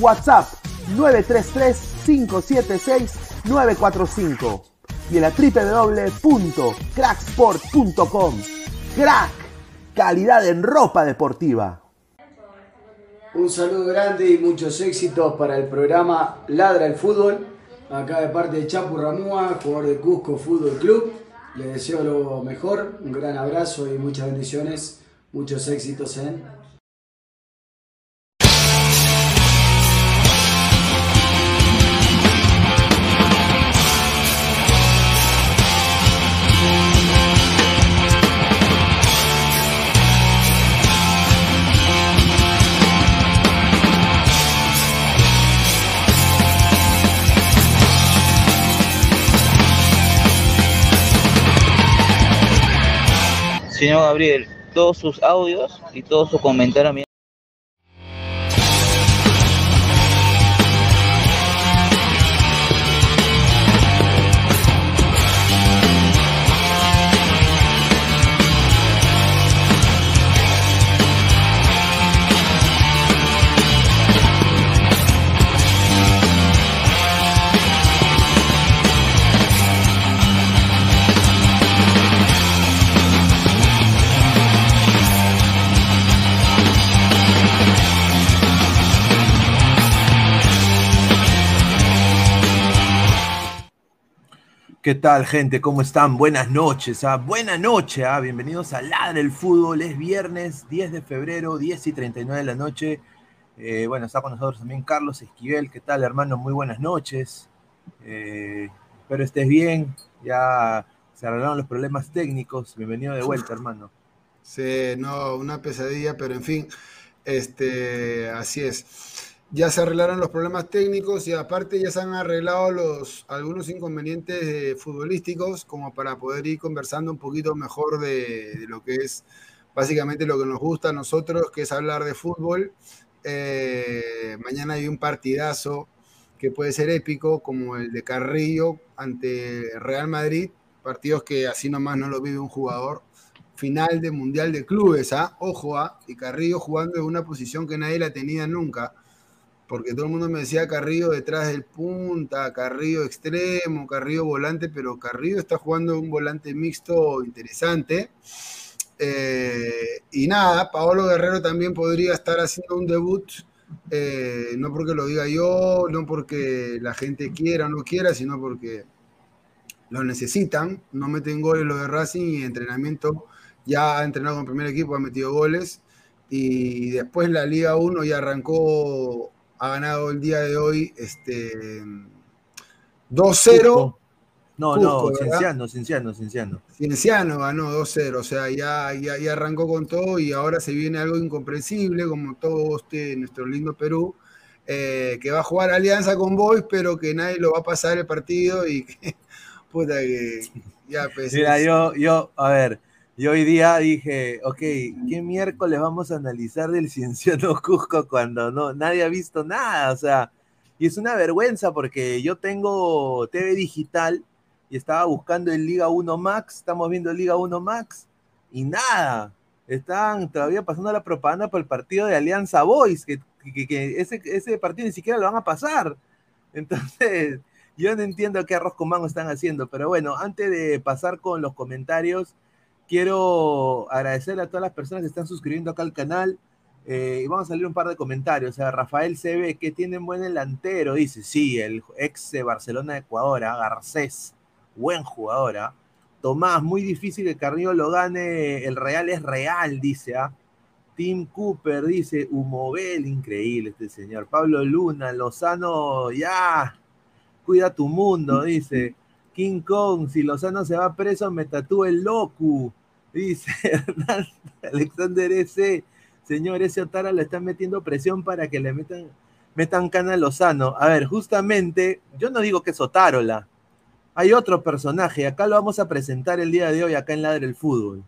WhatsApp 933-576-945 y en la www.cracksport.com. Crack, calidad en ropa deportiva. Un saludo grande y muchos éxitos para el programa Ladra el Fútbol. Acá de parte de Chapu Ramúa, jugador de Cusco Fútbol Club. Le deseo lo mejor, un gran abrazo y muchas bendiciones, muchos éxitos en Señor Gabriel, todos sus audios y todos sus comentarios. ¿Qué tal, gente? ¿Cómo están? Buenas noches, ¿ah? Buenas noches, ¿ah? Bienvenidos a Ladra el Fútbol. Es viernes 10 de febrero, 10 y 39 de la noche. Eh, bueno, está con nosotros también Carlos Esquivel. ¿Qué tal, hermano? Muy buenas noches. Eh, espero estés bien. Ya se arreglaron los problemas técnicos. Bienvenido de vuelta, hermano. Sí, no, una pesadilla, pero en fin, este, así es ya se arreglaron los problemas técnicos y aparte ya se han arreglado los, algunos inconvenientes eh, futbolísticos como para poder ir conversando un poquito mejor de, lo que es básicamente lo que nos gusta a nosotros, que es hablar de fútbol. Eh, mañana hay un partidazo que puede ser épico como el de Carrillo ante Real Madrid, partidos que así nomás no lo vive un jugador. Final de Mundial de Clubes, ¿ah? Ojo, ¿ah? Y Carrillo jugando en una posición que nadie la tenía nunca porque todo el mundo me decía Carrillo detrás del punta, Carrillo extremo, Carrillo volante, pero Carrillo está jugando un volante mixto interesante. Eh, y nada, Paolo Guerrero también podría estar haciendo un debut, eh, no porque lo diga yo, no porque la gente quiera o no quiera, sino porque lo necesitan. No meten goles los de Racing y entrenamiento ya ha entrenado con el primer equipo, ha metido goles. Y después la Liga 1 ya arrancó ha ganado el día de hoy este 2-0. No, no, Cienciano, Cienciano, Cienciano. Cienciano ganó 2-0, o sea, ya, ya, arrancó con todo y ahora se viene algo incomprensible, como todo este, nuestro lindo Perú, eh, que va a jugar alianza con Boys, pero que nadie lo va a pasar el partido y que, puta que, ya pues, Mira, yo, yo, a ver, y hoy día dije, ok, ¿qué miércoles vamos a analizar del Cienciano Cusco cuando no, nadie ha visto nada? O sea, y es una vergüenza porque yo tengo TV digital y estaba buscando el Liga 1 Max, estamos viendo el Liga 1 Max y nada, están todavía pasando la propaganda por el partido de Alianza Boys, que, ese, ese partido ni siquiera lo van a pasar. Entonces, yo no entiendo qué arroz con mango están haciendo, pero bueno, antes de pasar con los comentarios, Quiero agradecer a todas las personas que están suscribiendo acá al canal. Eh, y vamos a salir un par de comentarios. O sea, Rafael ve que tiene buen delantero. Dice, sí, el ex de Barcelona de Ecuador, ¿ah? Garcés, buen jugador. ¿ah? Tomás, muy difícil que Carrillo lo gane. El Real es real, dice. ¿ah? Tim Cooper dice, Humobel, increíble este señor. Pablo Luna, Lozano, ya, cuida tu mundo, dice. King Kong, si Lozano se va preso, me tatúe el locu. Dice Alexander S. Señor, ese Otara le están metiendo presión para que le metan metan cana a Lozano. A ver, justamente, yo no digo que es Otárola. Hay otro personaje, acá lo vamos a presentar el día de hoy, acá en Ladre el Fútbol.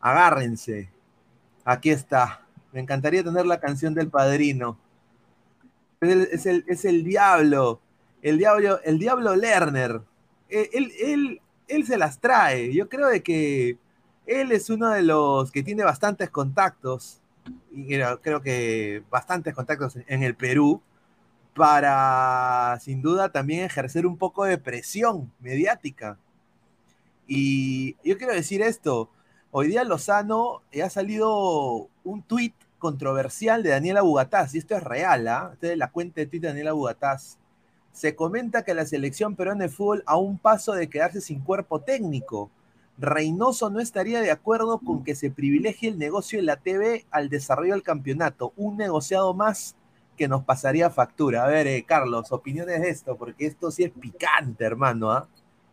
Agárrense. Aquí está. Me encantaría tener la canción del padrino. Es el, es el, diablo. El diablo, el diablo Lerner. Eh, él, él, él, se las trae. Yo creo de que él es uno de los que tiene bastantes contactos. Y creo que bastantes contactos en el Perú para, sin duda, también ejercer un poco de presión mediática. Y yo quiero decir esto, hoy día Lozano ha salido un tuit controversial de Daniela Bugatás, y esto es real, ¿ah? Es la cuenta de Twitter de Daniela Bugatás. Se comenta que la selección peruana de fútbol a un paso de quedarse sin cuerpo técnico. Reynoso no estaría de acuerdo con que se privilegie el negocio de la TV al desarrollo del campeonato. Un negociado más que nos pasaría factura. A ver, eh, Carlos, opiniones de esto, porque esto sí es picante, hermano, ¿ah?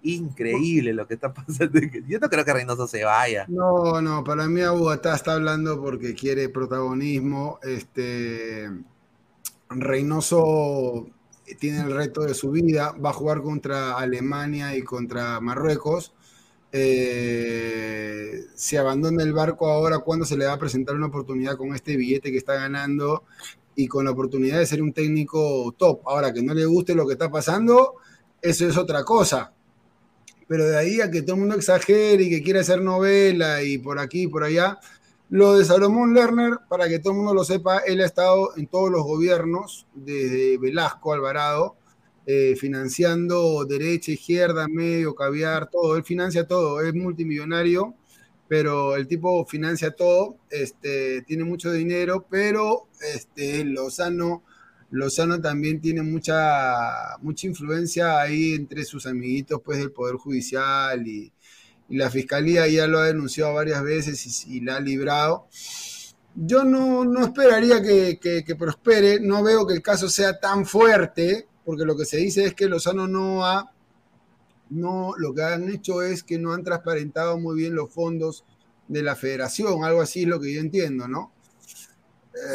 Increíble lo que está pasando. Yo no creo que Reynoso se vaya. No, no, para mí Aguatá está hablando porque quiere protagonismo. Este Reynoso tiene el reto de su vida, va a jugar contra Alemania y contra Marruecos. Eh, si abandona el barco ahora, ¿cuándo se le va a presentar una oportunidad con este billete que está ganando y con la oportunidad de ser un técnico top. Ahora, que no le guste lo que está pasando, eso es otra cosa. Pero de ahí a que todo el mundo exagere y que quiera hacer novela y por aquí y por allá, lo de Salomón Lerner, para que todo el mundo lo sepa, él ha estado en todos los gobiernos, desde Velasco, Alvarado, eh, financiando derecha, izquierda, medio, caviar, todo. Él financia todo, es multimillonario pero el tipo financia todo, este, tiene mucho dinero, pero este, Lozano, Lozano también tiene mucha, mucha influencia ahí entre sus amiguitos pues, del Poder Judicial y, la Fiscalía ya lo ha denunciado varias veces y, la ha librado. Yo no, no esperaría que, que, prospere, no veo que el caso sea tan fuerte, porque lo que se dice es que Lozano no ha no, lo que han hecho es que no han transparentado muy bien los fondos de la federación, algo así es lo que yo entiendo, ¿no?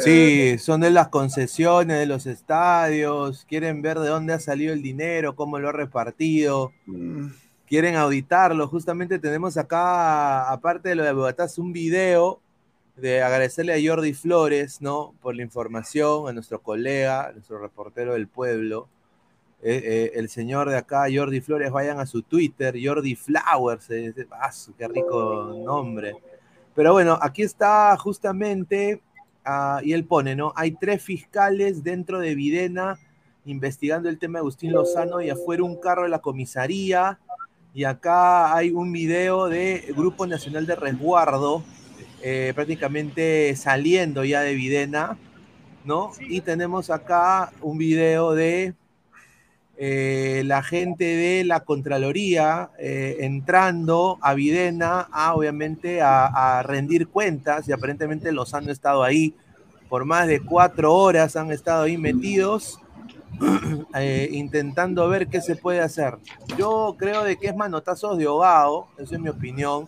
Sí, son de las concesiones de los estadios, quieren ver de dónde ha salido el dinero, cómo lo ha repartido, mm. Quieren auditarlo. Justamente tenemos acá, aparte de lo de Bogotá, un video de agradecerle a Jordi Flores, ¿no? Por la información, a nuestro colega, a nuestro reportero del pueblo, eh, eh, el señor de acá, Jordi Flores, vayan a su Twitter, Jordi Flowers, eh, ah, qué rico nombre. Pero bueno, aquí está justamente, ah, y él pone, ¿no? Hay tres fiscales dentro de Videna investigando el tema de Agustín Lozano y afuera un carro de la comisaría. Y acá hay un video de Grupo Nacional de Resguardo, prácticamente saliendo ya de Videna, ¿no? Y tenemos acá un video de eh, la gente de la Contraloría eh, entrando a Videna a, obviamente, a, rendir cuentas y aparentemente los han estado ahí por más de cuatro horas, han estado ahí metidos eh, intentando ver qué se puede hacer. Yo creo de que es manotazos de ahogado, esa es mi opinión.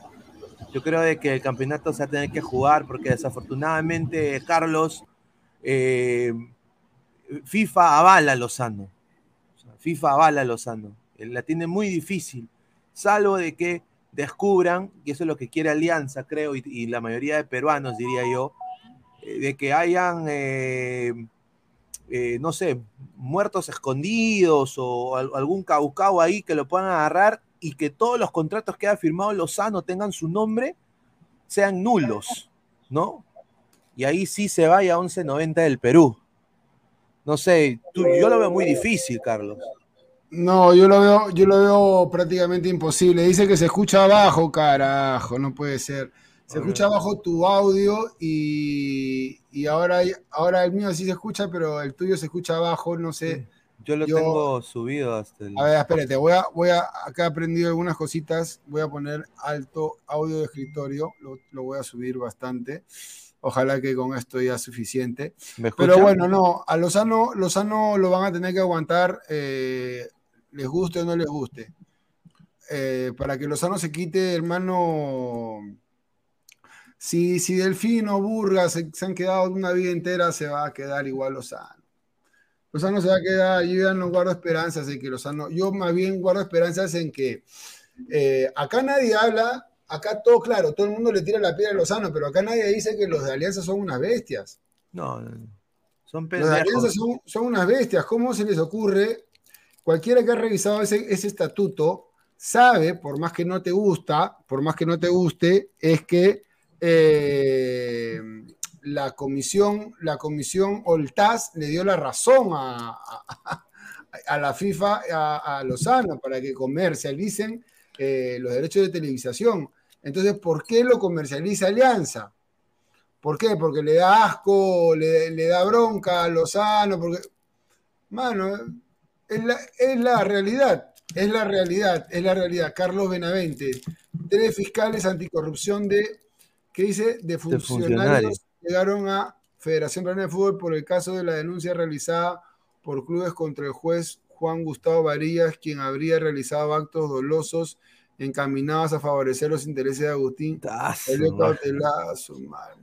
Yo creo de que el campeonato se va a tener que jugar porque desafortunadamente Carlos FIFA avala a Lozano FIFA avala a Lozano. La tiene muy difícil, salvo de que descubran, y eso es lo que quiere Alianza, creo, y, la mayoría de peruanos, diría yo, eh, de que hayan, eh, eh, no sé, muertos escondidos o algún caucao ahí que lo puedan agarrar y que todos los contratos que ha firmado Lozano tengan su nombre, sean nulos, ¿no? Y ahí sí se vaya a 11.90 del Perú. No sé, yo lo veo muy difícil, Carlos. No, yo lo veo, yo lo veo prácticamente imposible. Dice que se escucha abajo, carajo, no puede ser. Se escucha abajo tu audio y, ahora, ahora el mío sí se escucha, pero el tuyo se escucha abajo, no sé. Yo lo tengo subido hasta el... A ver, espérate, voy a, voy a, acá he aprendido algunas cositas, voy a poner alto audio de escritorio, lo, lo voy a subir bastante. Ojalá que con esto ya es suficiente. Pero bueno, no, a Lozano, Lozano lo van a tener que aguantar, eh, les guste o no les guste. Eh, para que Lozano se quite, hermano, si, si Delfino o Burgas se, han quedado una vida entera, se va a quedar igual Lozano. Lozano se va a quedar, yo ya no guardo esperanzas en que Lozano, yo más bien guardo esperanzas en que eh, acá nadie habla, acá todo claro, todo el mundo le tira la piedra a Lozano, pero acá nadie dice que los de Alianza son unas bestias. No, son Los de Alianza son, unas bestias. ¿Cómo se les ocurre? Cualquiera que ha revisado ese, estatuto sabe, por más que no te gusta, por más que no te guste, es que eh, la comisión, la comisión Oltaz le dio la razón a, a, la FIFA, a, Lozano, para que comercialicen eh, los derechos de televisación. Entonces, ¿por qué lo comercializa Alianza? ¿Por qué? Porque le da asco, le, da bronca a Lozano, porque, mano, es la, es la, realidad, es la realidad, es la realidad. Carlos Benavente, tres fiscales anticorrupción de, ¿qué dice? De funcionarios, llegaron a Federación Peruana de Fútbol por el caso de la denuncia realizada por clubes contra el juez Juan Gustavo Varillas, quien habría realizado actos dolosos encaminados a favorecer los intereses de Agustín.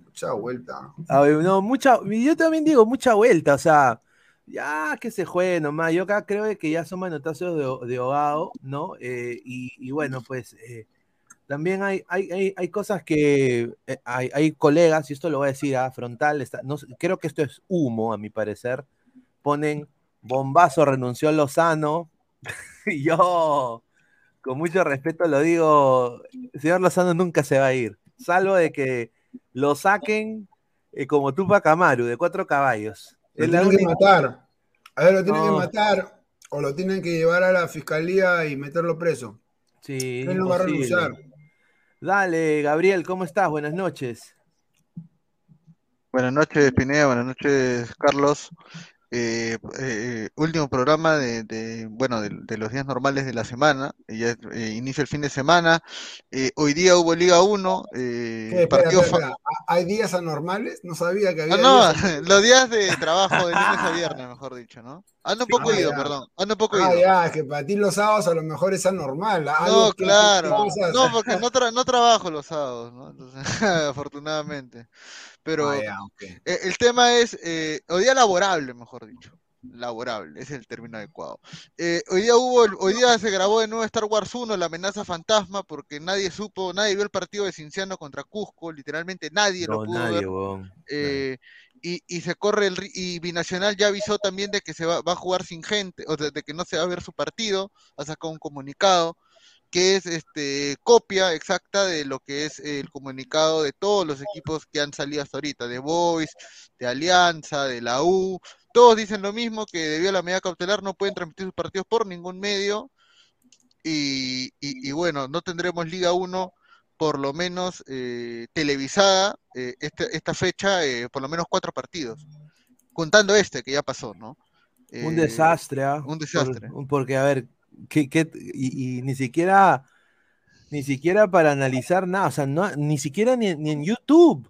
mucha vuelta. no, mucha, yo también digo mucha vuelta, o sea, ya que se juegue nomás. Yo acá creo que ya son manotazos de, de ahogado, ¿no? Eh, y, bueno, pues eh, también hay, hay, hay, cosas que eh, hay, hay, colegas, y esto lo voy a decir a frontal, está, no, creo que esto es humo, a mi parecer. Ponen bombazo, renunció Lozano. y yo con mucho respeto lo digo, el señor Lozano nunca se va a ir, salvo de que lo saquen eh, como Tupac Amaru, de cuatro caballos. Lo tienen que matar. A ver, lo tienen que matar o lo tienen que llevar a la fiscalía y meterlo preso. Sí. no va a renunciar. Dale, Gabriel, ¿cómo estás? Buenas noches. Buenas noches, Pineda. Buenas noches, Carlos. Eh, eh, último programa de, bueno de, los días normales de la semana ya eh, inicia el fin de semana eh, hoy día hubo Liga 1 hay días anormales no sabía que había no, no los días de trabajo de lunes a viernes mejor dicho no ando un poco ah, ido perdón ando un poco ah, ya es que para ti los sábados a lo mejor es anormal no claro. no porque no, no trabajo los sábados no afortunadamente pero ah, e, el tema es, eh, hoy día laborable, mejor dicho. Laborable, ese es el término adecuado. Eh, hoy día hubo, hoy día se grabó de nuevo Star Wars 1, la amenaza fantasma, porque nadie supo, nadie vio el partido de Cinciano contra Cusco, literalmente nadie lo pudo ver. Eh, y, se corre el y Binacional ya avisó también de que se va, va a jugar sin gente, o de, de, que no se va a ver su partido, ha sacado un comunicado que es este, copia exacta de lo que es el comunicado de todos los equipos que han salido hasta ahorita, de Boys, de Alianza, de la U, todos dicen lo mismo, que debido a la medida cautelar no pueden transmitir sus partidos por ningún medio, y, bueno, no tendremos Liga 1 por lo menos eh, televisada eh, este, esta fecha, eh, por lo menos cuatro partidos, contando este que ya pasó, ¿no? un desastre, ¿ah? Un desastre. porque, a ver, y, ni siquiera, ni siquiera para analizar nada, o sea, no, ni siquiera ni, en YouTube.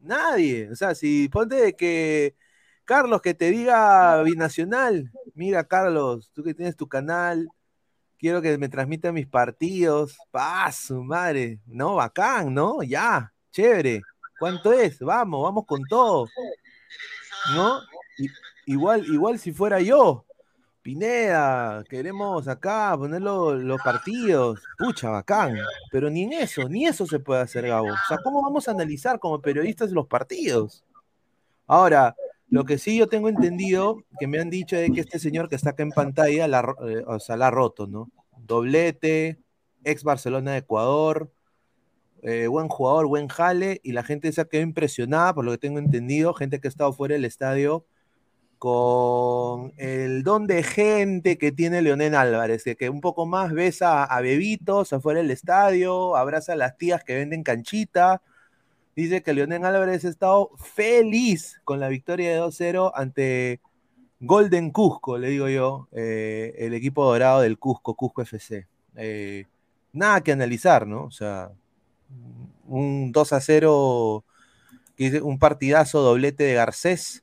Nadie. O sea, si ponte que Carlos que te diga binacional, mira Carlos, tú que tienes tu canal, quiero que me transmita mis partidos. Paso, madre. No, bacán, ¿no? Ya, chévere. ¿Cuánto es? Vamos, vamos con todo. ¿No? igual, igual si fuera yo, Pineda, queremos acá poner los partidos. Pucha, bacán. Pero ni en eso, ni eso se puede hacer, Gabo. O sea, ¿cómo vamos a analizar como periodistas los partidos? Ahora, lo que sí yo tengo entendido, que me han dicho es que este señor que está acá en pantalla, la, eh, o sea, la ha roto, ¿no? Doblete, ex Barcelona de Ecuador, eh, buen jugador, buen jale, y la gente se ha quedado impresionada, por lo que tengo entendido, gente que ha estado fuera del estadio, con el don de gente que tiene Leonel Álvarez, que, un poco más besa a, bebitos afuera del estadio, abraza a las tías que venden canchita. Dice que Leonel Álvarez ha estado feliz con la victoria de 2-0 ante Golden Cusco, le digo yo, eh, el equipo dorado del Cusco, Cusco FC. Eh, nada que analizar, ¿no? O sea, un 2 0, un partidazo doblete de Garcés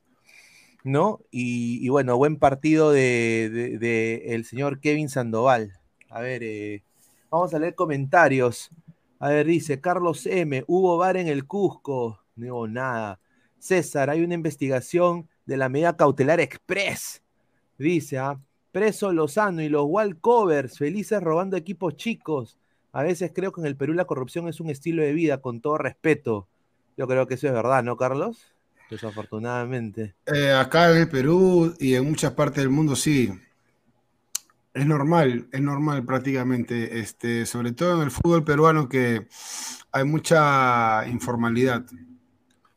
¿no? Y, bueno, buen partido de, el señor Kevin Sandoval. A ver, eh, vamos a leer comentarios. A ver, dice Carlos M. Hubo bar en el Cusco. No, nada. César, hay una investigación de la medida cautelar express. Dice, ¿ah? preso Lozano y los wallcovers, felices robando equipos chicos. A veces creo que en el Perú la corrupción es un estilo de vida, con todo respeto. Yo creo que eso es verdad, ¿no, Carlos? Desafortunadamente. Eh, acá en el Perú y en muchas partes del mundo sí. Es normal, es normal prácticamente, este, sobre todo en el fútbol peruano que hay mucha informalidad.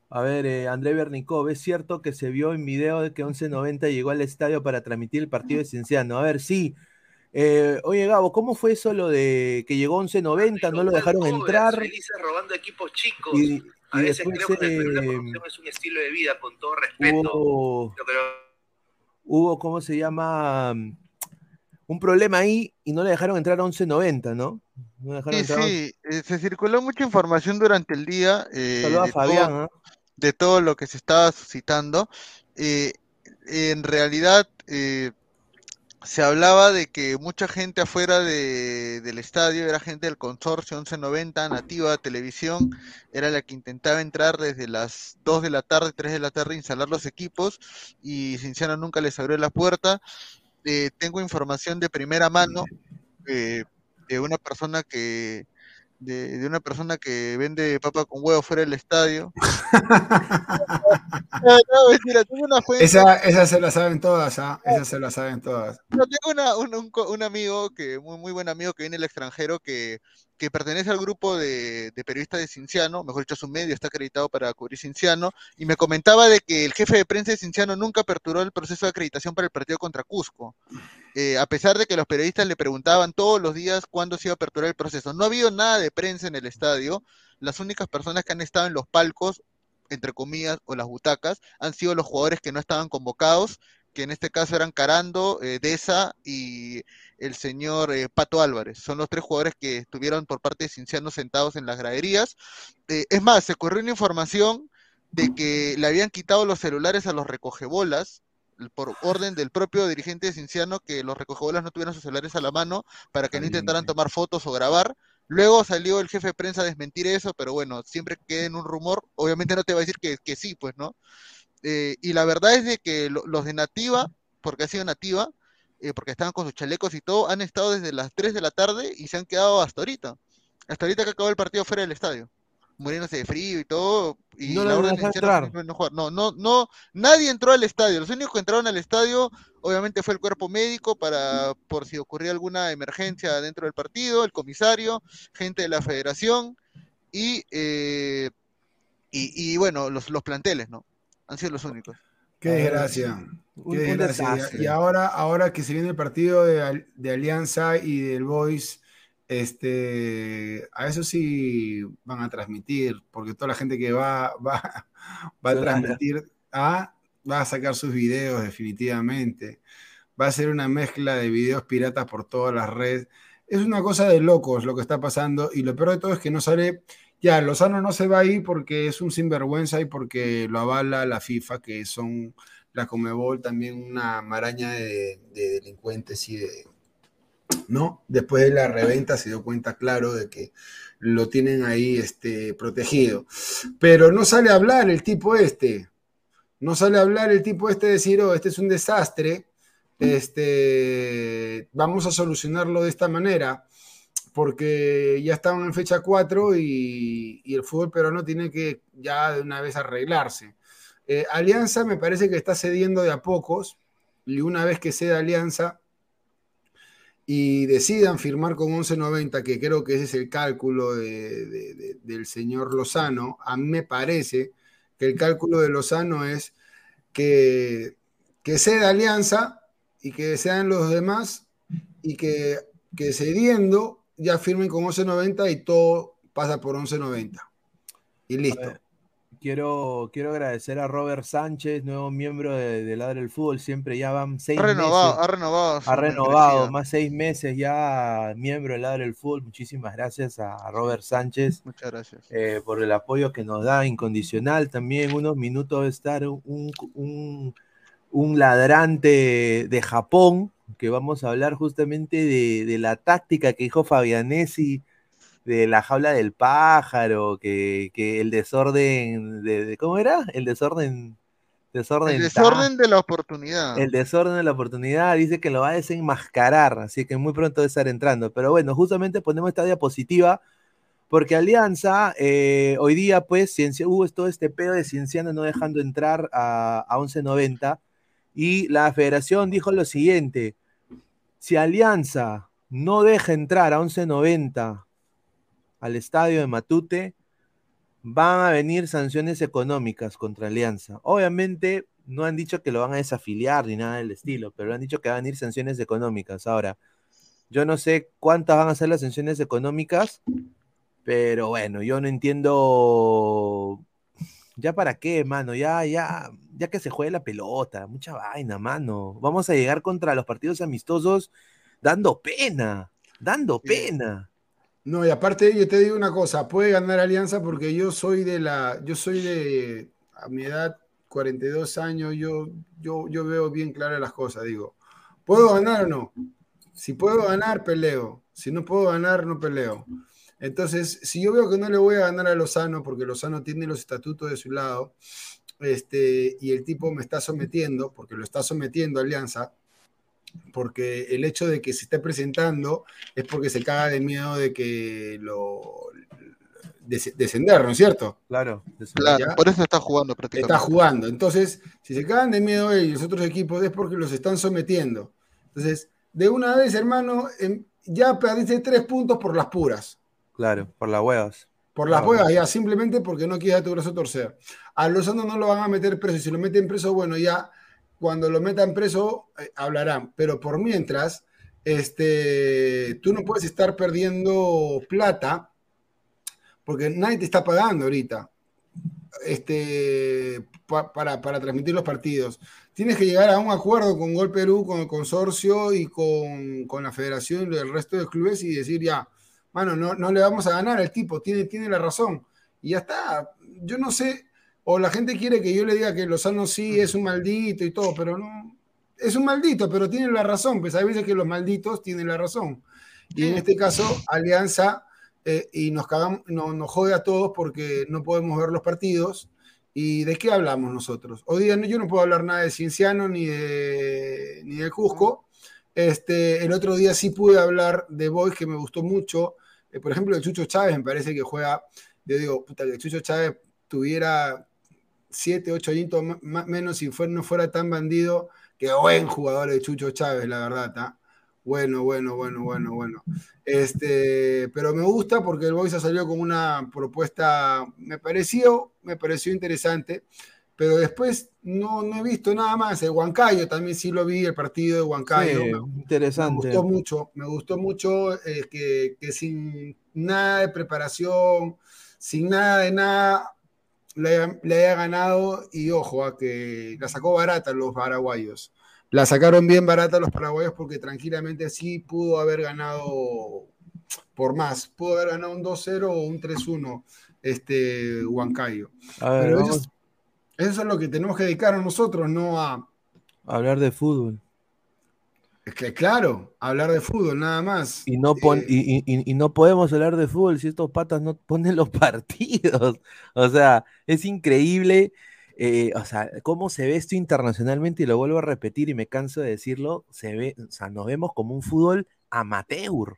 A ver, eh, André Bernicov, ¿es cierto que se vio en video de que 1190 llegó al estadio para transmitir el partido de Cienciano? A ver, sí. Eh, oye, Gabo, ¿cómo fue eso lo de que llegó 1190, no lo dejaron entrar? Robando equipos chicos. Y, a veces creo que la es un estilo de vida, con todo respeto. Hubo, hubo ¿cómo se llama? Un problema ahí y no le dejaron entrar a 1190, ¿no? sí, sí, eh, se circuló mucha información durante el día. Eh, a Fabián. ¿ah? de todo lo que se estaba suscitando. Eh, en realidad eh, se hablaba de que mucha gente afuera del estadio era gente del consorcio 1190, Nativa Televisión, era la que intentaba entrar desde las 2 de la tarde, 3 de la tarde, instalar los equipos y Cinciano nunca les abrió la puerta. Eh, tengo información de primera mano de una persona que, de, una persona que vende papa con huevo fuera del estadio. no, mentira, tengo una fuente. Esa, esa se la saben todas, ¿ah? Esa se la saben todas. No, tengo una, un, un, amigo, que muy, muy buen amigo que viene del extranjero, que que pertenece al grupo de, periodistas de Cinciano, mejor dicho, su medio está acreditado para cubrir Cinciano, y me comentaba de que el jefe de prensa de Cinciano nunca aperturó el proceso de acreditación para el partido contra Cusco, eh, a pesar de que los periodistas le preguntaban todos los días cuándo se iba a aperturar el proceso. No ha habido nada de prensa en el estadio, las únicas personas que han estado en los palcos, entre comillas, o las butacas, han sido los jugadores que no estaban convocados, que en este caso eran Carando, eh, Deza y el señor eh, Pato Álvarez. Son los tres jugadores que estuvieron por parte de Cinciano sentados en las graderías. Eh, es más, se corrió una información de que le habían quitado los celulares a los recogebolas por orden del propio dirigente de Cinciano que los recogebolas no tuvieran sus celulares a la mano para que no intentaran tomar fotos o grabar. Luego salió el jefe de prensa a desmentir eso, pero bueno, siempre queda en un rumor. Obviamente no te va a decir que, que sí, pues, ¿no? Eh, y la verdad es de que los de Nativa, porque ha sido Nativa, eh, porque estaban con sus chalecos y todo, han estado desde las 3 de la tarde y se han quedado hasta ahorita. Hasta ahorita que acabó el partido fuera del estadio. Muriéndose de frío y todo. Y no la orden de no, jugar. No, no, no, nadie entró al estadio. Los únicos que entraron al estadio, obviamente, fue el cuerpo médico para, por si ocurría alguna emergencia dentro del partido, el comisario, gente de la federación y, eh, y, y, bueno, los, los planteles, ¿no? Han sido los únicos. Qué desgracia. Qué desgracia. Y ahora, ahora que se viene el partido de, Alianza y del Boys, este, a eso sí van a transmitir, porque toda la gente que va, va, va a transmitir, ah, va a sacar sus videos definitivamente. Va a ser una mezcla de videos piratas por todas las redes. Es una cosa de locos lo que está pasando y lo peor de todo es que no sale ya, Lozano no se va a ir porque es un sinvergüenza y porque lo avala la FIFA, que son la Comebol también una maraña de, delincuentes y de... ¿No? Después de la reventa se dio cuenta, claro, de que lo tienen ahí este, protegido. Pero no sale a hablar el tipo este. No sale a hablar el tipo este de decir, oh, este es un desastre, este, vamos a solucionarlo de esta manera porque ya estaban en fecha 4 y, el fútbol peruano tiene que ya de una vez arreglarse. Eh, Alianza me parece que está cediendo de a pocos y una vez que ceda Alianza y decidan firmar con 11.90, que creo que ese es el cálculo del señor Lozano, a mí me parece que el cálculo de Lozano es que, que ceda Alianza y que sean los demás y que, que cediendo ya firmen con 11.90 y todo pasa por 11.90. Y listo. quiero, quiero agradecer a Robert Sánchez, nuevo miembro de, de Ladre el Fútbol. Siempre ya van seis renovado, meses. Ha renovado. Ha renovado, más seis meses ya miembro de Ladre el Fútbol. Muchísimas gracias a Robert Sánchez. Muchas gracias. Eh, por el apoyo que nos da incondicional. También unos minutos de estar un, un, un ladrante de Japón que vamos a hablar justamente de, la táctica que dijo Fabianesi de la jaula del pájaro, que, el desorden, de, ¿cómo era? El desorden Desorden el desorden de la oportunidad. El desorden de la oportunidad dice que lo va a desenmascarar, así que muy pronto debe estar entrando. Pero bueno, justamente ponemos esta diapositiva porque Alianza, eh, hoy día, pues, hubo todo este pedo de Cienciano no dejando entrar a, a 1190 y la federación dijo lo siguiente: si Alianza no deja entrar a 1190 al estadio de Matute, van a venir sanciones económicas contra Alianza. Obviamente no han dicho que lo van a desafiliar ni nada del estilo, pero han dicho que van a venir sanciones económicas. Ahora, yo no sé cuántas van a ser las sanciones económicas, pero bueno, yo no entiendo ya para qué, mano, ya, ya, ya que se juegue la pelota, mucha vaina, mano. Vamos a llegar contra los partidos amistosos dando pena, dando pena. No, y aparte yo te digo una cosa, puede ganar Alianza porque yo soy de la, yo soy de, a mi edad, 42 años, yo, yo, yo veo bien claras las cosas, digo, ¿puedo ganar o no? Si puedo ganar, peleo. Si no puedo ganar, no peleo. Entonces, si yo veo que no le voy a ganar a Lozano, porque Lozano tiene los estatutos de su lado, este, y el tipo me está sometiendo, porque lo está sometiendo a Alianza, porque el hecho de que se esté presentando es porque se caga de miedo de que lo descender, ¿no es cierto? Claro, claro por eso está jugando prácticamente. Está jugando. Entonces, si se cagan de miedo ellos, los otros equipos, es porque los están sometiendo. Entonces, de una vez, hermano, em, ya perdiste tres puntos por las puras. Claro, por las huevas. Por las huevas, ya, simplemente porque no quieres a tu brazo torcer. A Lozano no lo van a meter preso, y si lo meten preso, bueno, ya cuando lo metan preso eh, hablarán, pero por mientras, este, tú no puedes estar perdiendo plata porque nadie te está pagando ahorita este, para, para, transmitir los partidos. Tienes que llegar a un acuerdo con Gol Perú, con el consorcio y con, con la federación y el resto de clubes y decir ya, mano, no, no le vamos a ganar al tipo, tiene, tiene la razón. Y ya está. Yo no sé, o la gente quiere que yo le diga que Lozano sí es un maldito y todo, pero no. Es un maldito, pero tiene la razón. Pues hay veces que los malditos tienen la razón. Y en este caso, Alianza, eh, y nos, cagamos, no, nos jode a todos porque no podemos ver los partidos. ¿Y de qué hablamos nosotros? Hoy día yo no puedo hablar nada de Cienciano ni de, ni de Cusco. Este, el otro día sí pude hablar de Boys, que me gustó mucho. Eh, por ejemplo, el Chucho Chávez me parece que juega. Yo digo, puta, que Chucho Chávez tuviera 7, 8 añitos menos si no fuera tan bandido. Que buen jugador de Chucho Chávez, la verdad. ¿ah? Bueno, bueno, bueno, bueno, bueno. Este, pero me gusta porque el Boys ha salido con una propuesta, me pareció, me pareció interesante pero después no, no he visto nada más. El Huancayo también sí lo vi, el partido de Huancayo. interesante. Me gustó mucho, me gustó mucho eh, que, que, sin nada de preparación, sin nada de nada, le, haya ganado y ojo, a que la sacó barata los paraguayos. La sacaron bien barata los paraguayos porque tranquilamente sí pudo haber ganado por más. Pudo haber ganado un 2-0 o un 3-1 este Huancayo. Pero ellos eso es lo que tenemos que dedicar a nosotros, no a... Hablar de fútbol. Es que claro, hablar de fútbol, nada más. Y no, eh, y, no podemos hablar de fútbol si estos patas no ponen los partidos. O sea, es increíble. Eh, o sea, cómo se ve esto internacionalmente, y lo vuelvo a repetir y me canso de decirlo, se ve, o sea, nos vemos como un fútbol amateur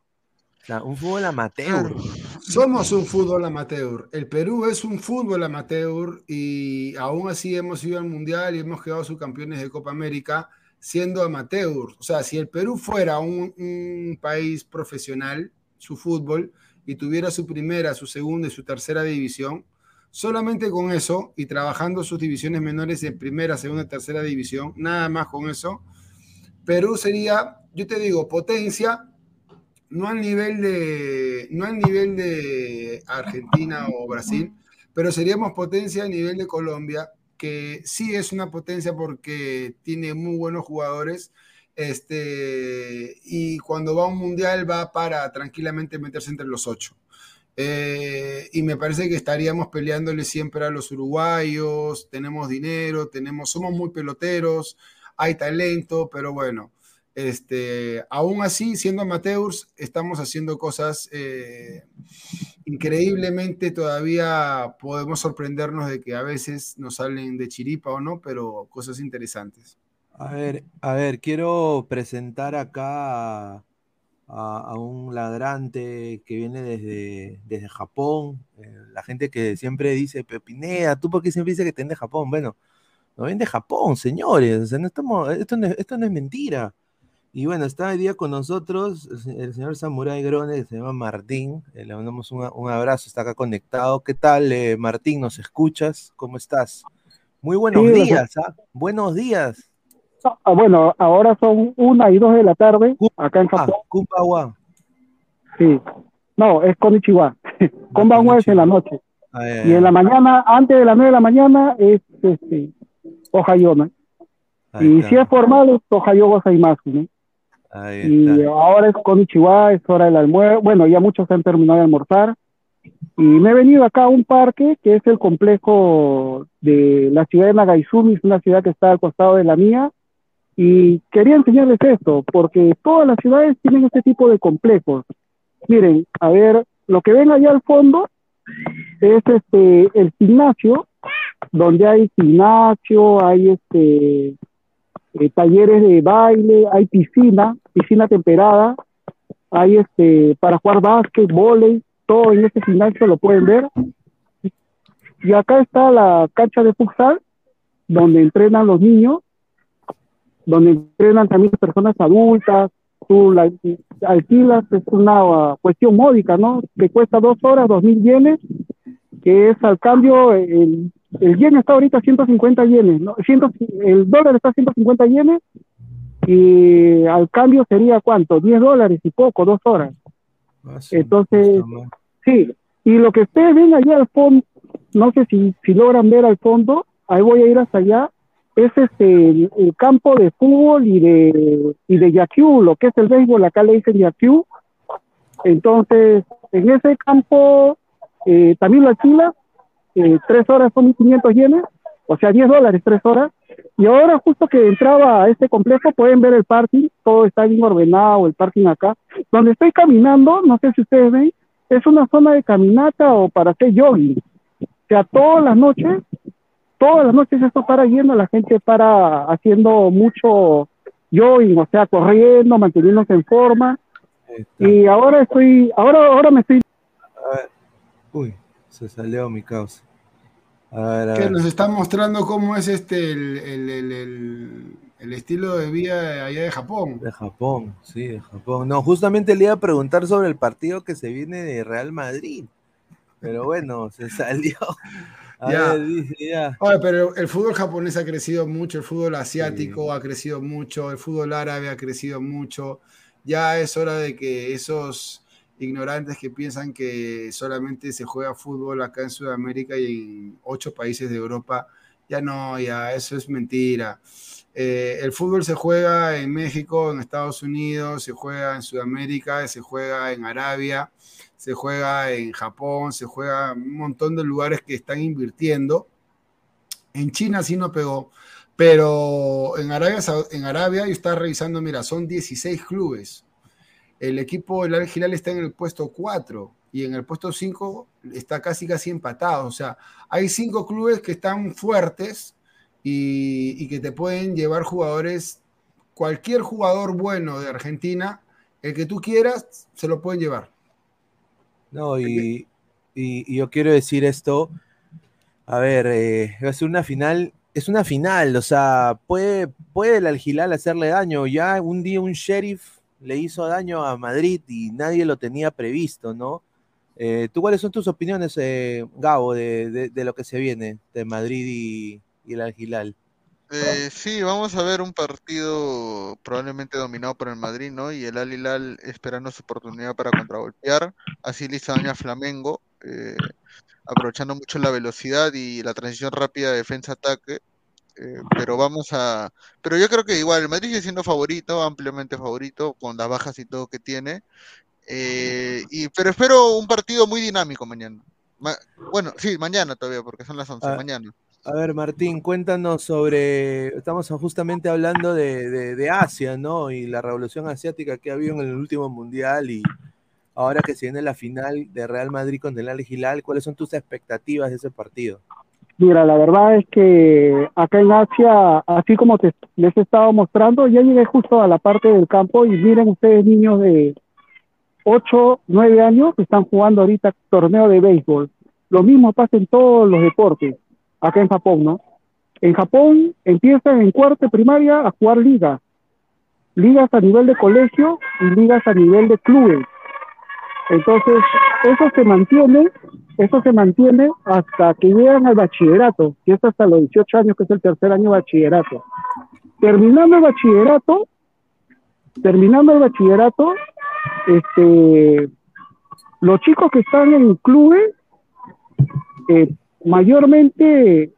un fútbol amateur. Somos un fútbol amateur. El Perú es un fútbol amateur y aún así hemos ido al Mundial y hemos quedado subcampeones de Copa América siendo amateur. O sea, si el Perú fuera un, un país profesional, su fútbol, y tuviera su primera, su segunda y su tercera división, solamente con eso y trabajando sus divisiones menores en primera, segunda, tercera división, nada más con eso, Perú sería, yo te digo, potencia no al nivel de, no al nivel de Argentina o Brasil, pero seríamos potencia a nivel de Colombia, que sí es una potencia porque tiene muy buenos jugadores. Este, y cuando va a un mundial va para tranquilamente meterse entre los ocho. Eh, y me parece que estaríamos peleándole siempre a los uruguayos, tenemos dinero, tenemos, somos muy peloteros, hay talento, pero bueno, este, aún así, siendo amateurs, estamos haciendo cosas eh, increíblemente todavía podemos sorprendernos de que a veces nos salen de chiripa o no, pero cosas interesantes. A ver, a ver, quiero presentar acá a, un ladrante que viene desde, desde Japón, eh, la gente que siempre dice, Pepinea, ¿tú por qué siempre dices que estén de Japón? Bueno, no viene Japón, señores, esto no es mentira. Y bueno, está hoy día con nosotros el, señor Samurai Grone, que se llama Martín. Eh, le mandamos un, abrazo, está acá conectado. ¿Qué tal, eh, Martín? ¿Nos escuchas? ¿Cómo estás? Muy buenos días, ¿ah? Buenos días. Ah, bueno, ahora son una y dos de la tarde acá en Japón. Kumbawa. Sí. No, es Konichiwa. Kumbawa es en la noche. Ah, y en la mañana, antes de las nueve de la mañana, es este, Ohayona. Y si es formal, es Ohayo Gozaimasu, ¿no? Y ahora es con Ichiwa, es hora del almuerzo. Bueno, ya muchos han terminado de almorzar. Y me he venido acá a un parque que es el complejo de la ciudad de Nagaizumi, es una ciudad que está al costado de la mía. Y quería enseñarles esto, porque todas las ciudades tienen este tipo de complejos. Miren, a ver, lo que ven allá al fondo es este el gimnasio, donde hay gimnasio, hay este eh, talleres de baile, hay piscina, piscina temperada, hay este para jugar básquet, volei, todo en este gimnasio lo pueden ver. Y acá está la cancha de futsal, donde entrenan los niños, donde entrenan también personas adultas, tú la alquilas, es una cuestión módica, ¿no? Que cuesta dos horas, dos mil yenes, que es al cambio el el yen está ahorita a 150 yenes, ¿no? el dólar está a 150 yenes y al cambio sería cuánto, 10 dólares y poco, dos horas. Ah, Entonces, sí, y lo que ustedes ven allá al fondo, no sé si, si logran ver al fondo, ahí voy a ir hasta allá, es este el, campo de fútbol y de y de lo que es el béisbol, acá le dicen yaquiu. Entonces, en ese campo eh, también lo alquila eh, tres horas son 1.500 yenes, o sea, 10 dólares tres horas. Y ahora justo que entraba a este complejo pueden ver el parking, todo está bien ordenado, el parking acá. Donde estoy caminando, no sé si ustedes ven, es una zona de caminata o para hacer jogging. O sea, todas las noches, todas las noches esto para yendo, la gente para haciendo mucho jogging, o sea, corriendo, manteniéndose en forma. Y ahora estoy, ahora, ahora me estoy... Uy, se salió mi causa. que nos está mostrando cómo es este el, estilo de vida allá de Japón. De Japón, sí, de Japón. No, justamente le iba a preguntar sobre el partido que se viene de Real Madrid. Pero bueno, se salió. ya. ya. pero el fútbol japonés ha crecido mucho, el fútbol asiático ha crecido mucho, el fútbol árabe ha crecido mucho. Ya es hora de que esos ignorantes que piensan que solamente se juega fútbol acá en Sudamérica y en ocho países de Europa. Ya no, ya eso es mentira. Eh, el fútbol se juega en México, en Estados Unidos, se juega en Sudamérica, se juega en Arabia, se juega en Japón, se juega en un montón de lugares que están invirtiendo. En China sí no pegó, pero en Arabia, en Arabia yo estaba revisando, mira, son 16 clubes el equipo del Al está en el puesto 4 y en el puesto 5 está casi casi empatado. O sea, hay cinco clubes que están fuertes y, que te pueden llevar jugadores, cualquier jugador bueno de Argentina, el que tú quieras, se lo pueden llevar. No, y, yo quiero decir esto, a ver, eh, va a ser una final, es una final, o sea, puede, puede el Al hacerle daño. Ya un día un sheriff le hizo daño a Madrid y nadie lo tenía previsto, ¿no? Eh, ¿Tú cuáles son tus opiniones, eh, Gabo, de, lo que se viene de Madrid y, el Algilal? Eh, sí, vamos a ver un partido probablemente dominado por el Madrid, ¿no? Y el Al Hilal esperando su oportunidad para contragolpear. Así le hizo daño a Flamengo, aprovechando mucho la velocidad y la transición rápida de defensa-ataque. Eh, pero vamos a. Pero yo creo que igual el Madrid sigue siendo favorito, ampliamente favorito, con las bajas y todo que tiene. Eh, y, pero espero un partido muy dinámico mañana. bueno, sí, mañana todavía, porque son las 11, ah, mañana. A ver, Martín, cuéntanos sobre. Estamos justamente hablando de, de, Asia, ¿no? Y la revolución asiática que ha habido en el último mundial. Y ahora que se viene la final de Real Madrid con el Al Hilal, ¿cuáles son tus expectativas de ese partido? Mira, la verdad es que acá en Asia, así como te, les he estado mostrando, ya llegué justo a la parte del campo y miren ustedes niños de 8, 9 años que están jugando ahorita torneo de béisbol. Lo mismo pasa en todos los deportes, acá en Japón, ¿no? En Japón empiezan en cuarto primaria a jugar ligas, ligas a nivel de colegio y ligas a nivel de clubes. Entonces, eso se mantiene, eso se mantiene hasta que llegan al bachillerato, que es hasta los 18 años, que es el tercer año de bachillerato. Terminando el bachillerato, terminando el bachillerato, este, los chicos que están en clubes, eh, mayormente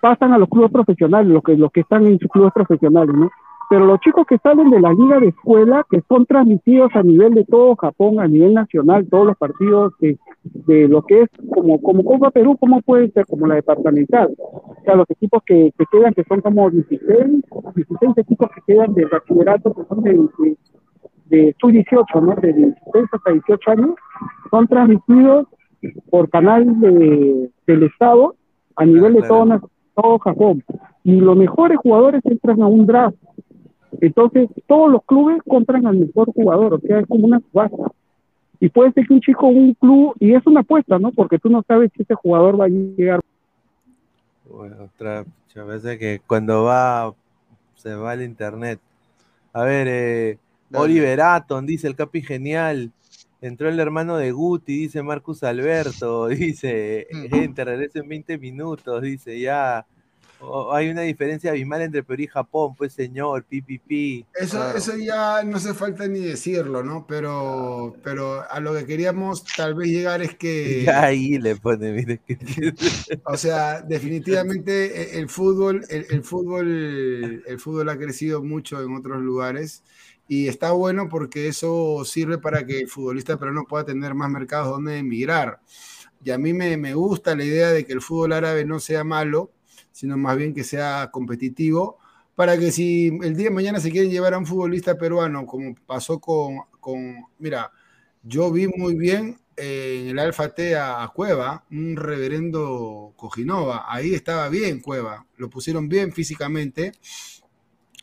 pasan a los clubes profesionales, los que, los que están en sus clubes profesionales, ¿no? pero los chicos que salen de la liga de escuela, que son transmitidos a nivel de todo Japón, a nivel nacional, todos los partidos de, de lo que es como, como Copa Perú, ¿cómo puede ser? Como la departamental. O sea, los equipos que, que quedan, que son como 16, 16 equipos que quedan de bachillerato, que son de, de, de sub-18, ¿no? De 16 hasta 18 años, son transmitidos por canal de, del Estado a nivel de todo, todo Japón. Y los mejores jugadores entran a un draft entonces, todos los clubes compran al mejor jugador, o sea, es como una subasta. Y puede ser que un chico, un club, y es una apuesta, ¿no? Porque tú no sabes si ese jugador va a llegar. Bueno, otra veces que cuando va, se va al internet. A ver, eh, Oliver Aton, dice el Capi Genial. Entró el hermano de Guti, dice Marcus Alberto, dice, gente, regresa en 20 minutos, dice, ya hay una diferencia abismal entre Perú y Japón, pues señor, pipipi. Eso, eso ya no hace falta ni decirlo, ¿no? Pero, pero a lo que queríamos tal vez llegar es que. Ya ahí le pone, mire. o sea, definitivamente e, el fútbol, el, fútbol, el fútbol ha crecido mucho en otros lugares. Y está bueno porque eso sirve para que el futbolista peruano pueda tener más mercados donde emigrar. Y a mí me, me gusta la idea de que el fútbol árabe no sea malo, sino más bien que sea competitivo, para que si el día de mañana se quieren llevar a un futbolista peruano, como pasó con, con mira, yo vi muy bien en el Alfa T a, Cueva, un reverendo Cojinova, ahí estaba bien Cueva, lo pusieron bien físicamente,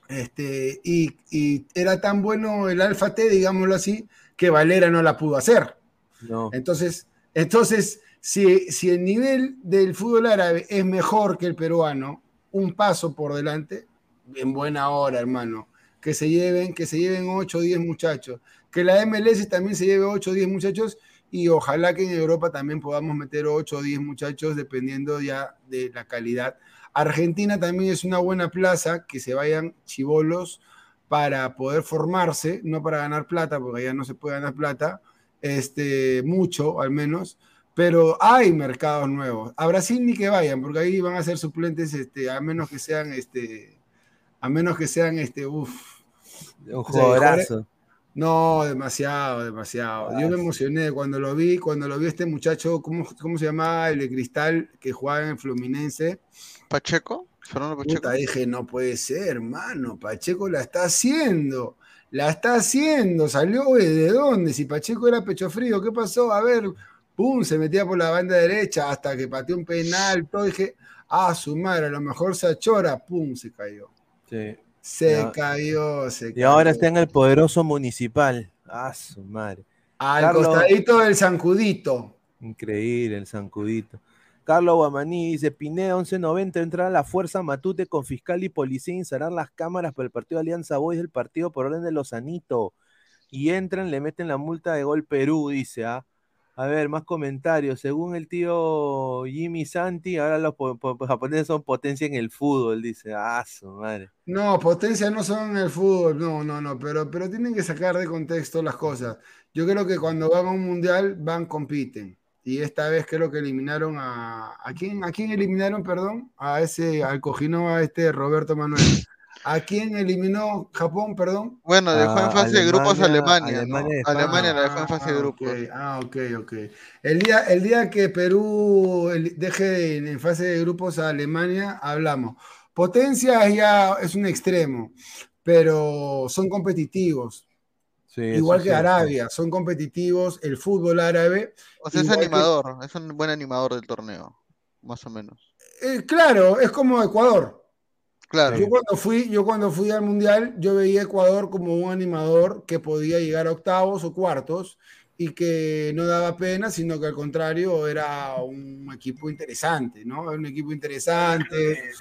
este, y, y, era tan bueno el Alfa T, digámoslo así, que Valera no la pudo hacer. No. Entonces, entonces si, el nivel del fútbol árabe es mejor que el peruano, un paso por delante, en buena hora, hermano. Que se lleven, que se lleven 8 o 10 muchachos. Que la MLS también se lleve 8 o 10 muchachos y ojalá que en Europa también podamos meter 8 o 10 muchachos dependiendo ya de la calidad. Argentina también es una buena plaza, que se vayan chivolos para poder formarse, no para ganar plata, porque allá no se puede ganar plata, este, mucho al menos, pero hay mercados nuevos. A Brasil ni que vayan, porque ahí van a ser suplentes, este, a menos que sean, este, a menos que sean, este, uff. Un jugadorazo. No, demasiado, demasiado. Yo me emocioné cuando lo vi, cuando lo vi este muchacho, ¿cómo, cómo se llamaba? El de Cristal, que jugaba en Fluminense. ¿Pacheco? Fernando Pacheco. dije, no puede ser, hermano, Pacheco la está haciendo. La está haciendo, salió de dónde, si Pacheco era pecho frío, ¿qué pasó? A ver, pum, se metía por la banda derecha hasta que pateó un penal, todo dije, ah, su madre, a lo mejor se achora, pum, se cayó. Sí. Se cayó, se cayó. Y ahora está en el poderoso municipal. Ah, su madre. Al costadito del zancudito. Increíble, el zancudito. Carlos Guamaní dice, Pineda 1190 entrar a la fuerza Matute con fiscal y policía instalar las cámaras para el partido de Alianza Boys del partido por orden de Lozanito. Y entran, le meten la multa de gol Perú, dice, ¿ah? A ver, más comentarios. Según el tío Jimmy Santi, ahora los japoneses son potencia en el fútbol, dice. Ah, su madre. No, potencia no son en el fútbol, no, no, no, pero, pero tienen que sacar de contexto las cosas. Yo creo que cuando van a un mundial, van, compiten. Y esta vez creo que eliminaron a. ¿A quién, a quién eliminaron, perdón? A ese, al cojino, a este Roberto Manuel. ¿A quién eliminó Japón, perdón? Bueno, dejó en fase de grupos Alemania. Alemania, la dejó en fase de grupos. Ah, ok, ok. El día, el día que Perú deje en fase de grupos a Alemania, hablamos. Potencia ya es un extremo, pero son competitivos. igual que Arabia, son competitivos, el fútbol árabe. O sea, es animador, es un buen animador del torneo, más o menos. Eh, claro, es como Ecuador. Claro. Yo cuando fui, yo cuando fui al mundial, yo veía a Ecuador como un animador que podía llegar a octavos o cuartos y que no daba pena, sino que al contrario era un equipo interesante, ¿no? Un equipo interesante,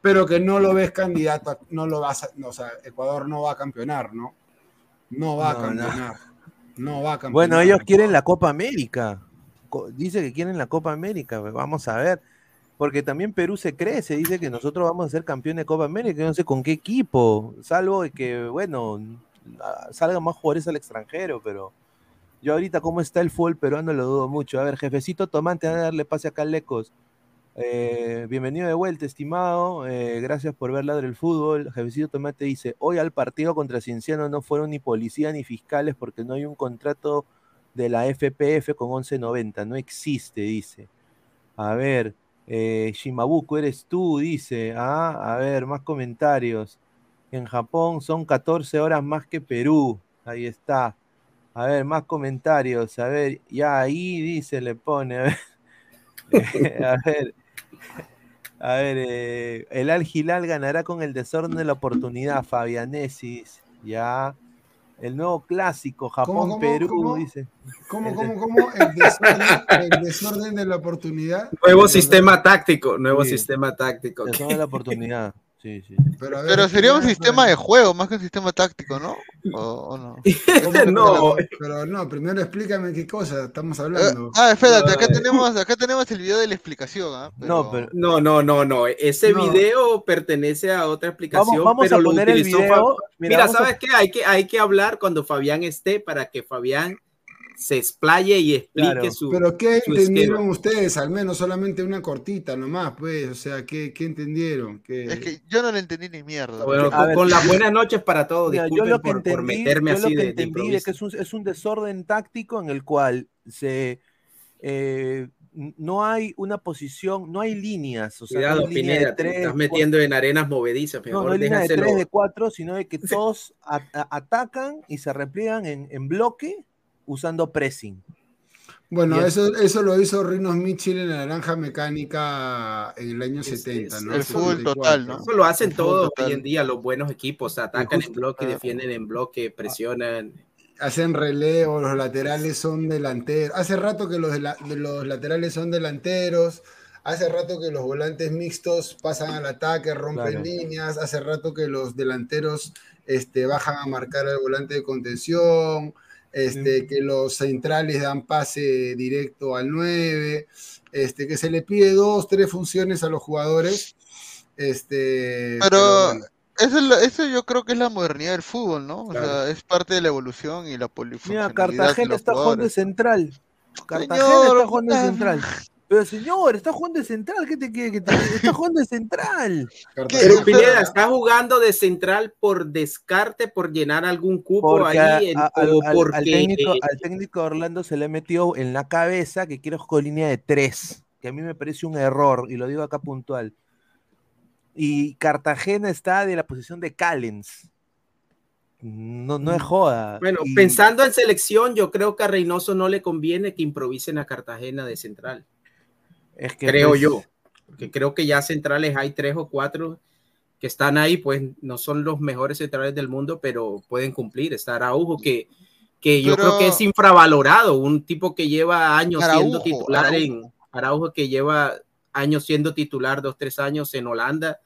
pero que no lo ves candidato, no lo vas, o sea, Ecuador no va a campeonar, ¿no? No va a campeonar. No. va a campeonar. Bueno, ellos quieren la Copa América. Dice que quieren la Copa América. Vamos a ver. Porque también Perú se crece, dice que nosotros vamos a ser campeones de Copa América, no sé con qué equipo, salvo que, bueno, salgan más jugadores al extranjero, pero yo ahorita cómo está el fútbol peruano lo dudo mucho. A ver, jefecito Tomante, a darle pase acá al Lecos. Eh, bienvenido de vuelta, estimado. Eh, gracias por ver Ladre el Fútbol. Jefecito Tomate dice: Hoy al partido contra Cienciano no fueron ni policías ni fiscales porque no hay un contrato de la FPF con 1190. No existe, dice. A ver, eh, Shimabuku, eres tú, dice. Ah, a ver, más comentarios. En Japón son 14 horas más que Perú. Ahí está. A ver, más comentarios. A ver, ya ahí dice, le pone. a ver. A ver, eh, el Al Gilal ganará con el desorden de la oportunidad, Fabianesis, ya. El nuevo clásico, Japón-Perú, dice. ¿Cómo, cómo, cómo? El desorden, de la oportunidad. Nuevo sistema táctico, nuevo sistema táctico. Desorden de la oportunidad. Pero, sería un sistema de juego más que un sistema táctico, ¿no? ¿O, no? no. Pero no, primero explícame qué cosa estamos hablando. ah, espérate, acá tenemos, acá tenemos el video de la explicación. ¿ah? No, no, no, no, no. Ese video pertenece a otra explicación. Vamos, pero a poner el video. Mira, ¿sabes qué? Hay, que? hay que hablar cuando Fabián esté para que Fabián se explaye y explique su. Pero ¿qué entendieron ustedes? Al menos solamente una cortita nomás, pues. O sea, ¿qué, qué entendieron? Es que yo no le entendí ni mierda. Bueno, con, las buenas noches para todos. Disculpen yo lo que por, entendí, meterme yo así lo que entendí es que es un, es un, desorden táctico en el cual se. Eh, no hay una posición, no hay líneas. O sea, Cuidado, no Pineda, de tres, estás metiendo en arenas movedizas. no, no hay línea de tres, de cuatro, sino de que todos atacan y se repliegan en, en bloque usando pressing. Bueno, eso, eso lo hizo Rinos Mitchell en la Naranja Mecánica en el año 70, ¿no? El fútbol total, ¿no? Eso lo hacen todos hoy en día los buenos equipos, atacan en bloque, defienden en bloque, presionan. Hacen relevo, los laterales son delanteros. Hace rato que los, de los laterales son delanteros. Hace rato que los volantes mixtos pasan al ataque, rompen líneas. Hace rato que los delanteros este, bajan a marcar al volante de contención este, que los centrales dan pase directo al 9, este, que se le pide dos, tres funciones a los jugadores. Este, pero, eso, yo creo que es la modernidad del fútbol, ¿no? O sea, es parte de la evolución y la polifuncionalidad. Mira, Cartagena está jugando de central. Cartagena está jugando de central. Pero señor, está jugando de central, ¿qué te quiere que te Está jugando de central. Pero Pineda, ¿está jugando de central por descarte, por llenar algún cupo ahí? al, técnico, al técnico Orlando se le metió en la cabeza que quiere jugar línea de tres, que a mí me parece un error, y lo digo acá puntual. Y Cartagena está de la posición de Callens. No, no es mm. joda. Bueno, pensando en selección, yo creo que a Reynoso no le conviene que improvisen a Cartagena de central creo pues yo, porque creo que ya centrales hay tres o cuatro que están ahí, pues no son los mejores centrales del mundo, pero pueden cumplir. Está Araujo, que, que yo creo que es infravalorado, un tipo que lleva años siendo titular en Araujo, que lleva años siendo titular, dos, tres años en Holanda.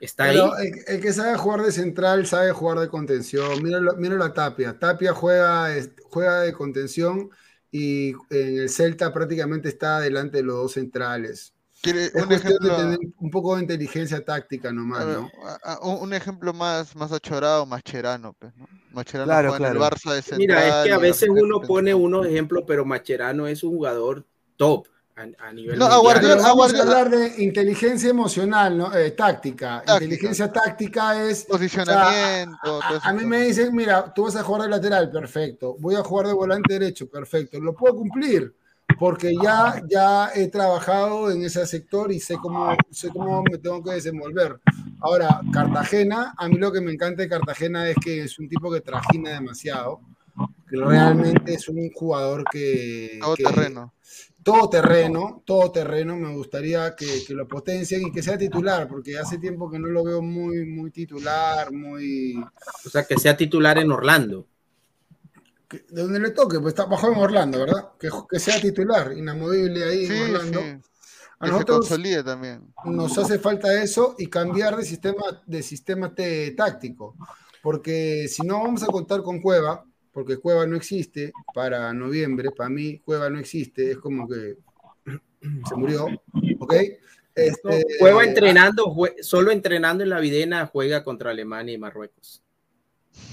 Está ahí. El, que sabe jugar de central sabe jugar de contención. Mira, mira la Tapia. Tapia juega, juega de contención y en el Celta prácticamente está delante de los dos centrales. Es un, ejemplo, de tener un poco de inteligencia táctica nomás, ¿no? Un ejemplo más, más achorado, Macherano, pues, ¿no? Macherano claro, claro. el Barça de central. Mira, es que a veces uno pone unos ejemplos, pero Macherano es un jugador top a, nivel no, vamos a hablar de inteligencia emocional, ¿no? Eh, táctica. Inteligencia táctica es. Posicionamiento. a, mí me dicen, mira, tú vas a jugar de lateral, perfecto. Voy a jugar de volante derecho, perfecto. Lo puedo cumplir porque ya, ya he trabajado en ese sector y sé cómo, sé cómo me tengo que desenvolver. Ahora, Cartagena, a mí lo que me encanta de Cartagena es que es un tipo que trajina demasiado, que realmente es un jugador que... Todo terreno. Todo terreno, todo terreno, me gustaría que, lo potencien y que sea titular, porque hace tiempo que no lo veo muy, muy titular, muy... O sea, que sea titular en Orlando. de donde le toque, pues está bajo en Orlando, ¿verdad? Que, sea titular, inamovible ahí en Orlando. A nosotros también. nos hace falta eso y cambiar de sistema, de sistema táctico. Porque si no vamos a contar con Cueva, porque Cueva no existe para noviembre, para mí Cueva no existe, es como que se murió, ¿ok? Este, Cueva entrenando, solo entrenando en la Videna juega contra Alemania y Marruecos.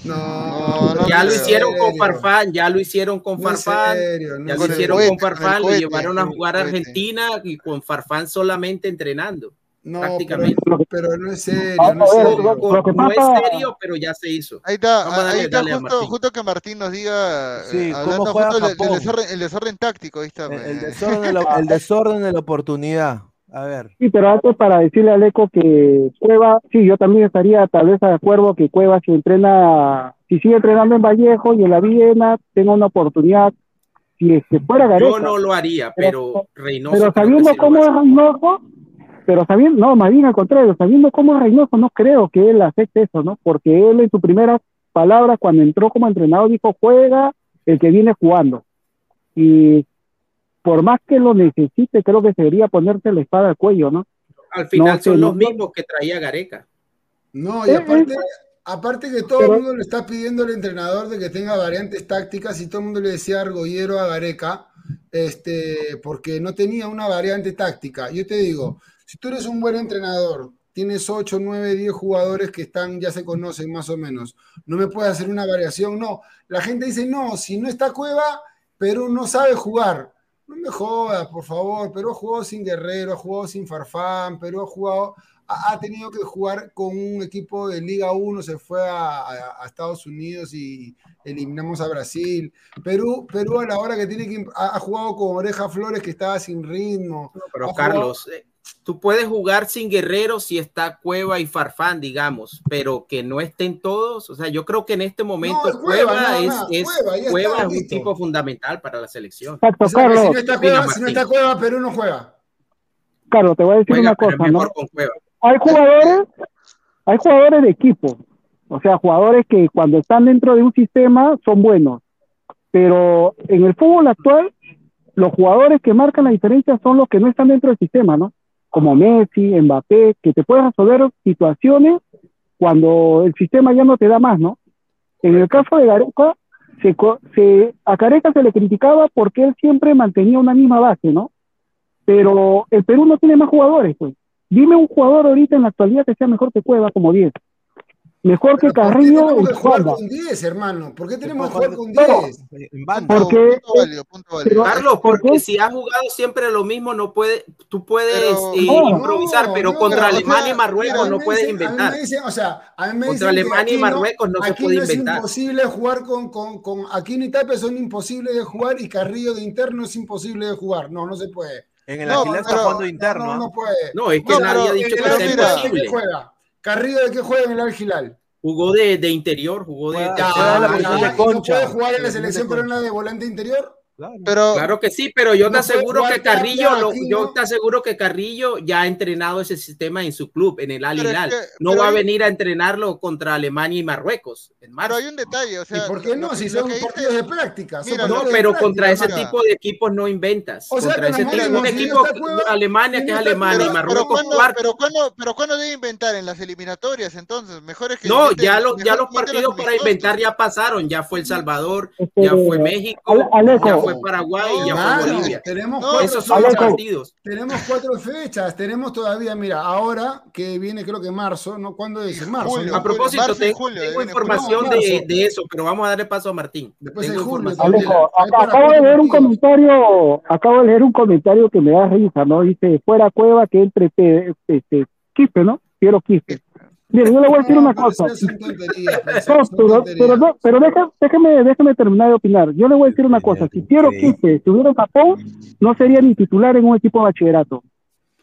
No, ya lo hicieron con Farfán, ya lo hicieron con Farfán, ya lo hicieron con Farfán, lo llevaron a jugar a Argentina y con Farfán solamente entrenando. No, prácticamente. Pero, no es serio, no es serio. pero ya se hizo. Ahí está, ahí está justo, justo, que Martín nos diga, sí, hablando justo del, desorden, el desorden táctico, ahí está. El, el, desorden, de la, el desorden de la oportunidad. A ver. Sí, pero antes para decirle al Eco que Cueva, sí, yo también estaría tal vez de acuerdo que Cueva si entrena, si sigue entrenando en Vallejo y en la Viena, tenga una oportunidad. Si es que fuera Gareca. Yo no lo haría, pero, Reynoso. Pero sabiendo cómo es Reynoso, pero sabiendo, no, más bien al contrario, sabiendo cómo es Reynoso, no creo que él acepte eso, ¿no? Porque él en sus primeras palabras, cuando entró como entrenador, dijo: juega el que viene jugando. Y por más que lo necesite, creo que debería ponerse la espada al cuello, ¿no? Al final son los mismos que traía Gareca. No, y aparte, aparte que todo el mundo le está pidiendo al entrenador de que tenga variantes tácticas y todo el mundo le decía argollero a Gareca, este, porque no tenía una variante táctica. Yo te digo, si tú eres un buen entrenador, tienes 8, 9, 10 jugadores que están, ya se conocen más o menos, no me puedes hacer una variación, no. La gente dice, no, si no está Cueva, Perú no sabe jugar. No me jodas, por favor. Perú ha jugado sin Guerrero, ha jugado sin Farfán, Perú ha jugado, ha, tenido que jugar con un equipo de Liga 1, se fue a, Estados Unidos y eliminamos a Brasil. Perú, Perú a la hora que tiene que ha, jugado con Oreja Flores que estaba sin ritmo. pero Carlos, eh, tú puedes jugar sin Guerrero si está Cueva y Farfán, digamos, pero que no estén todos. O sea, yo creo que en este momento Cueva, es, Cueva, un tipo fundamental para la selección. Carlos. Si no está Cueva, si no está Cueva, Perú no juega. Carlos, te voy a decir una cosa, ¿no? Hay jugadores, hay jugadores de equipo, o sea, jugadores que cuando están dentro de un sistema son buenos, pero en el fútbol actual los jugadores que marcan la diferencia son los que no están dentro del sistema, ¿no? Como Messi, Mbappé, que te pueden resolver situaciones cuando el sistema ya no te da más, ¿no? En el caso de Gareca, se, a Gareca se le criticaba porque él siempre mantenía una misma base, ¿no? Pero el Perú no tiene más jugadores, pues. Dime un jugador ahorita en la actualidad que sea mejor que Cueva como 10. Mejor que Carrillo ¿por qué tenemos que jugar con 10, hermano? ¿Por qué tenemos que jugar con 10? Porque, Carlos, porque si ha jugado siempre lo mismo, no puede, tú puedes eh, improvisar, pero contra Alemania y Marruecos no puedes inventar. o sea, a mí me contra Alemania y Marruecos no, se puede inventar. Es imposible jugar con, con, con Aquino y Tapia son imposibles de jugar y Carrillo de interno es imposible de jugar. No, no se puede. En el Aguilar está jugando interno. No, no puede. No, es que nadie ha dicho que sea imposible. Carrillo de qué juega en el Al Jugó de, de interior, jugó de. Ah, la posición de concha. ¿Puede jugar en la selección peruana de volante interior? Claro. Pero, claro que sí, pero yo te aseguro que Carrillo, yo te aseguro que Carrillo ya ha entrenado ese sistema en su club, en el Al Hilal. no va a venir a entrenarlo contra Alemania y Marruecos. En pero hay un detalle, o sea, ¿Y por qué no? Si son partidos de práctica. no, pero contra ese tipo de equipos no inventas. O sea, contra ese tipo, un equipo de Alemania que es Alemania y Marruecos. Pero cuando, pero cuando debe inventar en las eliminatorias, entonces mejor es que no, ya los ya los partidos para inventar ya pasaron, ya fue El Salvador, ya fue México, ya fue Paraguay y ya fue Bolivia. Tenemos cuatro esos son los partidos. Tenemos cuatro fechas, tenemos todavía, mira, ahora que viene creo que marzo, ¿no? ¿Cuándo es? Marzo. a propósito, tengo, información de, de, eso, pero vamos a darle paso a Martín. Después de julio, acabo de leer un comentario, acabo de leer un comentario que me da risa, ¿no? Dice, fuera cueva que entre este, Quispe, ¿no? Quiero Quispe. Mire, yo le voy a decir una cosa. pero, pero, no, pero déjame, déjame terminar de opinar. Yo le voy a decir una cosa. Si quiero Quispe estuviera en Japón, no sería ni titular en un equipo de bachillerato.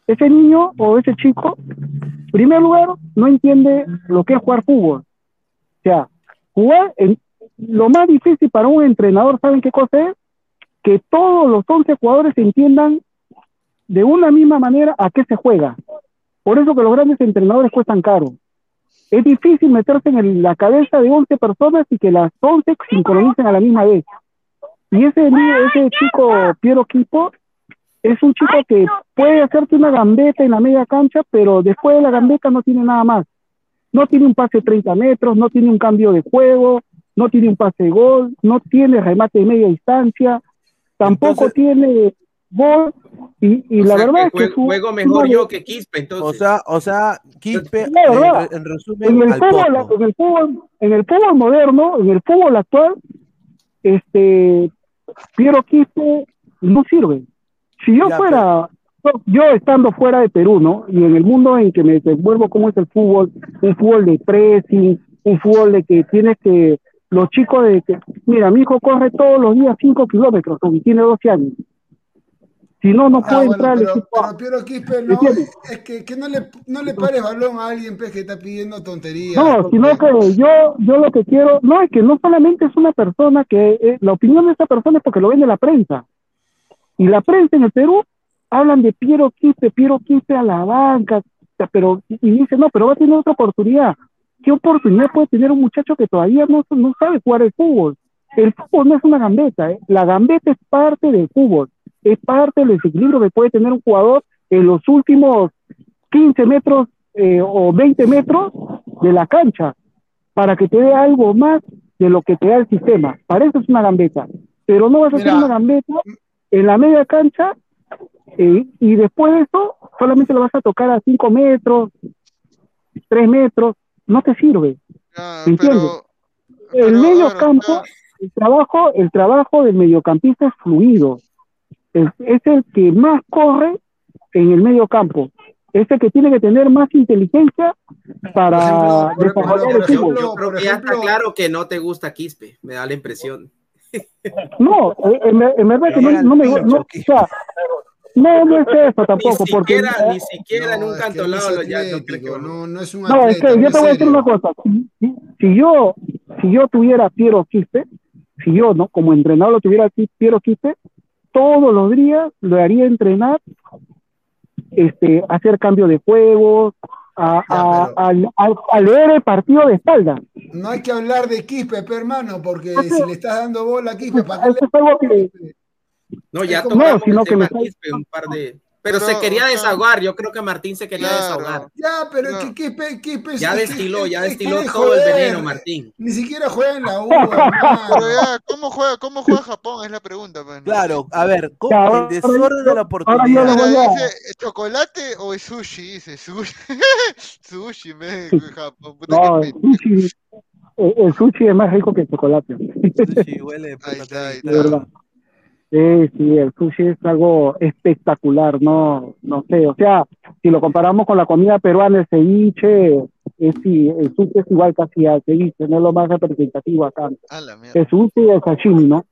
Ese niño o ese chico primer lugar, no entiende lo que es jugar fútbol. O sea, jugar, en, lo más difícil para un entrenador, ¿saben qué cosa es? Que todos los 11 jugadores entiendan de una misma manera a qué se juega. Por eso que los grandes entrenadores cuestan caro. Es difícil meterse en la cabeza de 11 personas y que las 11 sincronicen a la misma vez. Y ese, ese chico Piero Quipo es un chico que puede hacerte una gambeta en la media cancha, pero después de la gambeta no tiene nada más. No tiene un pase de 30 metros, no tiene un cambio de juego, no tiene un pase de gol, no tiene remate de media distancia, tampoco tiene gol. Y, la verdad es que juego mejor yo que Quispe, entonces. O sea, o sea Quispe, en, resumen, en el, fútbol, en el, fútbol, en el fútbol moderno, en el fútbol actual, este Piero Quispe no sirve. Si yo fuera, yo estando fuera de Perú, ¿no? Y en el mundo en que me desenvuelvo, ¿cómo es el fútbol? Un fútbol de pressing, un fútbol de que tienes que, los chicos de que, mira, mi hijo corre todos los días 5 kilómetros, y tiene 12 años. Si no, no ah, puede entrar pero, equipo. Pero, Quispe, no, es que, que, no, le, no le pares balón a alguien pues, que está pidiendo tonterías. No, sino que yo, yo lo que quiero, no, es que no solamente es una persona que, eh, la opinión de esa persona es porque lo vende la prensa. Y la prensa en el Perú hablan de Piero Quispe, Piero Quispe a la banca, pero, y dice, no, pero va a tener otra oportunidad. ¿Qué oportunidad puede tener un muchacho que todavía no, no sabe jugar el fútbol? El fútbol no es una gambeta, ¿eh? la gambeta es parte del fútbol, es parte del desequilibrio que puede tener un jugador en los últimos 15 metros eh, o 20 metros de la cancha, para que te dé algo más de lo que te da el sistema. Para eso es una gambeta, pero no vas a hacer una gambeta en la media cancha eh, y después de eso solamente lo vas a tocar a 5 metros, 3 metros, no te sirve. ¿Entiendes? el medio campo, el trabajo, el trabajo del mediocampista es fluido. Es, el que más corre en el medio campo. Es el que tiene que tener más inteligencia para desarrollar el fútbol. Yo creo que ya está claro que no te gusta Quispe, me da la impresión. No, en, verdad que no, me gusta. No, no es eso tampoco. Ni porque, siquiera, ni siquiera en un canto lado ya no creo no, no es un No, es que yo te voy a decir una cosa. Si, yo, si yo tuviera Piero Quispe, si yo, ¿no? Como entrenador lo tuviera Piero Quispe, todos los días lo haría entrenar, este, hacer cambio de juego, a, a, leer el partido de espalda. No hay que hablar de Quispe, hermano, porque si le estás dando bola a Quispe, ¿para qué No, ya tocamos no, el tema Quispe un par de, pero, se quería desahogar, yo creo que Martín se quería desahogar. Ya, pero no. ¿qué, qué, qué, Ya destiló, ya destiló todo el veneno, Martín. Ni siquiera juega en la U. pero ya, ¿cómo juega, ¿cómo juega Japón? Es la pregunta. Man. Claro, a ver, ¿cómo el desorden de la oportunidad? dice, ¿chocolate o sushi? Dice, sushi. sushi, me Japón. no, sushi, el sushi es más rico que el chocolate. sushi huele de ahí está, ahí está. Sí, sí, el sushi es algo espectacular, no, no sé, o sea, si lo comparamos con la comida peruana, el ceviche, es, sí, el sushi es igual casi al ceviche, no es lo más representativo acá. el sushi y el sashimi, ¿no?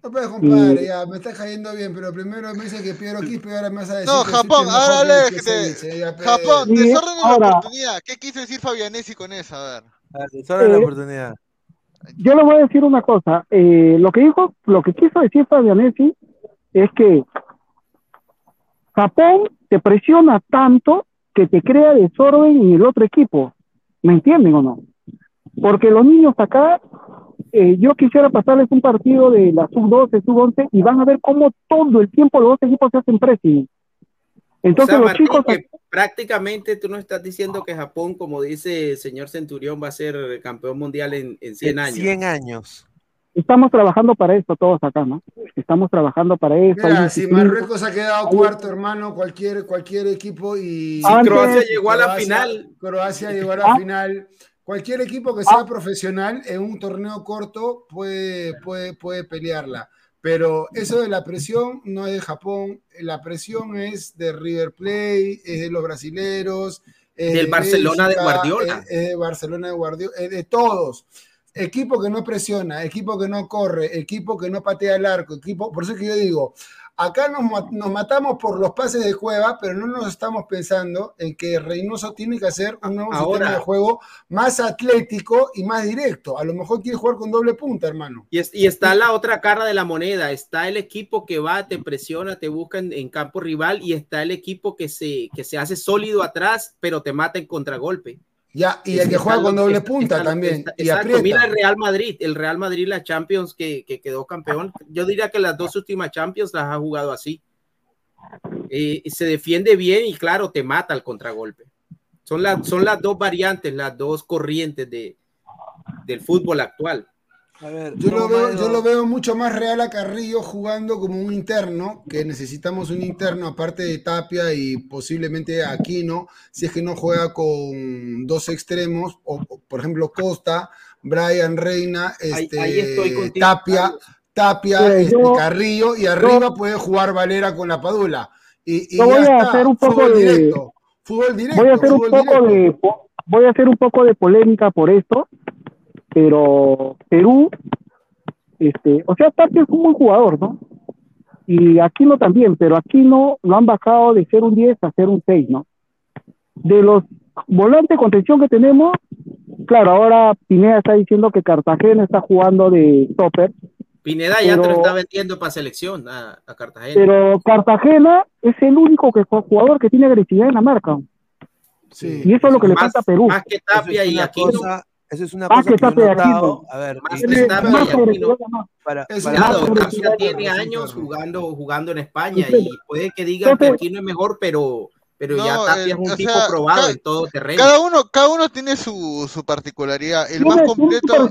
No puedes compadre, ya, me está cayendo bien, pero primero me dice que Piero Quispe y ahora me vas a decir No, Japón, ahora aléjate. Japón, desorden de la oportunidad. ¿Qué quiso decir Fabianesi con eso? A ver. Desorden de la oportunidad yo le voy a decir una cosa. Eh, lo que dijo, lo que quiso decir Fabianesi es que Japón te presiona tanto que te crea desorden en el otro equipo. ¿Me entienden o no? Porque los niños acá, eh, yo quisiera pasarles un partido de la sub-12, sub-11 y van a ver cómo todo el tiempo los dos equipos se hacen pressing. Entonces los chicos... prácticamente tú no estás diciendo que Japón, como dice el señor Centurión, va a ser campeón mundial en, en 100 años. 100 años. Estamos trabajando para eso todos acá, ¿no? Estamos trabajando para eso. Mira, si Marruecos ha quedado cuarto, hermano, cualquier, cualquier equipo y... Croacia llegó a la final. Croacia llegó a la ah. final. Cualquier equipo que sea ah. profesional en un torneo corto puede, puede, puede pelearla. Pero eso de la presión no es de Japón, la presión es de River Plate, es de los brasileros, es del Barcelona de Guardiola. Es, de Barcelona de Guardiola, es de todos. Equipo que no presiona, equipo que no corre, equipo que no patea el arco, equipo, por eso es que yo digo, acá nos, nos, matamos por los pases de Cueva, pero no nos estamos pensando en que Reynoso tiene que hacer un nuevo sistema de juego más atlético y más directo. A lo mejor quiere jugar con doble punta, hermano. Y, y está la otra cara de la moneda. Está el equipo que va, te presiona, te busca en, campo rival y está el equipo que se, que se hace sólido atrás, pero te mata en contragolpe. Ya, y el que juega con doble punta también. exacto, mira el Real Madrid, el Real Madrid, la Champions que, quedó campeón. Yo diría que las dos últimas Champions las ha jugado así. Eh, se defiende bien y claro, te mata el contragolpe. Son, las son las dos variantes, las dos corrientes de, del fútbol actual yo, lo veo, yo lo veo mucho más real a Carrillo jugando como un interno, que necesitamos un interno aparte de Tapia y posiblemente Aquino, si es que no juega con dos extremos, o, por ejemplo Costa, Brian Reina, este, Tapia, Tapia, este, Carrillo, y arriba puede jugar Valera con la Padula. Y, voy a hacer un poco de directo, fútbol directo, voy a hacer un poco de voy a hacer un poco de polémica por esto pero Perú, este, o sea, Tapia es un buen jugador, ¿no? Y Aquino también, pero Aquino lo han bajado de ser un 10 a ser un 6, ¿no? De los volantes de contención que tenemos, claro, ahora Pineda está diciendo que Cartagena está jugando de topper. Pineda ya te lo está vendiendo para selección a, Cartagena. Pero Cartagena es el único que, jugador que tiene agresividad en la marca. Sí. Y eso es lo que le falta a Perú. Más que Tapia y Aquino. Esa es una ah, cosa que, que he notado. A ver, más Aquino, para, para tiene años jugando, jugando en España y puede que diga que Aquino es mejor, pero pero ya Tapia es un tipo probado en todo terreno. Cada uno, cada uno tiene su, su particularidad. El más completo,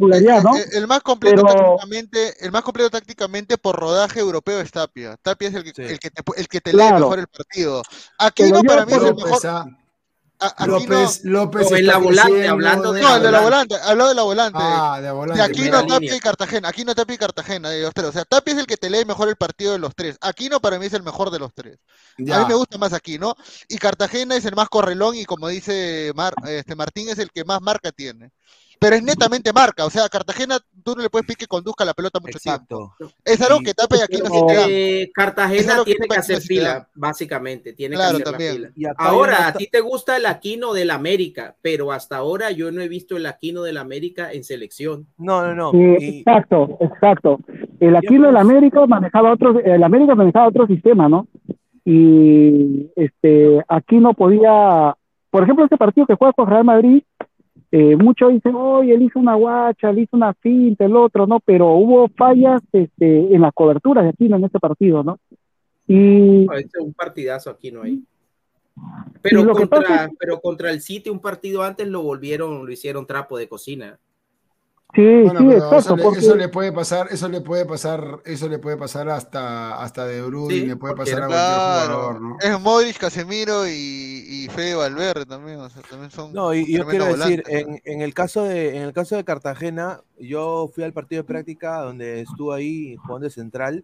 el, más completo tácticamente, el más completo tácticamente por rodaje europeo es Tapia. Tapia es el que, el que te, el que te lee mejor el partido. Aquino para mí es el mejor. López, López no, la volante, hablando de no, de la volante, habló de la volante. Ah, de volante. De Aquino, Tapia y Cartagena. Aquí no Tapia y Cartagena, de los tres. O sea, Tapia es el que te lee mejor el partido de los tres. Aquino para mí es el mejor de los tres. A mí me gusta más aquí, ¿no? Y Cartagena es el más correlón y como dice este Martín es el que más marca tiene pero es netamente marca. O sea, a Cartagena tú no le puedes pedir que conduzca la pelota mucho tiempo. Es algo que tapa y aquí no se Cartagena tiene que, hacer fila, básicamente. Tiene que hacer también. fila. Ahora, a ti te gusta el Aquino del América, pero hasta ahora yo no he visto el Aquino del América en selección. No, no, no. Exacto, exacto. El Aquino del América manejaba otro, el América manejaba otro sistema, ¿no? Y este, aquí no podía, por ejemplo, este partido que juega con Real Madrid, eh, muchos dicen, oye, él hizo una guacha, él hizo una finta, el otro, ¿no? Pero hubo fallas este, en las coberturas de Aquino en este partido, ¿no? Y... un partidazo aquí no hay. Pero contra, pero contra el City, un partido antes lo volvieron, lo hicieron trapo de cocina. Sí, sí, exacto. Eso le, puede pasar, eso le puede pasar, eso le puede pasar hasta, hasta de Bruyne, le puede pasar a cualquier jugador, ¿no? Es Modric, Casemiro y, y Fede Valverde también, o sea, también son. No, y, yo quiero decir, en, en, el caso de, en el caso de Cartagena, yo fui al partido de práctica donde estuvo ahí jugando de central,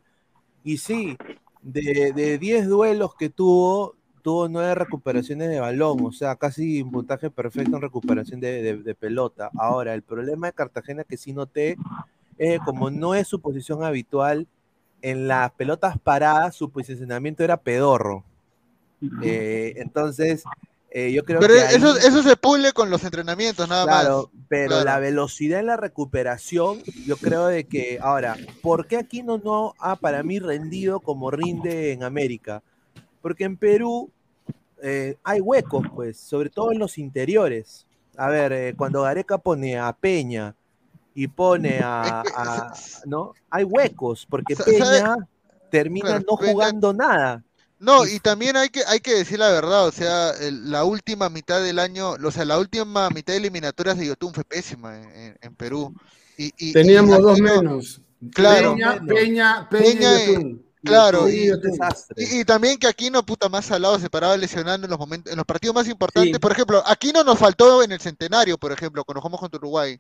y sí, de 10 duelos que tuvo, tuvo nueve recuperaciones de balón, o sea, casi un puntaje perfecto en recuperación de, pelota. Ahora, el problema de Cartagena que sí noté es como no es su posición habitual, en las pelotas paradas su posicionamiento era pedorro. Eh, entonces, eh, yo creo pero que. eso, eso se pule con los entrenamientos, nada claro, Pero la velocidad en la recuperación, yo creo de que. Ahora, ¿por qué aquí no, no ha para mí rendido como rinde en América? Porque en Perú eh, hay huecos, pues, sobre todo en los interiores. A ver, eh, cuando Gareca pone a Peña y pone a, ¿no? Hay huecos, porque Peña termina no jugando nada. No, y también hay que, hay que decir la verdad, o sea, la última mitad del año, o sea, la última mitad de eliminatorias de Yotun fue pésima en, Perú. Y, Teníamos dos menos. Claro. Peña, Peña, Peña, y Claro, y, también que Aquino, puta, más al lado se paraba lesionando en los momentos, en los partidos más importantes. Por ejemplo, Aquino nos faltó en el centenario, por ejemplo, cuando jugamos contra Uruguay.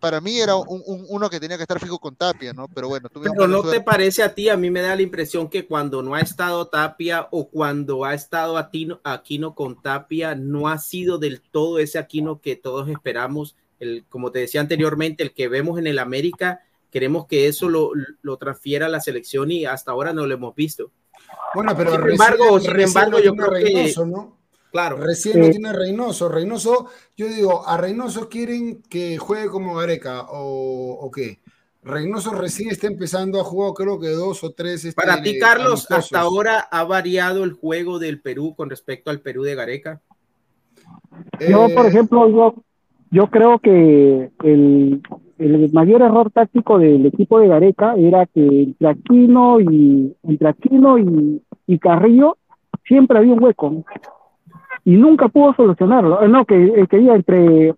Para mí era uno que tenía que estar fijo con Tapia, ¿no? Pero bueno, Pero no te parece a ti, a mí me da la impresión que cuando no ha estado Tapia o cuando ha estado Aquino con Tapia, no ha sido del todo ese Aquino que todos esperamos. El, como te decía anteriormente, el que vemos en el América Queremos que eso lo, lo transfiera a la selección y hasta ahora no lo hemos visto. Bueno, pero sin embargo, sin embargo, yo creo que ¿no? Claro. Recién lo tiene Reynoso. Reynoso, yo digo, a Reynoso quieren que juegue como Gareca o, o qué. Reynoso recién está empezando a jugar, creo que dos o tres. Este, Para ti, Carlos, hasta ahora ha variado el juego del Perú con respecto al Perú de Gareca. Yo, por eh, ejemplo, yo, yo creo que el, el, mayor error táctico del equipo de Gareca era que entre Aquino y entre Aquino y, y Carrillo siempre había un hueco y nunca pudo solucionarlo. Eh, no, que, que entre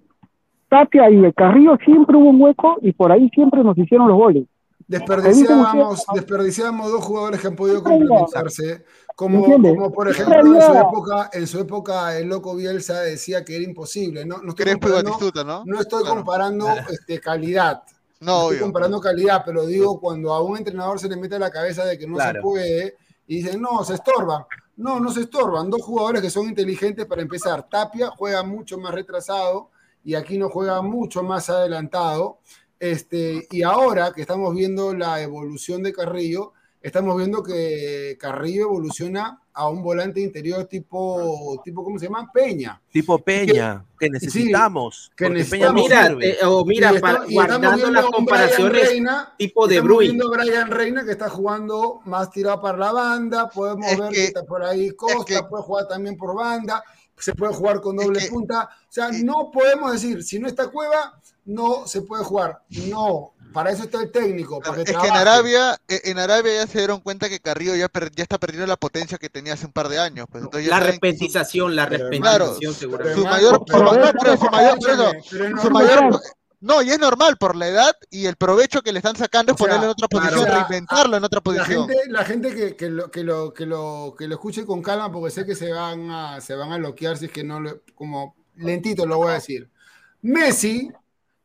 Tapia y el Carrillo siempre hubo un hueco y por ahí siempre nos hicieron los goles. Desperdiciábamos, desperdiciábamos dos jugadores que han podido complementarse. Como, como por ejemplo en su, época, en su época el loco Bielsa decía que era imposible. No, no estoy comparando, ¿no? no estoy comparando este, calidad. No, estoy comparando calidad, pero digo cuando a un entrenador se le mete a la cabeza de que no se puede y dicen, no, se estorban. No, no se estorban. Dos jugadores que son inteligentes para empezar. Tapia juega mucho más retrasado y aquí no juega mucho más adelantado. Este, y ahora que estamos viendo la evolución de Carrillo, estamos viendo que Carrillo evoluciona a un volante interior tipo, tipo ¿cómo se llama? Peña. Tipo Peña, que, necesitamos. que necesitamos. Mira, eh, o mira, guardando las comparaciones tipo de Bruyne. viendo Brian Reina que está jugando más tirado para la banda, podemos ver que, está por ahí Costa, puede jugar también por banda, se puede jugar con doble punta. O sea, no podemos decir, si no está Cueva, no se puede jugar. No, para eso está el técnico. es que en Arabia, e, en Arabia ya se dieron cuenta que Carrillo ya, ya está perdiendo la potencia que tenía hace un par de años. Pues, la repentización, la repentización, seguramente. Su mayor, su mayor, no, y es normal por la edad y el provecho que le están sacando es ponerlo en otra posición, reinventarlo en otra posición. La gente, que, que, lo, que, lo, que, lo, que lo escuche con calma, porque sé que se van a, se van a bloquear si es que no, como lentito lo voy a decir. Messi,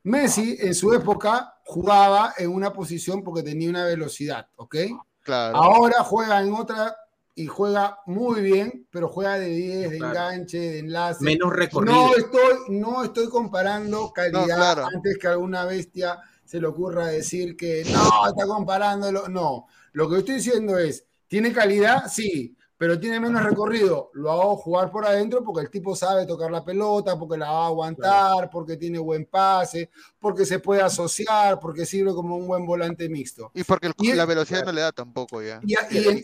Messi en su época jugaba en una posición porque tenía una velocidad, ¿ok? Claro. Ahora juega en otra y juega muy bien, pero juega de 10, de enganche, de enlace. Menos recorrido. No estoy, no estoy comparando calidad antes que alguna bestia se le ocurra decir que no, está comparándolo. No, lo que estoy diciendo es, ¿tiene calidad? Sí pero tiene menos recorrido. Lo hago jugar por adentro porque el tipo sabe tocar la pelota, porque la va a aguantar, porque tiene buen pase, porque se puede asociar, porque sirve como un buen volante mixto. Y porque la velocidad no le da tampoco ya.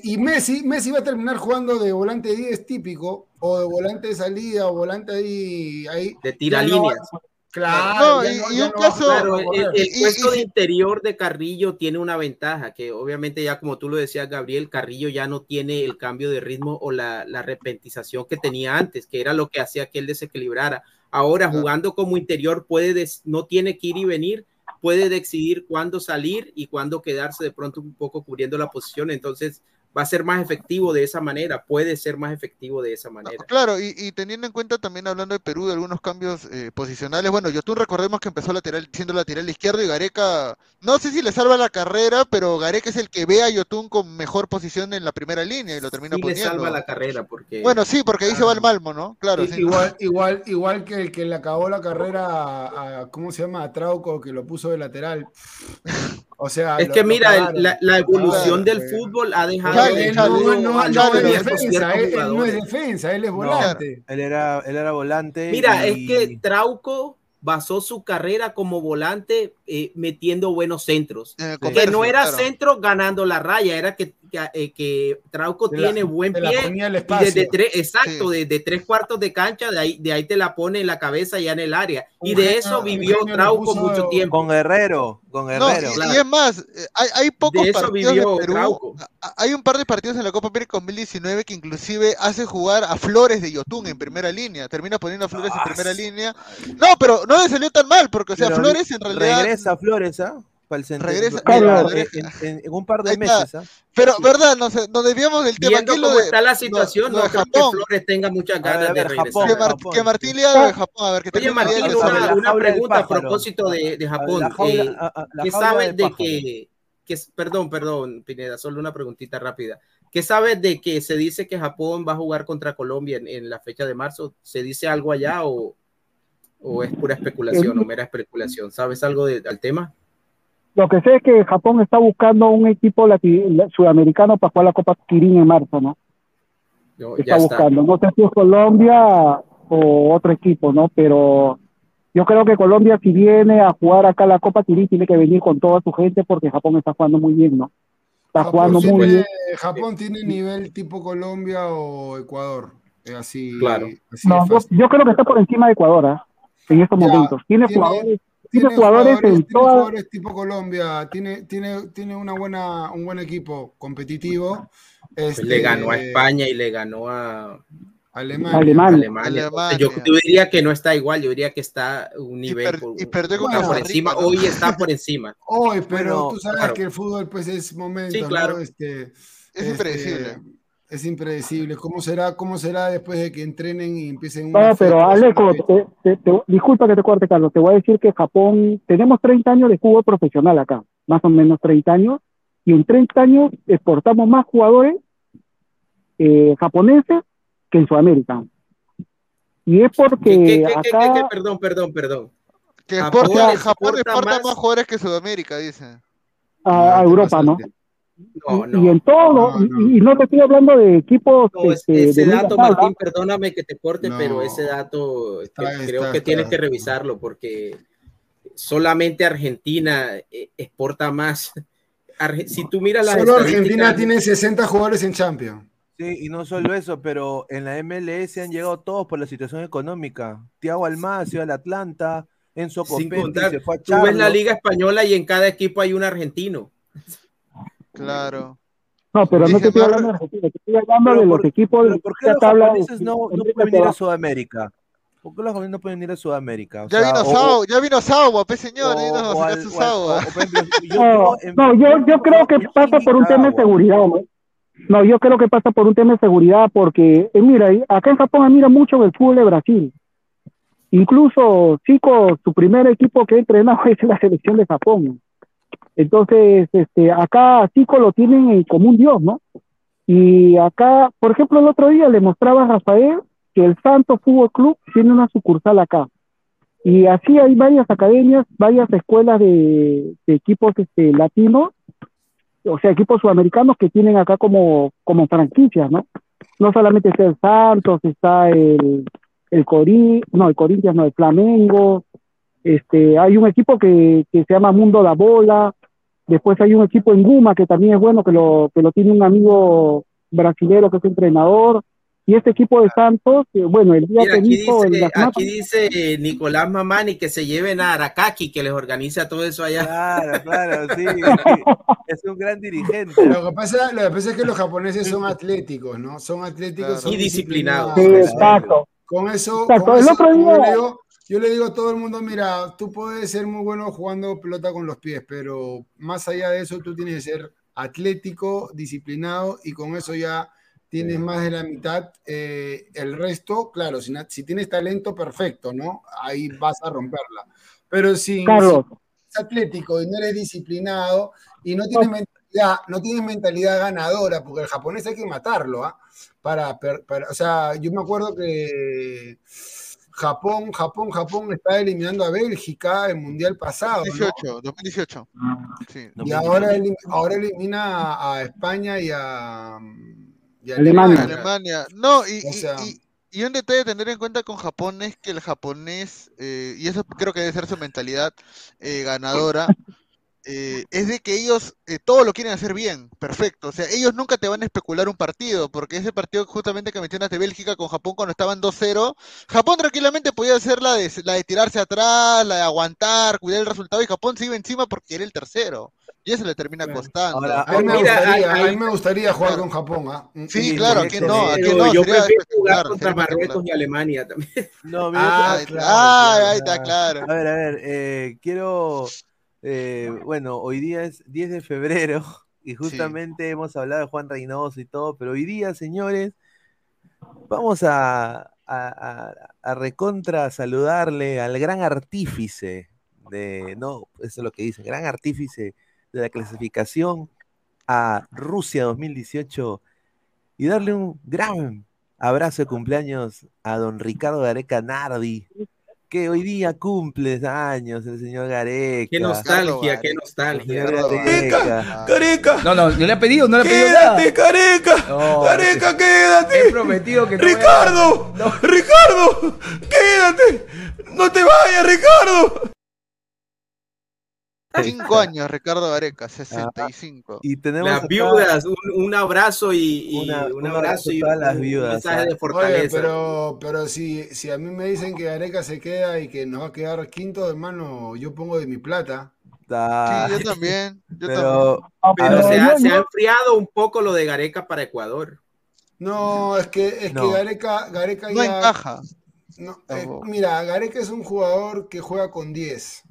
Y, Messi, Messi va a terminar jugando de volante 10 típico, o de volante de salida, o volante ahí. ahí de tiralíneas. Claro, y, un caso, el, puesto de interior de Carrillo tiene una ventaja, que obviamente ya como tú lo decías, Gabriel, Carrillo ya no tiene el cambio de ritmo o la, la repentización que tenía antes, que era lo que hacía que él desequilibrara. Ahora, jugando como interior, puede no tiene que ir y venir, puede decidir cuándo salir y cuándo quedarse de pronto un poco cubriendo la posición. Entonces, va a ser más efectivo de esa manera, puede ser más efectivo de esa manera. Claro, y, teniendo en cuenta también hablando de Perú, de algunos cambios eh, posicionales, bueno, tú recordemos que empezó lateral, siendo lateral izquierdo y Gareca, no sé si le salva la carrera, pero Gareca es el que ve a Yotun con mejor posición en la primera línea y lo termina sí poniendo. le salva la carrera porque... Bueno, sí, porque ahí se va el Malmo, ¿no? Claro. Igual, igual, igual que el que le acabó la carrera a, ¿cómo se llama? A Trauco, que lo puso de lateral. O sea, es que mira, la, evolución del fútbol ha dejado él no, es defensa, él, no es defensa, él es volante. él, era, él era volante. Mira, es que Trauco basó su carrera como volante eh, metiendo buenos centros. Eh, que no era centro ganando la raya, era que eh, que, Trauco tiene buen pie. Y desde tres, exacto, desde tres cuartos de cancha, de ahí, de ahí te la pone en la cabeza ya en el área. y de eso vivió Trauco mucho tiempo. Con Guerrero, con Guerrero. y, es más, eh, hay, hay pocos partidos de Perú. Hay un par de partidos en la Copa América 2019 que inclusive hace jugar a Flores de Yotun en primera línea. Termina poniendo a Flores en primera línea. No, pero no le salió tan mal, porque o sea, Flores en realidad. Regresa Flores, ¿ah? Para el centro. Regresa, en, un par de meses. ¿ah? Pero, ¿verdad? Nos, nos desviamos del tema. Viendo cómo está la situación, no, creo que Flores tenga muchas ganas de regresar. que, Martín le de Japón. A ver, que Oye, Martín, una, una pregunta a propósito de, de Japón. Eh, ¿Qué sabes de que, que, perdón, perdón, Pineda, solo una preguntita rápida. ¿Qué sabes de que se dice que Japón va a jugar contra Colombia en, en la fecha de marzo? ¿Se dice algo allá o, o es pura especulación o mera especulación? ¿Sabes algo de, del tema? Lo que sé es que Japón está buscando un equipo sudamericano para jugar la Copa Kirin en marzo, ¿no? está buscando. No sé si es Colombia o otro equipo, ¿no? Pero yo creo que Colombia, si viene a jugar acá la Copa Kirin, tiene que venir con toda su gente porque Japón está jugando muy bien, ¿no? Está jugando muy bien. Japón tiene nivel tipo Colombia o Ecuador. Eh, así, claro. no, yo, creo que está por encima de Ecuador ¿eh? en estos momentos. Tiene, jugadores tiene, jugadores, en jugadores tipo Colombia, tiene, tiene, tiene una buena, un buen equipo competitivo. Este, le ganó a España y le ganó a Alemania. Yo, diría que no está igual, yo diría que está un nivel y, perdió con por encima. Hoy está por encima. Hoy, pero tú sabes que el fútbol pues es momento, sí, claro. Este, es este, impredecible es impredecible. ¿Cómo será, cómo será después de que entrenen y empiecen? No, pero Aleco, disculpa que te corte, Carlos. Te voy a decir que Japón, tenemos 30 años de fútbol profesional acá, más o menos 30 años, y en 30 años exportamos más jugadores eh, japoneses que en Sudamérica. Y es porque acá... perdón, perdón, perdón. Que Japón, exporta, más... jugadores que Sudamérica, dice. A, a Europa, ¿no? Y en todo, Y, no te estoy hablando de equipos. Este, ese dato, Martín, perdóname que te corte, pero ese dato creo que tienes que revisarlo porque solamente Argentina eh, exporta más. si tú miras la Solo Argentina tiene 60 jugadores en Champions. Sí, y no solo eso, pero en la MLS han llegado todos por la situación económica. Tiago Almacio, al Atlanta, Enzo Copetti, se fue a Tú ves la Liga Española y en cada equipo hay un argentino. Claro. No, pero no te estoy hablando de Argentina, te estoy hablando de los equipos de ¿Por qué los japoneses no, no pueden venir a Sudamérica? ¿Por qué los japoneses no pueden venir a Sudamérica? O ya, vino Sao, ya vino Sao, pe señor, no, yo, yo creo que pasa por un tema de seguridad, ¿no? No, yo creo que pasa por un tema de seguridad porque, eh, mira, acá en Japón admira mucho el fútbol de Brasil. Incluso, chicos, su primer equipo que he entrenado es la selección de Japón. Entonces, este, acá Tico lo tienen como un dios, ¿no? Y acá, por ejemplo, el otro día le mostraba a Rafael que el Santo Fútbol Club tiene una sucursal acá. Y así hay varias academias, varias escuelas de, equipos este, latinos, o sea, equipos sudamericanos que tienen acá como, como franquicias, ¿no? No solamente está el Santos, está el, el Corí, no, el Corinthians, no, el Flamengo, este, hay un equipo que, que se llama Mundo La Bola, Después hay un equipo en Guma que también es bueno, que lo, que lo tiene un amigo brasilero que es entrenador. Y este equipo de Santos, bueno, el día que aquí dice, aquí dice Nicolás Mamani que se lleven a Arakaki, que les organiza todo eso allá. Claro, claro, sí. es un gran dirigente. Lo que, pasa, lo que pasa es que los japoneses son atléticos, ¿no? Son atléticos. y disciplinados. Sí, exacto. Con eso, con eso el yo le digo a todo el mundo, mira, tú puedes ser muy bueno jugando pelota con los pies, pero más allá de eso, tú tienes que ser atlético, disciplinado y con eso ya tienes más de la mitad. Eh, el resto, claro, si, si, tienes talento, perfecto, ¿no? Ahí vas a romperla. Pero si, eres atlético y no eres disciplinado y no tienes mentalidad, no tienes mentalidad ganadora, porque el japonés hay que matarlo, ¿ah? Para, para, o sea, yo me acuerdo que Japón, Japón, Japón está eliminando a Bélgica el mundial pasado. 2018, 2018. Y ahora, ahora elimina a, España y a, Alemania. No, y, y, un detalle a tener en cuenta con Japón es que el japonés, eh, y eso creo que debe ser su mentalidad eh, ganadora, eh, es de que ellos eh, todo lo quieren hacer bien, perfecto. O sea, ellos nunca te van a especular un partido, porque ese partido justamente que mencionas de Bélgica con Japón cuando estaban 2-0, Japón tranquilamente podía hacer la de, la de tirarse atrás, la de aguantar, cuidar el resultado, y Japón se iba encima porque era el tercero. Y eso le termina costando. a, mí me gustaría, jugar con Japón. ¿ah? Sí, claro, ¿a quién no? ¿A no? Yo prefiero jugar contra Marruecos y Alemania también. No, ah, claro, ahí está claro. A ver, a ver, eh, quiero eh, bueno, hoy día es 10 de febrero y justamente hemos hablado de Juan Reynoso y todo, pero hoy día, señores, vamos a, a, recontra saludarle al gran artífice de, no, eso es lo que dice, gran artífice de la clasificación a Rusia 2018 y darle un gran abrazo de cumpleaños a don Ricardo Gareca Nardi, que hoy día cumple años el señor Gareca. Qué nostalgia, qué nostalgia. Gareca, Gareca. No, no, no le ha pedido, no le ha pedido quédate, Gareca. Gareca, quédate. He prometido que Ricardo, Ricardo, quédate. No te vayas, Ricardo. Cinco años, Ricardo Gareca, 65. y tenemos las viudas, un, abrazo y, un abrazo y todas las viudas. mensaje de fortaleza. pero pero si, si a mí me dicen que Gareca se queda y que nos va a quedar quinto, hermano, yo pongo de mi plata. Sí, yo también. Yo pero, pero se, ha, se, ha, enfriado un poco lo de Gareca para Ecuador. No, es que, es que Gareca, Gareca no ya. encaja. No, eh, mira, Gareca es un jugador que juega con 10.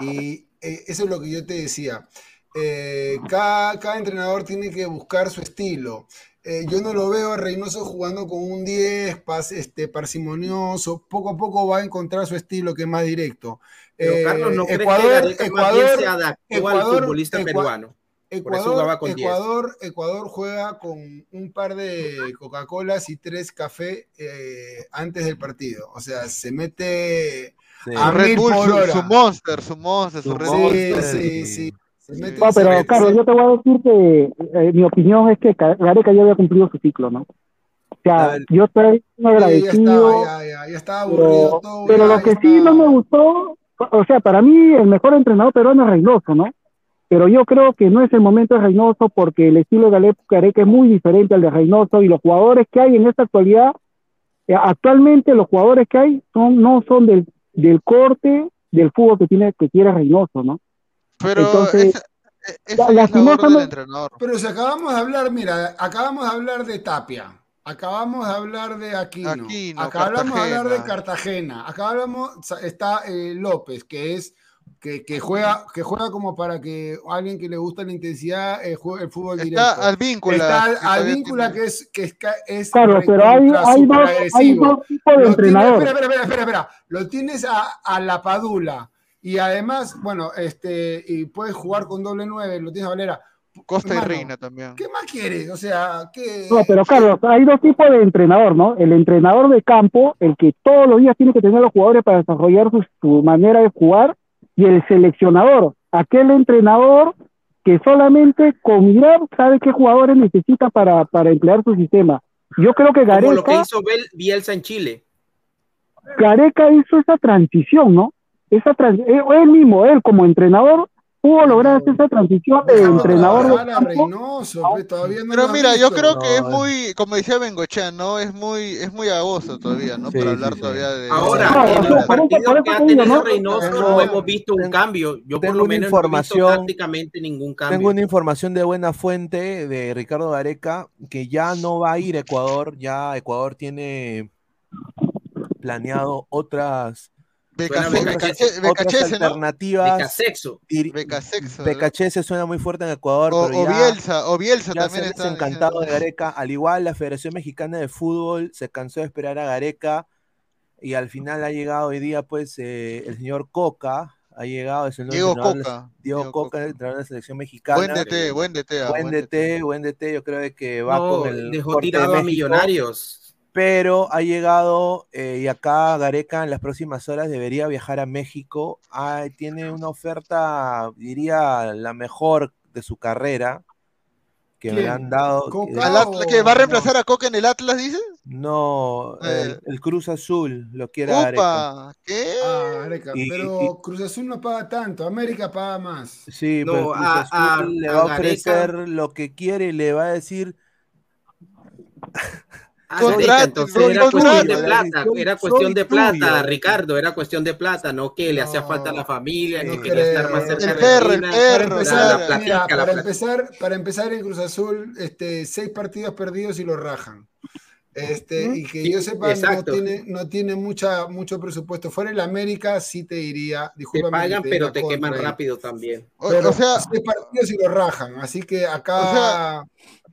Y, eh, eso es lo que yo te decía. Eh, cada, entrenador tiene que buscar su estilo. Eh, yo no lo veo a Reynoso jugando con un 10, este, parsimonioso. Poco a poco va a encontrar su estilo que es más directo. Pero Carlos, ¿no Ecuador, que Ecuador, se adaptó al futbolista peruano? Ecuador, Ecuador, juega con un par de Coca-Colas y tres café antes del partido. O sea, se mete a Red Bull, su, monster, su monster, su, Red Bull. Sí, sí, No, pero Carlos, yo te voy a decir que eh, mi opinión es que Gareca ya había cumplido su ciclo, ¿no? O sea, yo estoy agradecido. Ya, ya, ya, estaba aburrido pero, todo. Pero lo que sí no me gustó, o sea, para mí el mejor entrenador peruano es Reynoso, ¿no? Pero yo creo que no es el momento de Reynoso porque el estilo de Gareca es muy diferente al de Reynoso y los jugadores que hay en esta actualidad, eh, actualmente los jugadores que hay son, no son del del corte del fútbol que tiene que quiere Reynoso, ¿no? Pero Entonces, es, entrenador. Pero si acabamos de hablar, mira, acabamos de hablar de Tapia, acabamos de hablar de Aquino, acabamos de hablar de Cartagena, acá hablamos, está eh, López, que es que, juega, que juega como para que alguien que le gusta la intensidad eh, juegue el fútbol directo. Está al vínculo. Está al, vínculo que es, que es, Claro, pero hay, hay, dos, hay, dos, tipos de entrenadores. espera, espera, espera, espera, Lo tienes a, a, la Padula. Y además, bueno, este, y puedes jugar con doble nueve, lo tienes a Valera. Costa y Reina también. ¿Qué más quieres? O sea, ¿qué? No, pero Carlos, hay dos tipos de entrenador, ¿no? El entrenador de campo, el que todos los días tiene que tener a los jugadores para desarrollar su, su manera de jugar, y el seleccionador, aquel entrenador que solamente con mirar sabe qué jugadores necesita para, para emplear su sistema. Yo creo que Gareca... Como lo que hizo Bielsa en Chile. Gareca hizo esa transición, ¿no? Esa trans eh, él mismo, él como entrenador, pudo lograr esa transición de entrenador pues, pero mira yo creo que es muy como decía Bengochea no es muy es muy agosto todavía no para hablar todavía de ahora en los partidos que ha tenido Reynoso no hemos visto un cambio. Yo por lo menos información, no he visto prácticamente ningún cambio. tengo una información de buena fuente de Ricardo Gareca que ya no va a ir a Ecuador ya Ecuador tiene planeado otras Becachese, alternativas. Becachese suena muy fuerte en Ecuador. O, Bielsa, o Bielsa también está. encantado de Gareca. Al igual, la Federación Mexicana de Fútbol se cansó de esperar a Gareca y al final ha llegado hoy día, pues, eh, el señor Coca. Ha llegado, es el Diego Coca. Diego, Coca, entrenador de la selección mexicana. Buen DT, buen DT. Ah, buen DT, buen DT. Yo creo que va con el. Dejó tirado a Millonarios pero ha llegado eh, y acá Gareca en las próximas horas debería viajar a México. tiene una oferta, diría, la mejor de su carrera, que me han dado. Que, va a reemplazar a Coca en el Atlas, dices? No, eh. el, Cruz Azul lo quiere Gareca. ¿Qué? Ah, pero Cruz Azul no paga tanto, América paga más. Sí, pero Cruz Azul le va a ofrecer lo que quiere y le va a decir Ah, entonces era cuestión de plata, era cuestión de plata, Ricardo, era cuestión de plata, no que le hacía falta a la familia, no, quería estar más cerca de la para, empezar, para empezar en Cruz Azul, este, seis partidos perdidos y lo rajan. Este, y que yo sepa, no tiene, no tiene mucha, mucho presupuesto. Fuera el América, sí te diría. Te pagan, pero te queman rápido también. Pero, o sea, seis partidos y lo rajan. Así que acá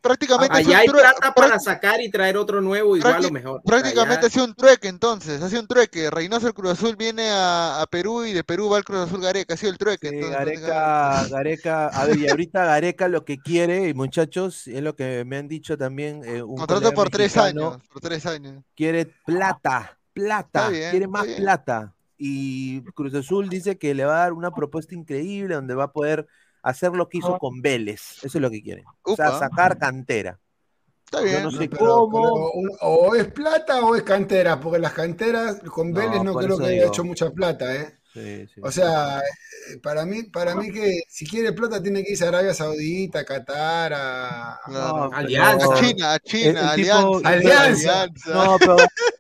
prácticamente. Allá hay plata para sacar y traer otro nuevo, igual o mejor. Prácticamente hace un trueque entonces, hace un trueque. Reynoso el Cruz Azul viene a, Perú y de Perú va el Cruz Azul Gareca, ha sido el trueque. Gareca, Gareca, a ver, y ahorita Gareca lo que quiere, muchachos, es lo que me han dicho también. Eh, un Contrato por tres años, por tres años. Quiere plata, plata, quiere más plata. y Cruz Azul dice que le va a dar una propuesta increíble donde va a poder hacer lo que hizo con Vélez. Eso es lo que quieren. O sea, sacar cantera. Está bien. Yo no sé cómo. o es plata o es cantera, porque las canteras con Vélez no, creo que haya hecho mucha plata, ¿eh? O sea, eh, para mí, para mí que si quiere plata tiene que irse a Arabia Saudita, a Qatar, a, Alianza. China, a China, Alianza. Alianza. No,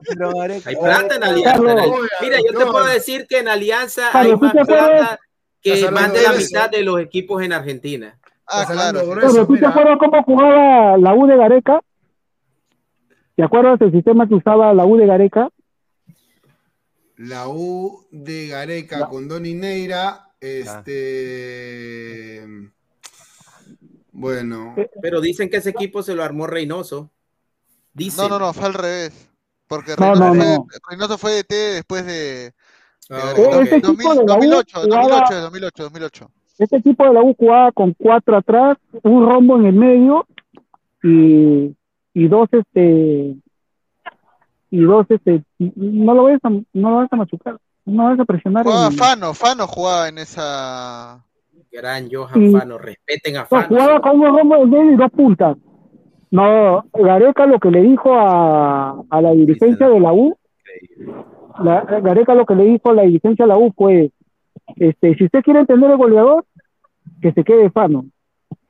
pero, hay plata en Alianza. Mira, yo te puedo decir que en Alianza hay más plata que más de la mitad de los equipos en Argentina. Ah, claro. Pero tú te acuerdas cómo jugaba la U de Gareca? ¿Te acuerdas del sistema que usaba la U de Gareca? la U de Gareca con Doni Neira, este... Bueno. Pero dicen que ese equipo se lo armó Reynoso. No, no, no, fue al revés. Porque Reynoso, fue de T después de... 2008, 2008, 2008, 2008. Este equipo de la U jugaba con cuatro atrás, un rombo en el medio y, y dos este y dos, este, no lo vayas a, no lo a machucar, no lo vayas a presionar. Jugaba Fano, Fano jugaba en esa. Gran Johan Fano, respeten a Fano. jugaba con un rombo de medio y dos puntas. No, Gareca lo que le dijo a, a la dirigencia de la U, la, Gareca lo que le dijo a la dirigencia de la U fue, este, si usted quiere entender el goleador, que se quede Fano.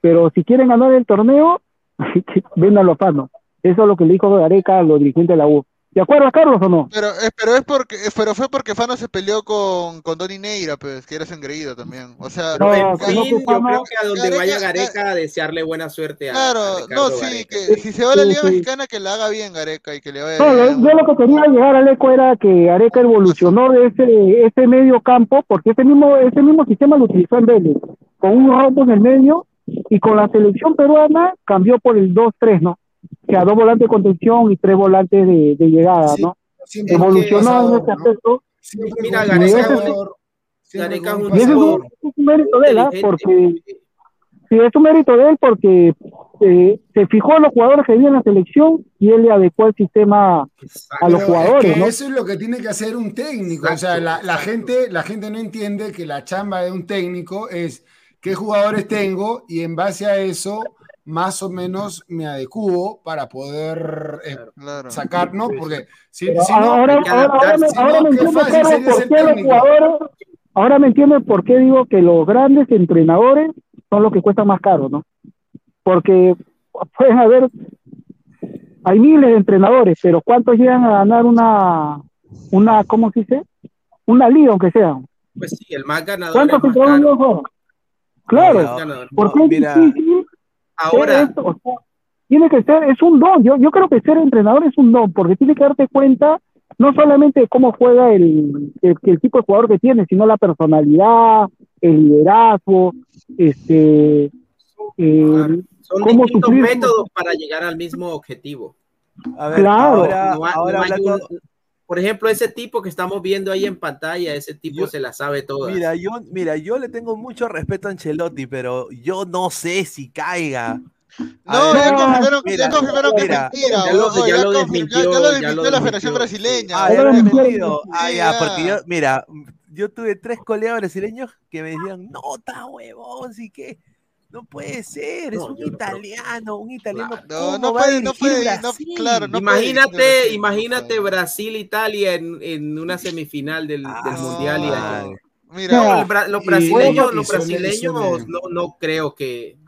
Pero si quieren ganar el torneo, véndanlo a Fano. Eso es lo que le dijo Gareca a los dirigentes de la U. ¿De acuerdo, Carlos, o no? Pero, eh, pero, es porque, eh, pero fue porque Fano se peleó con, con Donny Neira, pues, que eres engreído también. O sea, no, en fin, yo creo que a donde vaya Gareca, a desearle buena suerte a Claro, no, sí, que si se va a la Liga Mexicana, que la haga bien Gareca y que le vaya bien. Yo lo que quería llegar al eco era que Gareca evolucionó de ese, ese medio campo, porque ese mismo, ese mismo sistema lo utilizó en Vélez, con un rombo en el medio, y con la selección peruana cambió por el 2-3, ¿no? Que a dos volantes de contención y tres volantes de, de llegada, ¿no? Evolucionó en ese aspecto. Mira, Gareca, es un, es un, mérito de él, ¿ah? porque sí, es un mérito de él porque eh, se fijó en los jugadores que había en la selección y él le adecuó el sistema a los jugadores. ¿no? Eso es lo que tiene que hacer un técnico. o sea, la, la, gente, la gente no entiende que la chamba de un técnico es qué jugadores tengo y en base a eso más o menos me adecuo para poder eh, sacar, ¿no? Porque si, no, ahora, ahora, me entiendo por qué los jugadores, ahora me entiendo por qué digo que los grandes entrenadores son los que cuestan más caro, ¿no? Porque pueden haber, hay miles de entrenadores, pero ¿cuántos llegan a ganar una, una, ¿cómo se dice? Una liga, aunque sea. Pues sí, el más ganador. ¿Cuántos entrenadores Claro, porque es difícil Ahora. tiene que ser, es un don. Yo, yo creo que ser entrenador es un don, porque tiene que darte cuenta no solamente de cómo juega el, el, tipo de jugador que tiene, sino la personalidad, el liderazgo, este. Son distintos métodos para llegar al mismo objetivo. claro. ahora, por ejemplo, ese tipo que estamos viendo ahí en pantalla, ese tipo se la sabe todo. Mira, yo, mira, yo le tengo mucho respeto a Ancelotti, pero yo no sé si caiga. No, ya confirmaron, ya confirmaron que es mentira. Ya lo, ya lo desmintió, ya lo desmintió la Federación Brasileña. Ah, ya lo desmintió. Ah, ya, porque yo, mira, yo tuve tres colegas brasileños que me decían, no, está huevón, sí que no puede ser, es un italiano, un italiano. No, no puede, no puede, claro, no Imagínate, imagínate Brasil, Italia en, en una semifinal del, del ah, mundial y Mira, los brasileños, los brasileños no, no creo que.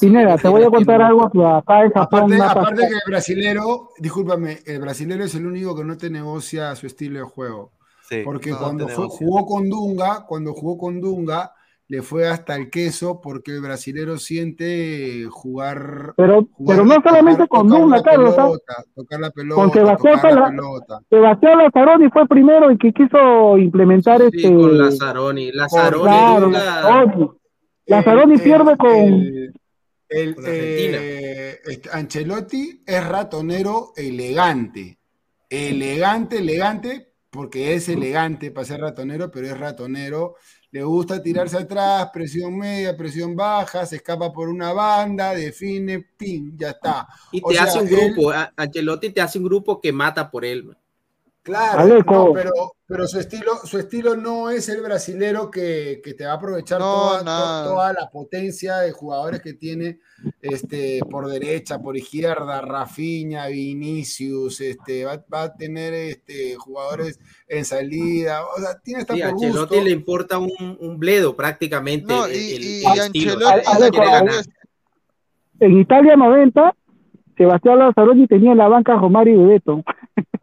Pineda, te voy a contar algo acá en Japón. Aparte, aparte que el brasilero, discúlpame, el brasilero es el único que no te negocia su estilo de juego. Sí, porque cuando fue, jugó con Dunga, cuando jugó con Dunga, le fue hasta el queso porque el brasilero siente jugar. Pero, pero no solamente con Dunga, Carlos. Tocar la pelota, con Sebastián la, pelota. Sebastián Lazzaroni fue primero y que quiso implementar sí, este. Con Lazzaroni. Lazzaroni, claro, Lazzaroni. Lazzaroni pierde con. El, el, eh, este, Ancelotti es ratonero elegante. Elegante, elegante, porque es elegante para ser ratonero, pero es ratonero le gusta tirarse atrás, presión media, presión baja, se escapa por una banda, define, pin, ya está. Y te hace un grupo, Angelotti te hace un grupo que mata por él. Claro, pero, pero su estilo, su estilo no es el brasilero que, te va a aprovechar toda, la potencia de jugadores que tiene este, por derecha, por izquierda, Rafinha, Vinicius, este, va, a tener este, jugadores en salida. O sea, tiene esta sí, a Ancelotti le importa un, bledo prácticamente. y, en Italia 90 Sebastián Lazzaroni tenía en la banca a Romario y Bebeto.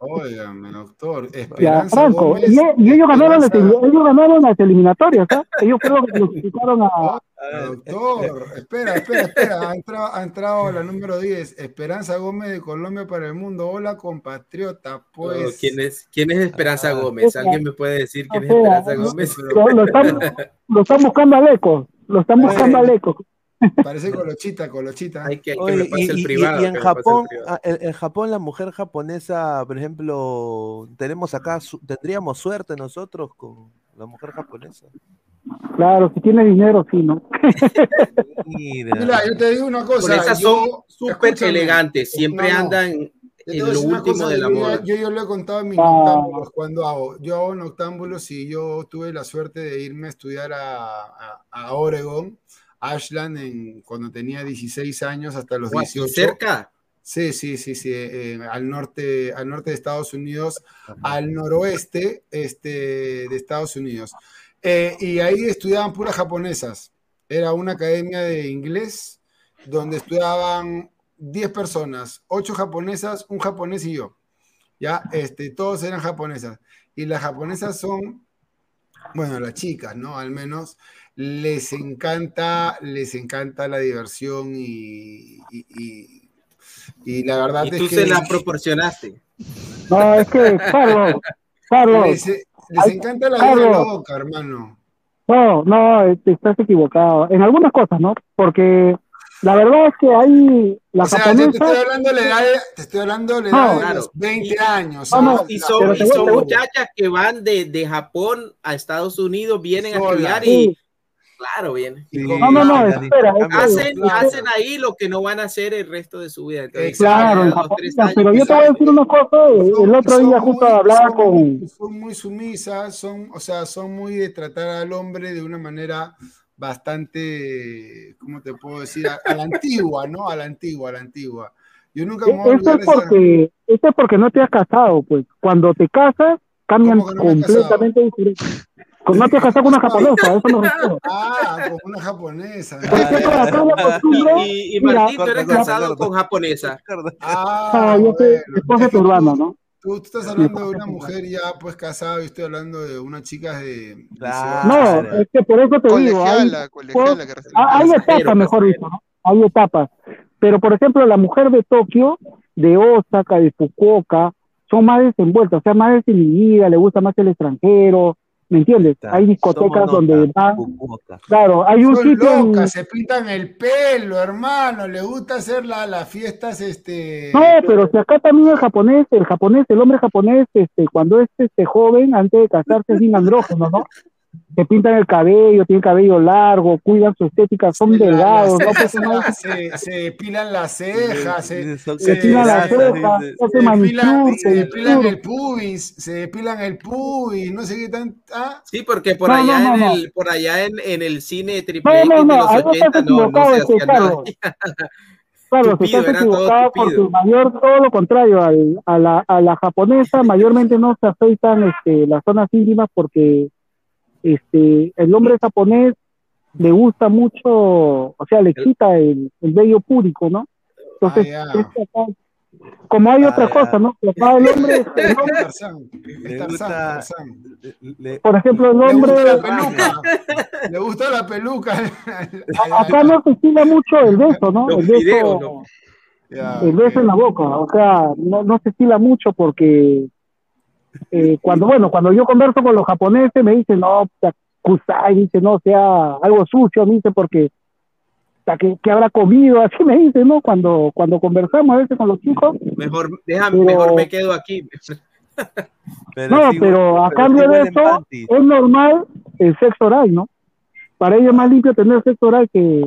Óigame, doctor. Esperanza Franco, Gómez, y, ellos, ganaron las, ellos ganaron las eliminatorias, ¿ah? Ellos fueron los que clasificaron a. Doctor, espera, espera, espera. Ha entrado, ha entrado, la número 10, Esperanza Gómez de Colombia para el Mundo. Hola, compatriota. Pues. ¿quién, es, ¿Quién es Esperanza ah, Gómez? ¿Alguien me puede decir quién es Esperanza Gómez? Lo, están, lo están buscando al eco. Lo están buscando al eco. Parece colochita, colochita. Hay que, el privado. Y, en Japón, ah, en, Japón la mujer japonesa, por ejemplo, tenemos acá, tendríamos suerte nosotros con la mujer japonesa. Claro, si tiene dinero, sí, ¿no? Mira, yo te digo una cosa. esas son súper elegantes, siempre andan en lo último de la moda. Yo, yo, lo he contado en mis ah. noctámbulos cuando hago. Yo hago noctámbulos y yo tuve la suerte de irme a estudiar a, a, a Oregon Ashland en, cuando tenía 16 años hasta los 18. ¿Cerca? Sí, sí, sí, sí, al, norte, al norte de Estados Unidos, al noroeste este, de Estados Unidos. Eh, y ahí estudiaban puras japonesas. Era una academia de inglés donde estudiaban 10 personas, 8 japonesas, un japonés y yo. Ya, este, todos eran japonesas. Y las japonesas son, bueno, las chicas, ¿no? Al menos, les encanta, les encanta la diversión y, y, la verdad es tú se la proporcionaste. No, es que, Carlos, Carlos. Les, encanta la vida loca, hermano. No, no, estás equivocado. En algunas cosas, ¿no? Porque la verdad es que hay la o sea, te estoy hablando de la edad, te estoy hablando de, la edad de los 20 años. y son, y son muchachas que van de, de, Japón a Estados Unidos, vienen a estudiar y Claro, viene. no, no, no, espera. Hacen, hacen, ahí lo que no van a hacer el resto de su vida. claro, pero yo te voy a decir una cosa. El otro día justo hablaba con. Son muy sumisas, son, o sea, son muy de tratar al hombre de una manera bastante, ¿cómo te puedo decir? A, la antigua, ¿no? A la antigua, a la antigua. Yo nunca me voy a es porque, Esto es porque no te has casado, pues. Cuando te casas, cambian completamente diferente. Con no te casas con una japonesa, eso no refiero. Ah, con una japonesa. y, y, Martín, tú eres casado con japonesa. Ah, yo soy esposa peruana, ¿no? Tú, estás hablando de una mujer ya pues casada y estoy hablando de una chica de... No, es que por eso te digo, hay, hay etapas, mejor dicho, ¿no? Hay etapas. Pero, por ejemplo, la mujer de Tokio, de Osaka, de Fukuoka, son más desenvueltas, o sea, más desinhibidas, le gusta más el extranjero, ¿Me entiendes? hay discotecas donde van. Claro, hay un sitio. Se pintan el pelo, hermano. Le gusta hacer la, las fiestas, este. No, pero si acá también el japonés, el japonés, el hombre japonés, este, cuando es este joven, antes de casarse es sin andrógeno, ¿no? Se pintan el cabello, tienen cabello largo, cuidan su estética, son delgados. ¿no? Pues, se, se, pilan las cejas, se, se, pilan las cejas, se, depilan, se depilan el pubis, se depilan el pubis, no sé qué tan... ¿ah? Sí, porque por allá, en, el, por allá en, en el cine triple X de los 80 no, no se hacía nada. Claro, se está equivocado porque mayor, todo lo contrario, al, a, la, a la japonesa mayormente no se afeitan este, las zonas íntimas porque este, el hombre japonés le gusta mucho, o sea, le quita el, el vello púrico, ¿no? Entonces, ah, como hay otra cosa, ¿no? el hombre, por ejemplo, el hombre le gusta la peluca. Acá no se estila mucho el beso, ¿no? El beso, el beso en la boca, o sea, no, no se estila mucho porque eh, cuando, bueno, cuando yo converso con los japoneses me dicen, no, kusai, dice, no, sea algo sucio, me dice, porque que, que, habrá comido, así me dice, ¿no? Cuando, cuando conversamos a veces con los chicos. Mejor, déjame, mejor me quedo aquí. no, pero a cambio de eso, es normal el sexo oral, ¿no? Para ellos es más limpio tener sexo oral que,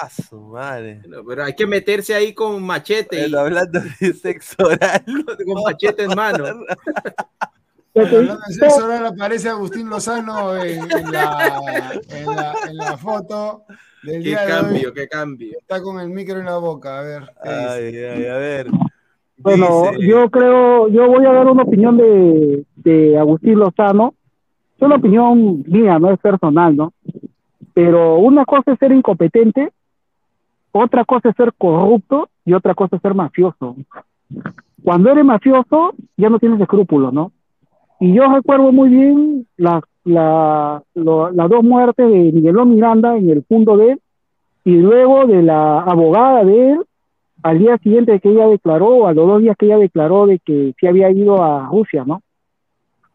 Ah, su madre. pero hay que meterse ahí con machete. hablando de sexo oral. Con machete en mano. hablando de sexo, ahora aparece Agustín Lozano en, la, en, la, foto del día qué cambio, Qué cambio, Está con el micro en la boca, a ver. Ay, ay, a ver. Bueno, yo creo, yo voy a dar una opinión de, de Agustín Lozano. Es una opinión mía, no es personal, ¿no? Pero una cosa es ser incompetente, otra cosa es ser corrupto y otra cosa es ser mafioso. Cuando eres mafioso, ya no tienes escrúpulos, ¿no? Y yo recuerdo muy bien las la, las dos muertes de Miguelón Miranda en el punto de él y luego de la abogada de él al día siguiente que ella declaró, a los dos días que ella declaró de que sí había ido a Rusia, ¿no?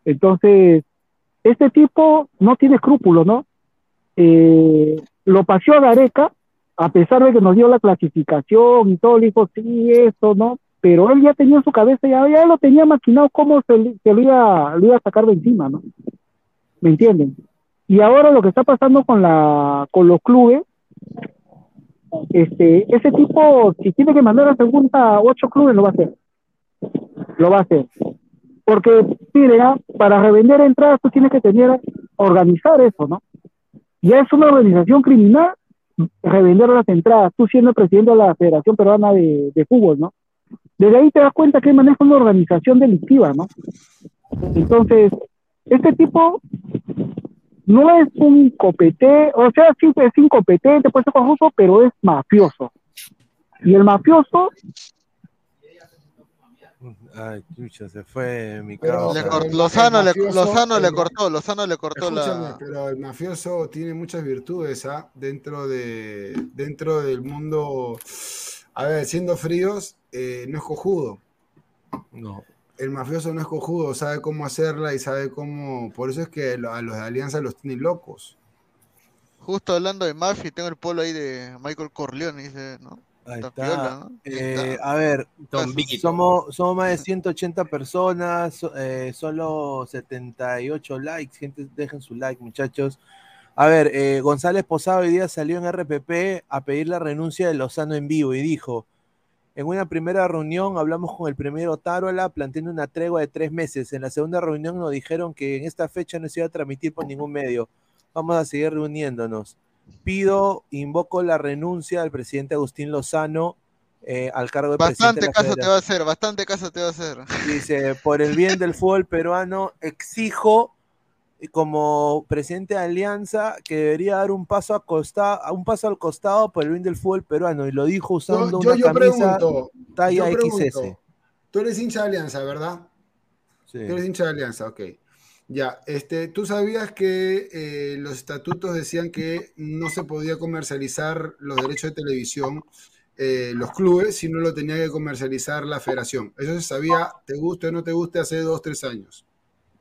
Entonces, este tipo no tiene escrúpulos, ¿no? Eh, lo paseó a Gareca, a pesar de que nos dio la clasificación y todo, le dijo, sí, esto, ¿no? Pero él ya tenía en su cabeza, ya, lo tenía maquinado cómo se, se lo, iba, lo iba a sacar de encima, ¿no? ¿Me entienden? Y ahora lo que está pasando con, la, con los clubes, este, ese tipo, si tiene que mandar a segunda ocho clubes, lo va a hacer. Lo va a hacer. Porque, mire, ¿ah? para revender entradas tú tienes que tener, organizar eso, ¿no? Ya es una organización criminal revender las entradas, tú siendo presidente de la Federación Peruana de, de Fútbol, ¿no? Desde ahí te das cuenta que maneja una organización delictiva, ¿no? Entonces, este tipo no es un copete, o sea, sí es incompetente, puede ser confuso, pero es mafioso. Y el mafioso. Ay, chucha, se fue mi Lozano, le, Lozano le cortó, Lozano le cortó la. Pero el mafioso tiene muchas virtudes ¿ah? dentro, de, dentro del mundo. A ver, siendo fríos, eh, no es cojudo. No el mafioso no es cojudo, sabe cómo hacerla y sabe cómo. Por eso es que a los de Alianza los tienen locos. Justo hablando de mafia, tengo el polo ahí de Michael Corleone, dice, ¿no? Ahí está. Eh, a ver, somos, somos más de 180 personas, eh, solo 78 likes. Gente, dejen su like, muchachos. A ver, eh, González Posado hoy día salió en RPP a pedir la renuncia de Lozano en vivo y dijo: en una primera reunión hablamos con el primero Tarola planteando una tregua de tres meses. En la segunda reunión nos dijeron que en esta fecha no se iba a transmitir por ningún medio. Vamos a seguir reuniéndonos. Pido, invoco la renuncia del presidente Agustín Lozano eh, al cargo de bastante presidente. Bastante caso te va a hacer, bastante caso te va a hacer. Dice, por el bien del fútbol peruano, exijo como presidente de Alianza que debería dar un paso, a costa, un paso al costado por el bien del fútbol peruano y lo dijo usando una camisa talla XS. Tú eres hincha de Alianza, ¿verdad? Sí. Tú eres hincha de Alianza, ok. Ya, este, tú sabías que eh, los estatutos decían que no se podía comercializar los derechos de televisión eh, los clubes, si no lo tenía que comercializar la federación. Eso se sabía, te guste o no te guste, hace dos, tres años.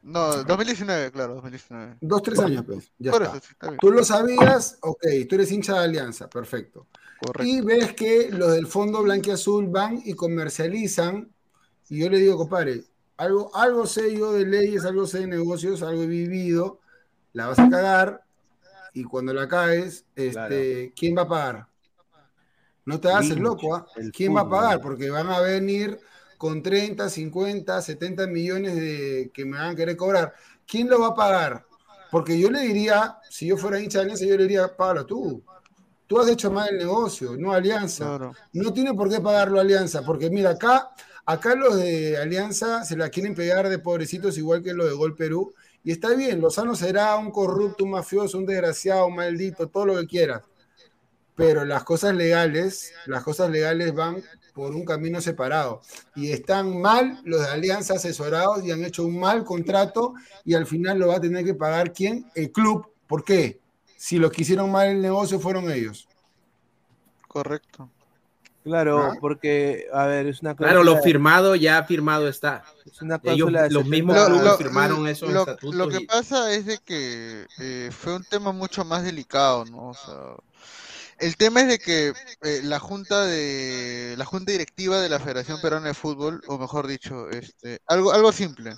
No, 2019, claro, 2019. Dos, tres años, pues. Ya está. Tú lo sabías, ok, tú eres hincha de Alianza, perfecto. Y ves que los del Fondo Azul van y comercializan, y yo le digo, compadre, algo, algo sé yo de leyes, algo sé de negocios, algo he vivido, la vas a cagar, y cuando la caes, este, ¿quién va a pagar? No te haces loco, ¿ah? ¿Quién va a pagar? Porque van a venir con 30, 50, 70 millones de que me van a querer cobrar. ¿Quién lo va a pagar? Porque yo le diría, si yo fuera hincha de Alianza, yo le diría, págalo tú. Tú has hecho mal el negocio, no Alianza. No tiene por qué pagarlo Alianza, porque mira, acá, acá los de Alianza se la quieren pegar de pobrecitos igual que los de Gol Perú. Y está bien, Lozano será un corrupto, un mafioso, un desgraciado, un maldito, todo lo que quieras. Pero las cosas legales, las cosas legales van por un camino separado. Y están mal los de Alianza asesorados y han hecho un mal contrato y al final lo va a tener que pagar quién? El club. ¿Por qué? Si los que hicieron mal el negocio fueron ellos. Correcto. Claro, ¿Ah? porque, a ver, es una Claro, lo firmado ya firmado está. Es una cláusula los mismos lo, firmaron eso. Lo, que pasa es de que eh, fue un tema mucho más delicado, ¿no? O sea, el tema es de que eh, la junta de la junta directiva de la Federación Peruana de Fútbol, o mejor dicho, este, algo algo simple.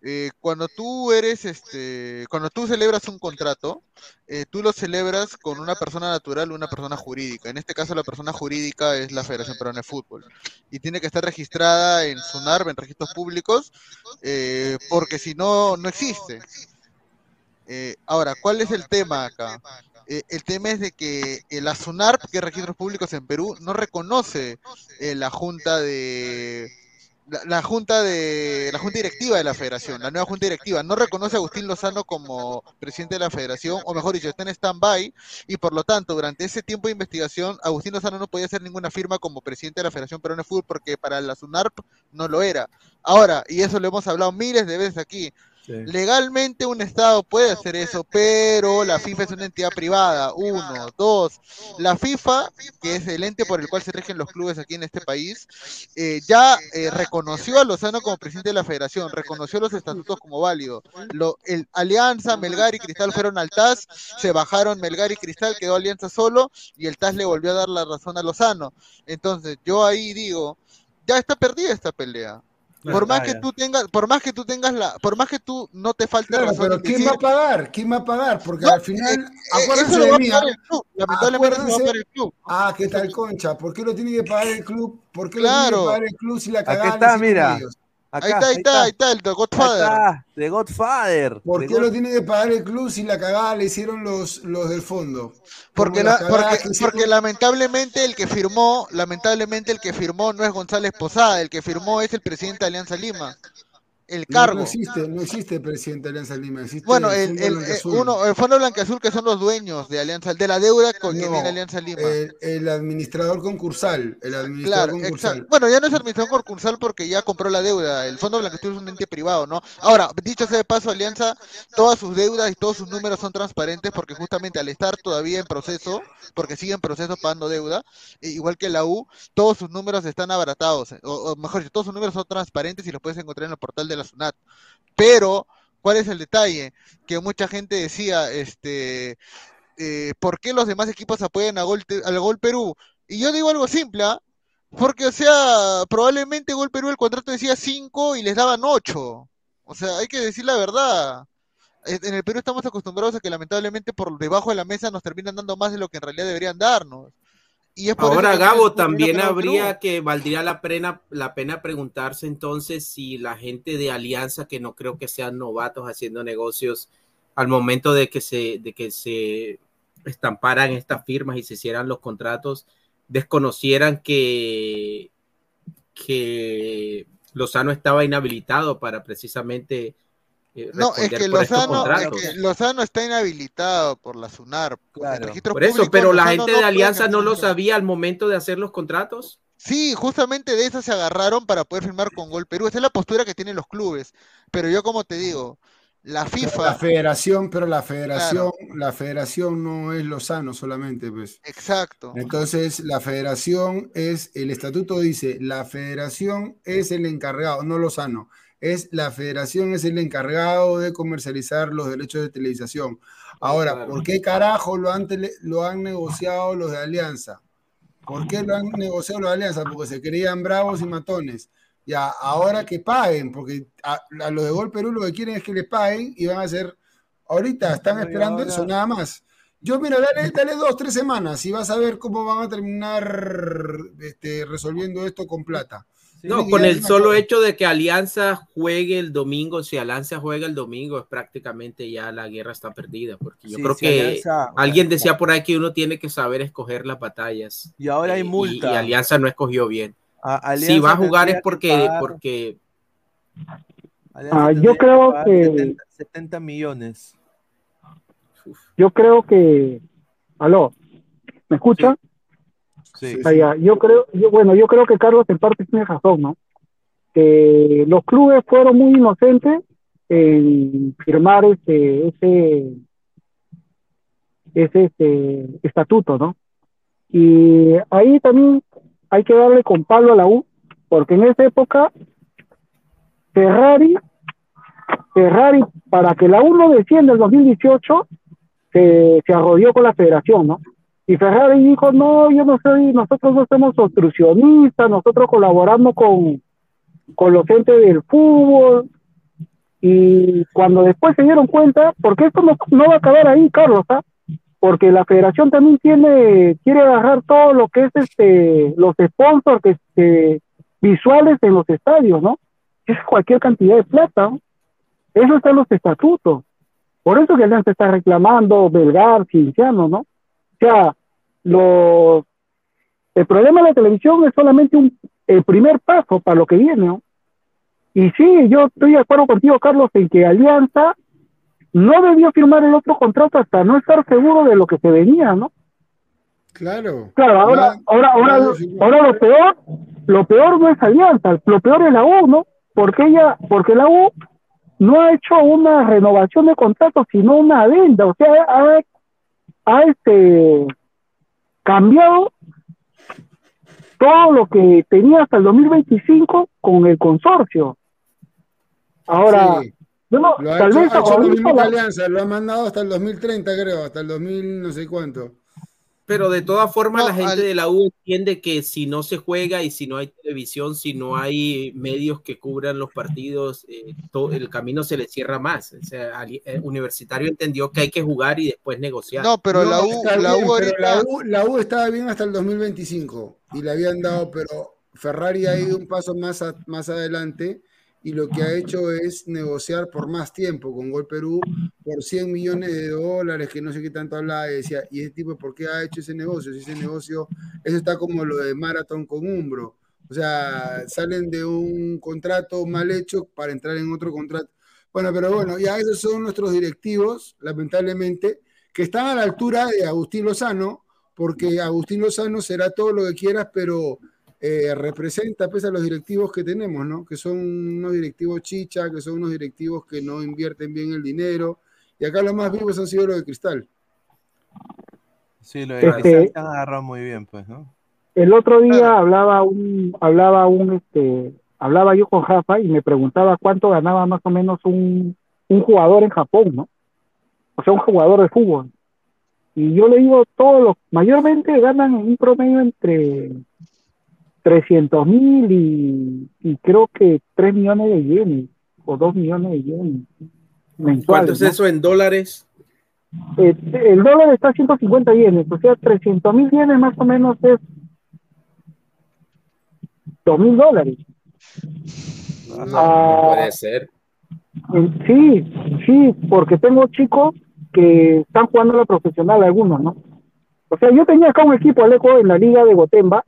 Eh, cuando tú eres, este, cuando tú celebras un contrato, eh, tú lo celebras con una persona natural o una persona jurídica. En este caso, la persona jurídica es la Federación Peruana de Fútbol y tiene que estar registrada en SUNARB, en registros públicos, eh, porque si no, no existe. ahora, ¿cuál es el tema acá? el tema es de que la SUNARP, que es registros públicos en Perú, no reconoce la junta de la, junta de la junta directiva de la federación, la nueva junta directiva, no reconoce a Agustín Lozano como presidente de la federación, o mejor dicho, está en stand-by, y por lo tanto, durante ese tiempo de investigación, Agustín Lozano no podía hacer ninguna firma como presidente de la Federación Peruana de Fútbol porque para la SUNARP no lo era. Ahora, y eso lo hemos hablado miles de veces aquí, Legalmente un Estado puede hacer eso, pero la FIFA es una entidad privada. Uno, dos. La FIFA, que es el ente por el cual se rigen los clubes aquí en este país, eh, ya eh, reconoció a Lozano como presidente de la federación, reconoció los estatutos como válidos. el Alianza, Melgar y Cristal fueron al TAS, se bajaron Melgar y Cristal, quedó Alianza solo y el TAS le volvió a dar la razón a Lozano. Entonces, yo ahí digo, ya está perdida esta pelea. Por más que tú tengas, por más que tú tengas la, por más que tú no te falte claro, Pero ¿quién va a pagar? ¿Quién va a pagar? Porque al final, eh, acuérdense de mí. Lamentablemente el club. Ah, ¿qué tal concha? ¿Por qué lo tiene que pagar el club? ¿Por qué lo tiene que pagar el club si la cagaron? Aquí está, mira ahí está, ahí está, ahí está, el The Godfather. The Godfather. ¿Por qué lo tiene que pagar el club si la cagada le hicieron los, los del fondo? Porque, porque, lamentablemente el que firmó, lamentablemente el que firmó no es González Posada, el que firmó es el presidente de Alianza Lima el cargo. No, existe, no existe presidente de Alianza Lima. Existe bueno, el, el, el, uno, el Fondo Blanqueazul, que son los dueños de Alianza, de la deuda con quien tiene Alianza Lima. El, administrador concursal. El administrador concursal. Bueno, ya no es administrador concursal porque ya compró la deuda. El Fondo Blanqueazul es un ente privado, ¿no? Ahora, dicho sea de paso, Alianza, todas sus deudas y todos sus números son transparentes porque justamente al estar todavía en proceso, porque sigue en proceso pagando deuda, e igual que la U, todos sus números están abaratados, o, o mejor dicho, todos sus números son transparentes y los puedes encontrar en el portal de la SUNAT. Pero, ¿cuál es el detalle? Que mucha gente decía, este, eh, ¿por qué los demás equipos apoyan a Gol, al Gol Perú? Y yo digo algo simple, ¿ah? porque, o sea, probablemente Gol Perú el contrato decía 5 y les daban 8. O sea, hay que decir la verdad. En el Perú estamos acostumbrados a que lamentablemente por debajo de la mesa nos terminan dando más de lo que en realidad deberían darnos. Ahora, Gabo, también habría que valdría la pena, la pena preguntarse entonces si la gente de Alianza, que no creo que sean novatos haciendo negocios, al momento de que se, de que se estamparan estas firmas y se hicieran los contratos, desconocieran que, que Lozano estaba inhabilitado para precisamente eh, no, es que, Lozano, está inhabilitado por la SUNAR. por eso, pero la gente de Alianza no lo sabía al momento de hacer los contratos. Sí, justamente de eso se agarraron para poder firmar con Gol Perú. Esa es la postura que tienen los clubes. Pero yo, como te digo, la FIFA. la federación, pero la federación, la federación no es Lozano solamente, pues. Exacto. Entonces, la federación es, el estatuto dice, la federación es el encargado, no Lozano es la federación, es el encargado de comercializar los derechos de televisación. Ahora, ¿por qué carajo lo han, lo han negociado los de Alianza? ¿Por qué lo han negociado los de Alianza? Porque se creían bravos y matones. Ya, ahora que paguen, porque a, los de Gol Perú lo que quieren es que les paguen y van a hacer, ahorita están esperando eso nada más. Yo, mira, dale, dale, dos, tres semanas y vas a ver cómo van a terminar este, resolviendo esto con plata no, con el solo hecho de que Alianza juegue el domingo, si Alianza juega el domingo, es prácticamente ya la guerra está perdida, porque yo creo que alguien decía por ahí que uno tiene que saber escoger las batallas. Y ahora hay multa. Y, Alianza no escogió bien. si va a jugar es porque... porque... Ah, yo creo que... 70, millones. Yo creo que... Aló, ¿me escucha? Yo creo, yo, bueno, yo creo que Carlos en parte tiene razón, ¿no? Que los clubes fueron muy inocentes en firmar ese, ese, ese este, estatuto, ¿no? Y ahí también hay que darle con palo a la U, porque en esa época Ferrari, Ferrari, para que la U no descienda en el 2018, se, se arrodió con la federación, ¿no? Y Ferrari dijo, no, yo no soy, nosotros no somos obstruccionistas, nosotros colaboramos con, con los entes del fútbol. Y cuando después se dieron cuenta, porque esto no, va a acabar ahí, Carlos, ¿ah? porque la federación también tiene, quiere agarrar todo lo que es este, los sponsors este, visuales en los estadios, ¿no? Es cualquier cantidad de plata, ¿no? Eso está en los estatutos. Por eso que Alianza está reclamando Belgar, Cienciano, ¿no? O sea, los, el problema de la televisión es solamente un, el primer paso para lo que viene, ¿no? Y sí, yo estoy de acuerdo contigo, Carlos, en que Alianza no debió firmar el otro contrato hasta no estar seguro de lo que se venía, ¿no? Claro. Claro, ahora, ahora, ahora, ahora lo peor, lo peor no es Alianza, lo peor es la U, ¿no? Porque ella, porque la U no ha hecho una renovación de contrato, sino una venda, o sea, ha, ha este cambiado todo lo que tenía hasta el 2025 con el consorcio. Ahora, lo ha tal vez alianza, lo ha mandado hasta el 2030, creo, hasta el 2000 no sé cuánto. Pero de todas formas, la gente de la U entiende que si no se juega y si no hay televisión, si no hay medios que cubran los partidos, eh, todo, el camino se le cierra más. O sea, el eh, universitario entendió que hay que jugar y después negociar. No, pero, la, U, la, U, la, U, estaba bien hasta el 2025 y le habían dado, pero Ferrari ha ido un paso más, más adelante y lo que ha hecho es negociar por más tiempo con Gol Perú por 100 millones de dólares, que no sé qué tanto hablaba, y decía, ¿y ese tipo por qué ha hecho ese negocio? Si ese negocio, eso está como lo de Marathon con Umbro. O sea, salen de un contrato mal hecho para entrar en otro contrato. Bueno, pero bueno, ya esos son nuestros directivos, lamentablemente, que están a la altura de Agustín Lozano, porque Agustín Lozano será todo lo que quieras, pero eh, representa pese a los directivos que tenemos, ¿no? Que son unos directivos chicha, que son unos directivos que no invierten bien el dinero. Y acá los más vivos han sido los de Cristal. Sí, lo de este, Cristal se han agarrado muy bien, pues, ¿no? El otro día hablaba un, hablaba un, este, hablaba yo con Jafa y me preguntaba cuánto ganaba más o menos un, un jugador en Japón, ¿no? O sea, un jugador de fútbol. Y yo le digo, todos los, mayormente ganan en un promedio entre 300 mil y, creo que 3 millones de yenes o 2 millones de yenes mensuales. ¿Cuánto es eso en dólares? Eh, el dólar está a 150 yenes, o sea, 300 mil yenes más o menos es 2 mil dólares. Ah, puede ser. Sí, sí, porque tengo chicos que están jugando a la profesional algunos, ¿no? O sea, yo tenía acá un equipo, Alejo, en la liga de Gotemba,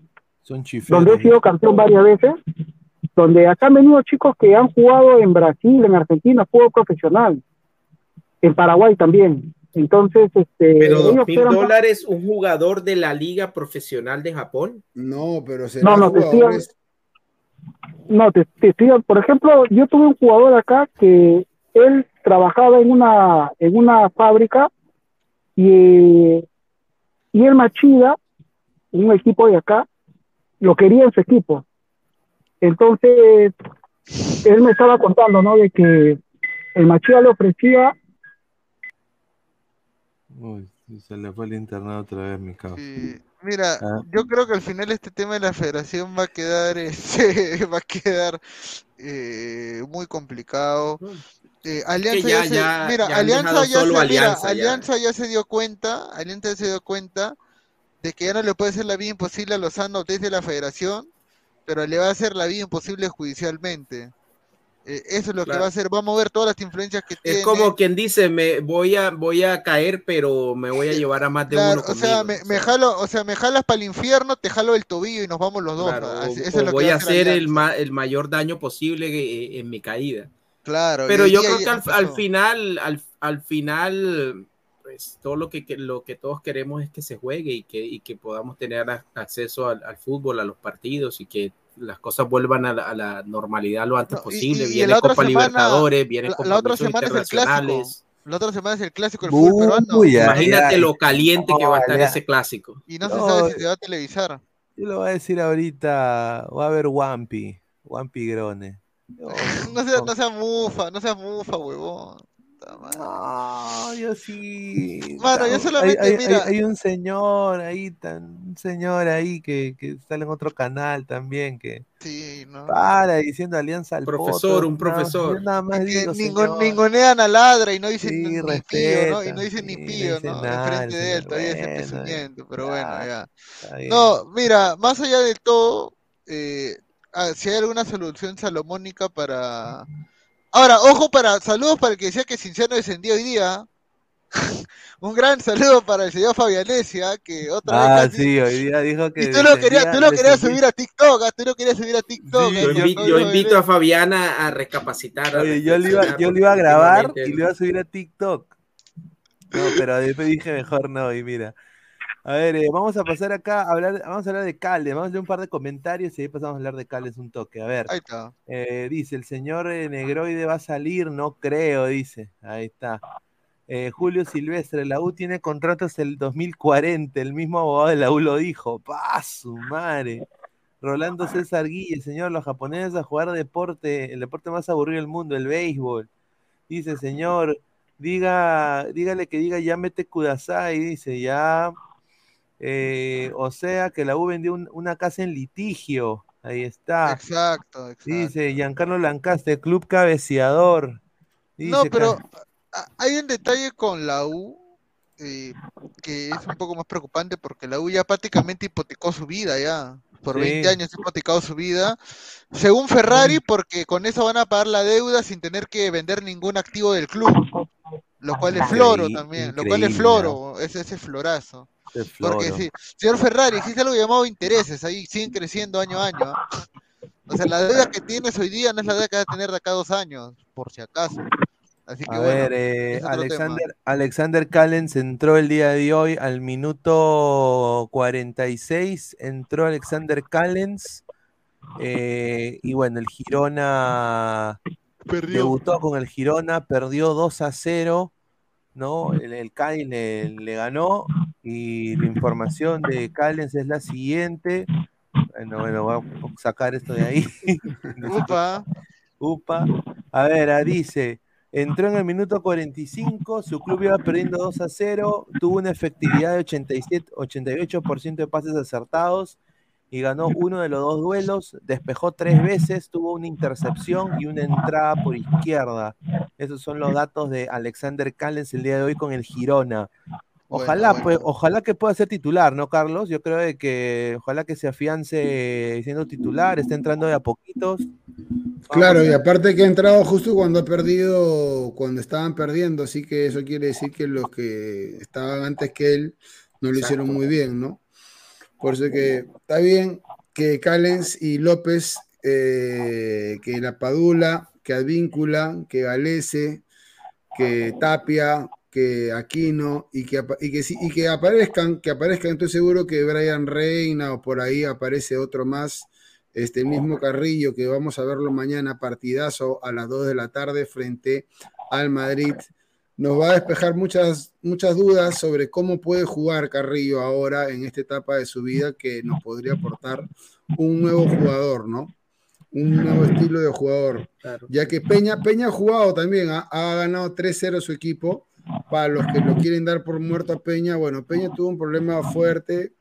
donde he sido campeón varias veces, donde acá han venido chicos que han jugado en Brasil, en Argentina, fútbol profesional, en Paraguay también. Entonces, este. Pero dos mil dólares un jugador de la Liga Profesional de Japón. No, pero no, no, te estoy, no, te, por ejemplo, yo tuve un jugador acá que él trabajaba en una, en una fábrica y, y el Machida, un equipo de acá, lo quería en su equipo. Entonces, él me estaba contando, ¿no? De que el Machida le ofrecía. Uy, se le fue el internet otra vez, mi cabrón. Mira, ah. yo creo que al final este tema de la federación va a quedar, este, va a quedar eh, muy complicado. Eh, Alianza ya, se, mira, Alianza ya se, Alianza ya se dio cuenta, Alianza ya se dio cuenta de que ya no le puede hacer la vida imposible a Lozano desde la federación, pero le va a hacer la vida imposible judicialmente. Eh, eso es lo que va a hacer, va a mover todas las influencias que tiene. Es como quien dice, me voy a voy a caer, pero me voy a llevar a más de uno. O sea, me, jalo, o sea, me jalas para el infierno, te jalo el tobillo y nos vamos los dos. voy a hacer el, el mayor daño posible eh, en, mi caída. Claro. Pero yo creo que al, final, al, al final, pues, todo lo que, lo que todos queremos es que se juegue y que, y que podamos tener acceso al, fútbol, a los partidos y que las cosas vuelvan a la, normalidad lo antes posible. viene Copa Libertadores, viene Copa la otra semana es el clásico. La otra semana es el clásico del fútbol peruano. Imagínate lo caliente que va a estar ese clásico. Y no, se sabe si se va a televisar. Yo lo voy a decir ahorita, va a haber Wampi, Wampi Grone. no, sea, no sea mufa, no sea mufa, huevón. No, yo sí. Mano, yo solamente, hay, mira. Hay, un señor ahí, tan, un señor ahí que, que sale en otro canal también que. Sí, ¿no? Para diciendo alianza al profesor, un profesor. Nada, más digo, ningun, ningunean a ladra y no dicen sí, ni respeta, pío, ¿no? Y no dicen ni pío, ¿no? Enfrente de él, todavía bueno, ese pensamiento, pero bueno, ya. No, mira, más allá de todo, eh, ah, si hay alguna solución salomónica para Ahora, ojo para, saludos para el que decía que Cinciano descendió hoy día. Un gran saludo para el señor Fabianesia, que otra ah, vez. Ah, sí, hoy día dijo que. Y tú lo querías, tú lo querías subir a TikTok, ¿ah? tú lo querías subir a TikTok. Sí, yo, yo, invito a Fabiana a recapacitar. Oye, yo, le iba, yo le iba a grabar y le iba a subir a TikTok. No, pero después dije mejor no, y mira. A ver, eh, vamos a pasar acá a hablar, vamos a hablar de Caldes, vamos a leer un par de comentarios y ahí pasamos a hablar de Caldes un toque. A ver, ahí está. Eh, dice, el señor eh, Negroide va a salir, no creo, dice. Ahí está. Julio Silvestre, la U tiene contratos el 2040, el mismo abogado de la U lo dijo. ¡Pah, su madre! Rolando César Guille, señor, los japoneses a jugar deporte, el deporte más aburrido del mundo, el béisbol. Dice, señor, diga, dígale que diga ya mete Kudasai, dice, ya eh, o sea que la U vendió una casa en litigio. Ahí está. Exacto, exacto. Dice Giancarlo Lancaster, club cabeceador. no, pero hay un detalle con la U eh, que es un poco más preocupante porque la U ya prácticamente hipotecó su vida ya. Por 20 años ha hipotecado su vida. Según Ferrari, porque con eso van a pagar la deuda sin tener que vender ningún activo del club. Lo cual es floro también. Lo cual es floro. Ese, ese florazo. Porque sí, señor Ferrari, existe algo llamado intereses, ahí siguen creciendo año a año. ¿ah? O sea, la deuda que tienes hoy día no es la deuda que va a tener de acá a dos años, por si acaso. Así que a bueno, ver, eh, Alexander, Alexander Callens entró el día de hoy al minuto 46, entró Alexander Callens eh, y bueno, el Girona debutó con el Girona, perdió 2 a 0, ¿no? El, el Cádiz le, le ganó y la información de Callens es la siguiente. Bueno, bueno, voy a sacar esto de ahí. Upa. Upa. A ver, dice, entró en el minuto 45, su club iba perdiendo 2 a 0, tuvo una efectividad de 87, 88% de pases acertados y ganó uno de los dos duelos, despejó tres veces, tuvo una intercepción y una entrada por izquierda. Esos son los datos de Alexander Callens el día de hoy con el Girona. Ojalá, Pues, ojalá que pueda ser titular, ¿no, Carlos? Yo creo de que ojalá que se afiance siendo titular, esté entrando de a poquitos. claro, y aparte que ha entrado justo cuando ha perdido, cuando estaban perdiendo, así que eso quiere decir que los que estaban antes que él no lo hicieron muy bien, ¿no? Por eso que está bien que Callens y López, eh, que La Padula, que Advíncula, que Galese, que Tapia, que Aquino y que, y que, y que aparezcan, que aparezcan, estoy seguro que Brian Reina o por ahí aparece otro más, este mismo Carrillo, que vamos a verlo mañana, partidazo a las 2 de la tarde frente al Madrid. Nos va a despejar muchas, muchas dudas sobre cómo puede jugar Carrillo ahora en esta etapa de su vida que nos podría aportar un nuevo jugador, ¿no? Un nuevo estilo de jugador. Ya que Peña, Peña ha jugado también, ha, ha ganado 3-0 su equipo para los que lo quieren dar por muerto a Peña, bueno, Peña tuvo un problema fuerte,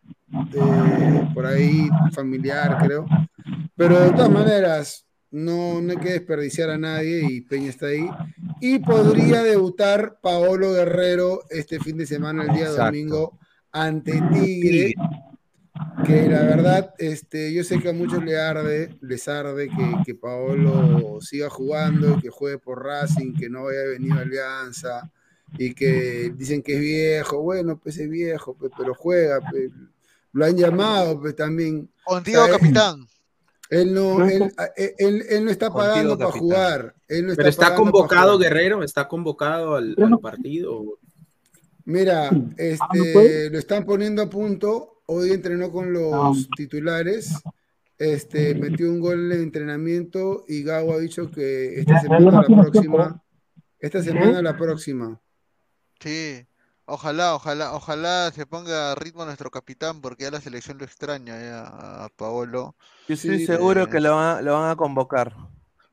eh, por ahí familiar, creo. Pero de todas maneras, no, no hay que desperdiciar a nadie y Peña está ahí. Y podría debutar Paolo Guerrero este fin de semana, el día domingo, ante Tigre. Que la verdad, este, yo sé que a muchos le arde, les arde que, que Paolo siga jugando, que juegue por Racing, que no haya venido a Alianza, y que dicen que es viejo, bueno, pues es viejo, pues, pero juega, pues, lo han llamado pues también. Contigo, capitán. Él no, él, él, no está pagando para jugar. Él pero está convocado, Guerrero, está convocado al, partido. Mira, este, lo están poniendo a punto. Hoy entrenó con los titulares. Este, metió un gol en entrenamiento y Gago ha dicho que esta semana la próxima. Esta semana la próxima Sí, ojalá, ojalá, ojalá se ponga a ritmo nuestro capitán porque ya la selección lo extraña ya, a Paolo. Yo estoy seguro que lo van, a, lo van a convocar.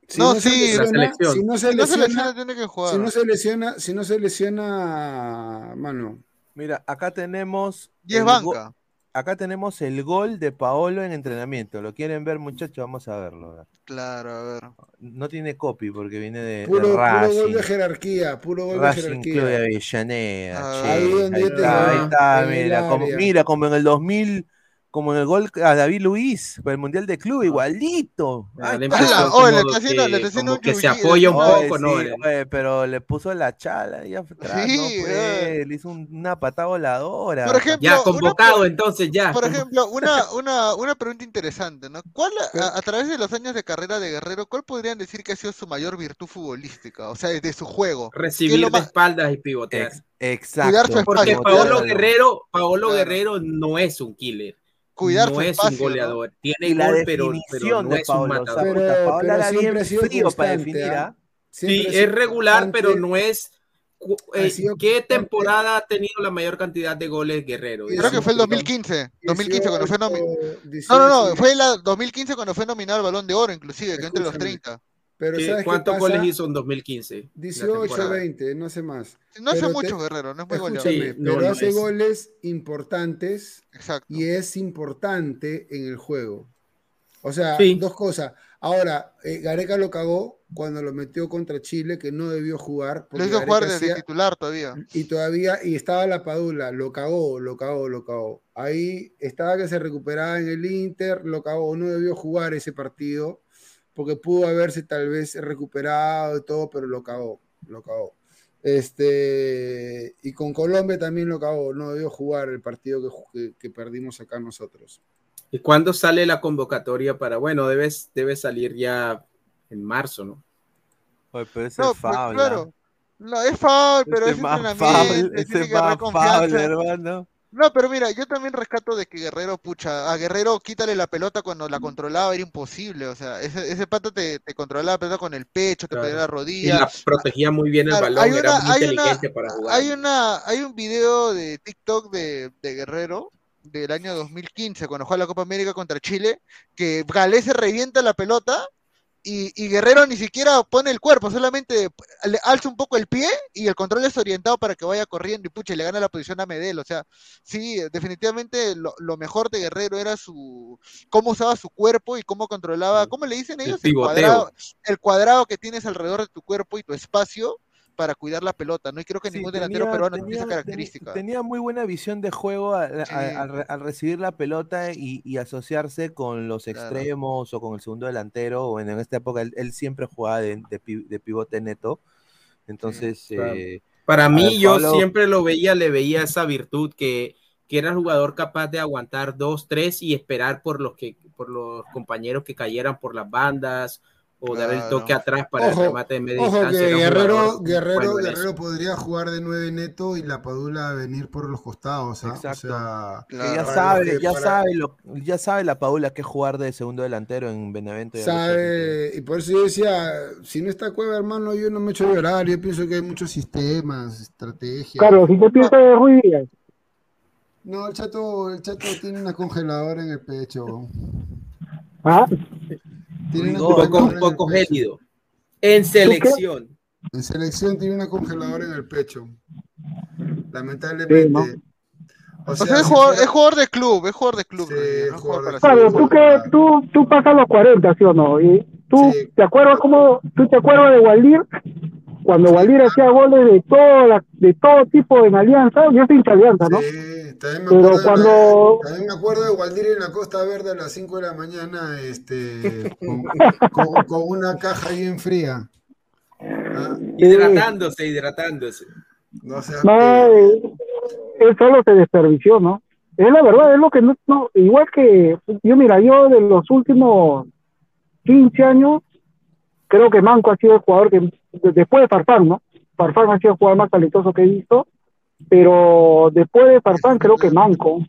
Si no, sí, se lesiona, si no se lesiona, tiene que jugar. Si no se lesiona, si no se lesiona, mano. Mira, acá tenemos. 10 banca. Acá tenemos el gol de Paolo en entrenamiento. ¿Lo quieren ver, muchachos? Vamos a verlo. Claro, a ver. No tiene copy porque viene de, puro, Puro gol de jerarquía, puro gol de jerarquía. Club de Avellaneda. ahí, está, ahí está, mira, como, mira, como en el 2000 como en el gol a David Luis para el Mundial de Club, igualito. que, se apoya un poco, ¿no? pero le puso la chala y atrás, sí, le hizo una patada voladora. Por ejemplo, ya convocado entonces ya. Por ejemplo, una, una, una pregunta interesante, ¿no? ¿Cuál, a, través de los años de carrera de Guerrero, cuál podrían decir que ha sido su mayor virtud futbolística? O sea, desde su juego. Recibir de espaldas y pivotear. Exacto. Porque Paolo Guerrero, Paolo Guerrero no es un killer cuidar no es un goleador. Tiene la gol, pero, pero no es un matador. Pero, pero siempre frío para definir. ¿ah? Sí, es regular, pero no es. Eh, ¿Qué temporada ha tenido la mayor cantidad de goles Guerrero? Creo que fue el 2015. 2015 cuando fue nominado. No, no, no, fue el 2015 cuando fue nominado al Balón de Oro, inclusive, que entre los 30. Pero ¿Cuántos goles hizo en 2015? 18, 20, no sé más. No hace mucho, Guerrero, no es muy goleador. pero hace goles importantes Exacto. y es importante en el juego. O sea, dos cosas. Ahora, eh, Gareca lo cagó cuando lo metió contra Chile, que no debió jugar. Lo hizo jugar desde titular todavía. Y todavía, y estaba la Padula, lo cagó, lo cagó, lo cagó. Ahí estaba que se recuperaba en el Inter, lo cagó, no debió jugar ese partido porque pudo haberse tal vez recuperado y todo, pero lo cagó, lo cagó. Este, y con Colombia también lo cagó, no debió jugar el partido que, perdimos acá nosotros. ¿Y cuándo sale la convocatoria para, bueno, debes, debe salir ya en marzo, ¿no? Oye, pero ese no, es pues, claro. No, es foul, pero es entrenamiento. Ese es más foul, hermano. No, pero mira, yo también rescato de que Guerrero, pucha, a Guerrero quítale la pelota cuando la controlaba, era imposible. O sea, ese, ese pato te, te controlaba la pelota con el pecho, te pedía la rodilla. Y la protegía muy bien el balón, era muy inteligente para jugar. Hay, una, hay un video de TikTok de, de Guerrero del año 2015, cuando juega la Copa América contra Chile, que Galés se revienta la pelota y, Guerrero ni siquiera pone el cuerpo, solamente le alza un poco el pie y el control es orientado para que vaya corriendo y pucha, le gana la posición a Medel. O sea, sí, definitivamente lo, mejor de Guerrero era su cómo usaba su cuerpo y cómo controlaba, ¿cómo le dicen ellos? El, cuadrado, el cuadrado que tienes alrededor de tu cuerpo y tu espacio para cuidar la pelota, ¿no? Y creo que ningún delantero peruano tiene esa característica. Tenía muy buena visión de juego al, recibir la pelota y, asociarse con los extremos o con el segundo delantero. Bueno, en esta época él, siempre jugaba de, pivote neto. Entonces. Eh, para mí, yo siempre lo veía, le veía esa virtud que, que era el jugador capaz de aguantar dos, tres y esperar por los que, por los compañeros que cayeran por las bandas o dar el toque atrás para el remate de media ojo Que Guerrero, Guerrero, Guerrero podría jugar de nueve neto y la Padula venir por los costados. ¿ah? Exacto. ya sabe, ya sabe, lo, ya sabe la Padula que jugar de segundo delantero en Benevento. Y sabe, y por eso yo decía, si no está Cueva, hermano, yo no me echo llorar. Yo pienso que hay muchos sistemas, estrategias. Claro, si te piensas de Ruiz No, el chato, el chato tiene una congeladora en el pecho. ¿Ah? Tiene un poco, gélido. En selección. En selección tiene una congeladora en el pecho. Lamentablemente. O sea, es, jugador, de club, es jugador de club. claro, tú, que, tú, tú pasas los 40, ¿sí o no? Y tú, ¿te acuerdas cómo, tú te acuerdas de Waldir? Cuando Waldir hacía goles de todo, de todo tipo en alianza, yo soy hincha alianza, ¿no? también me, Pero cuando... de, también me acuerdo de Waldir en la Costa Verde a las 5 de la mañana, este, con, una caja bien fría. ¿Ah? Hidratándose, hidratándose. No, sé no él solo se desperdició, ¿no? Es la verdad, es lo que no, no, igual que yo, mira, yo de los últimos 15 años, creo que Manco ha sido el jugador que, después de Farfán, ¿no? Farfán ha sido el jugador más talentoso que he visto, pero después de Farfán creo que Manco,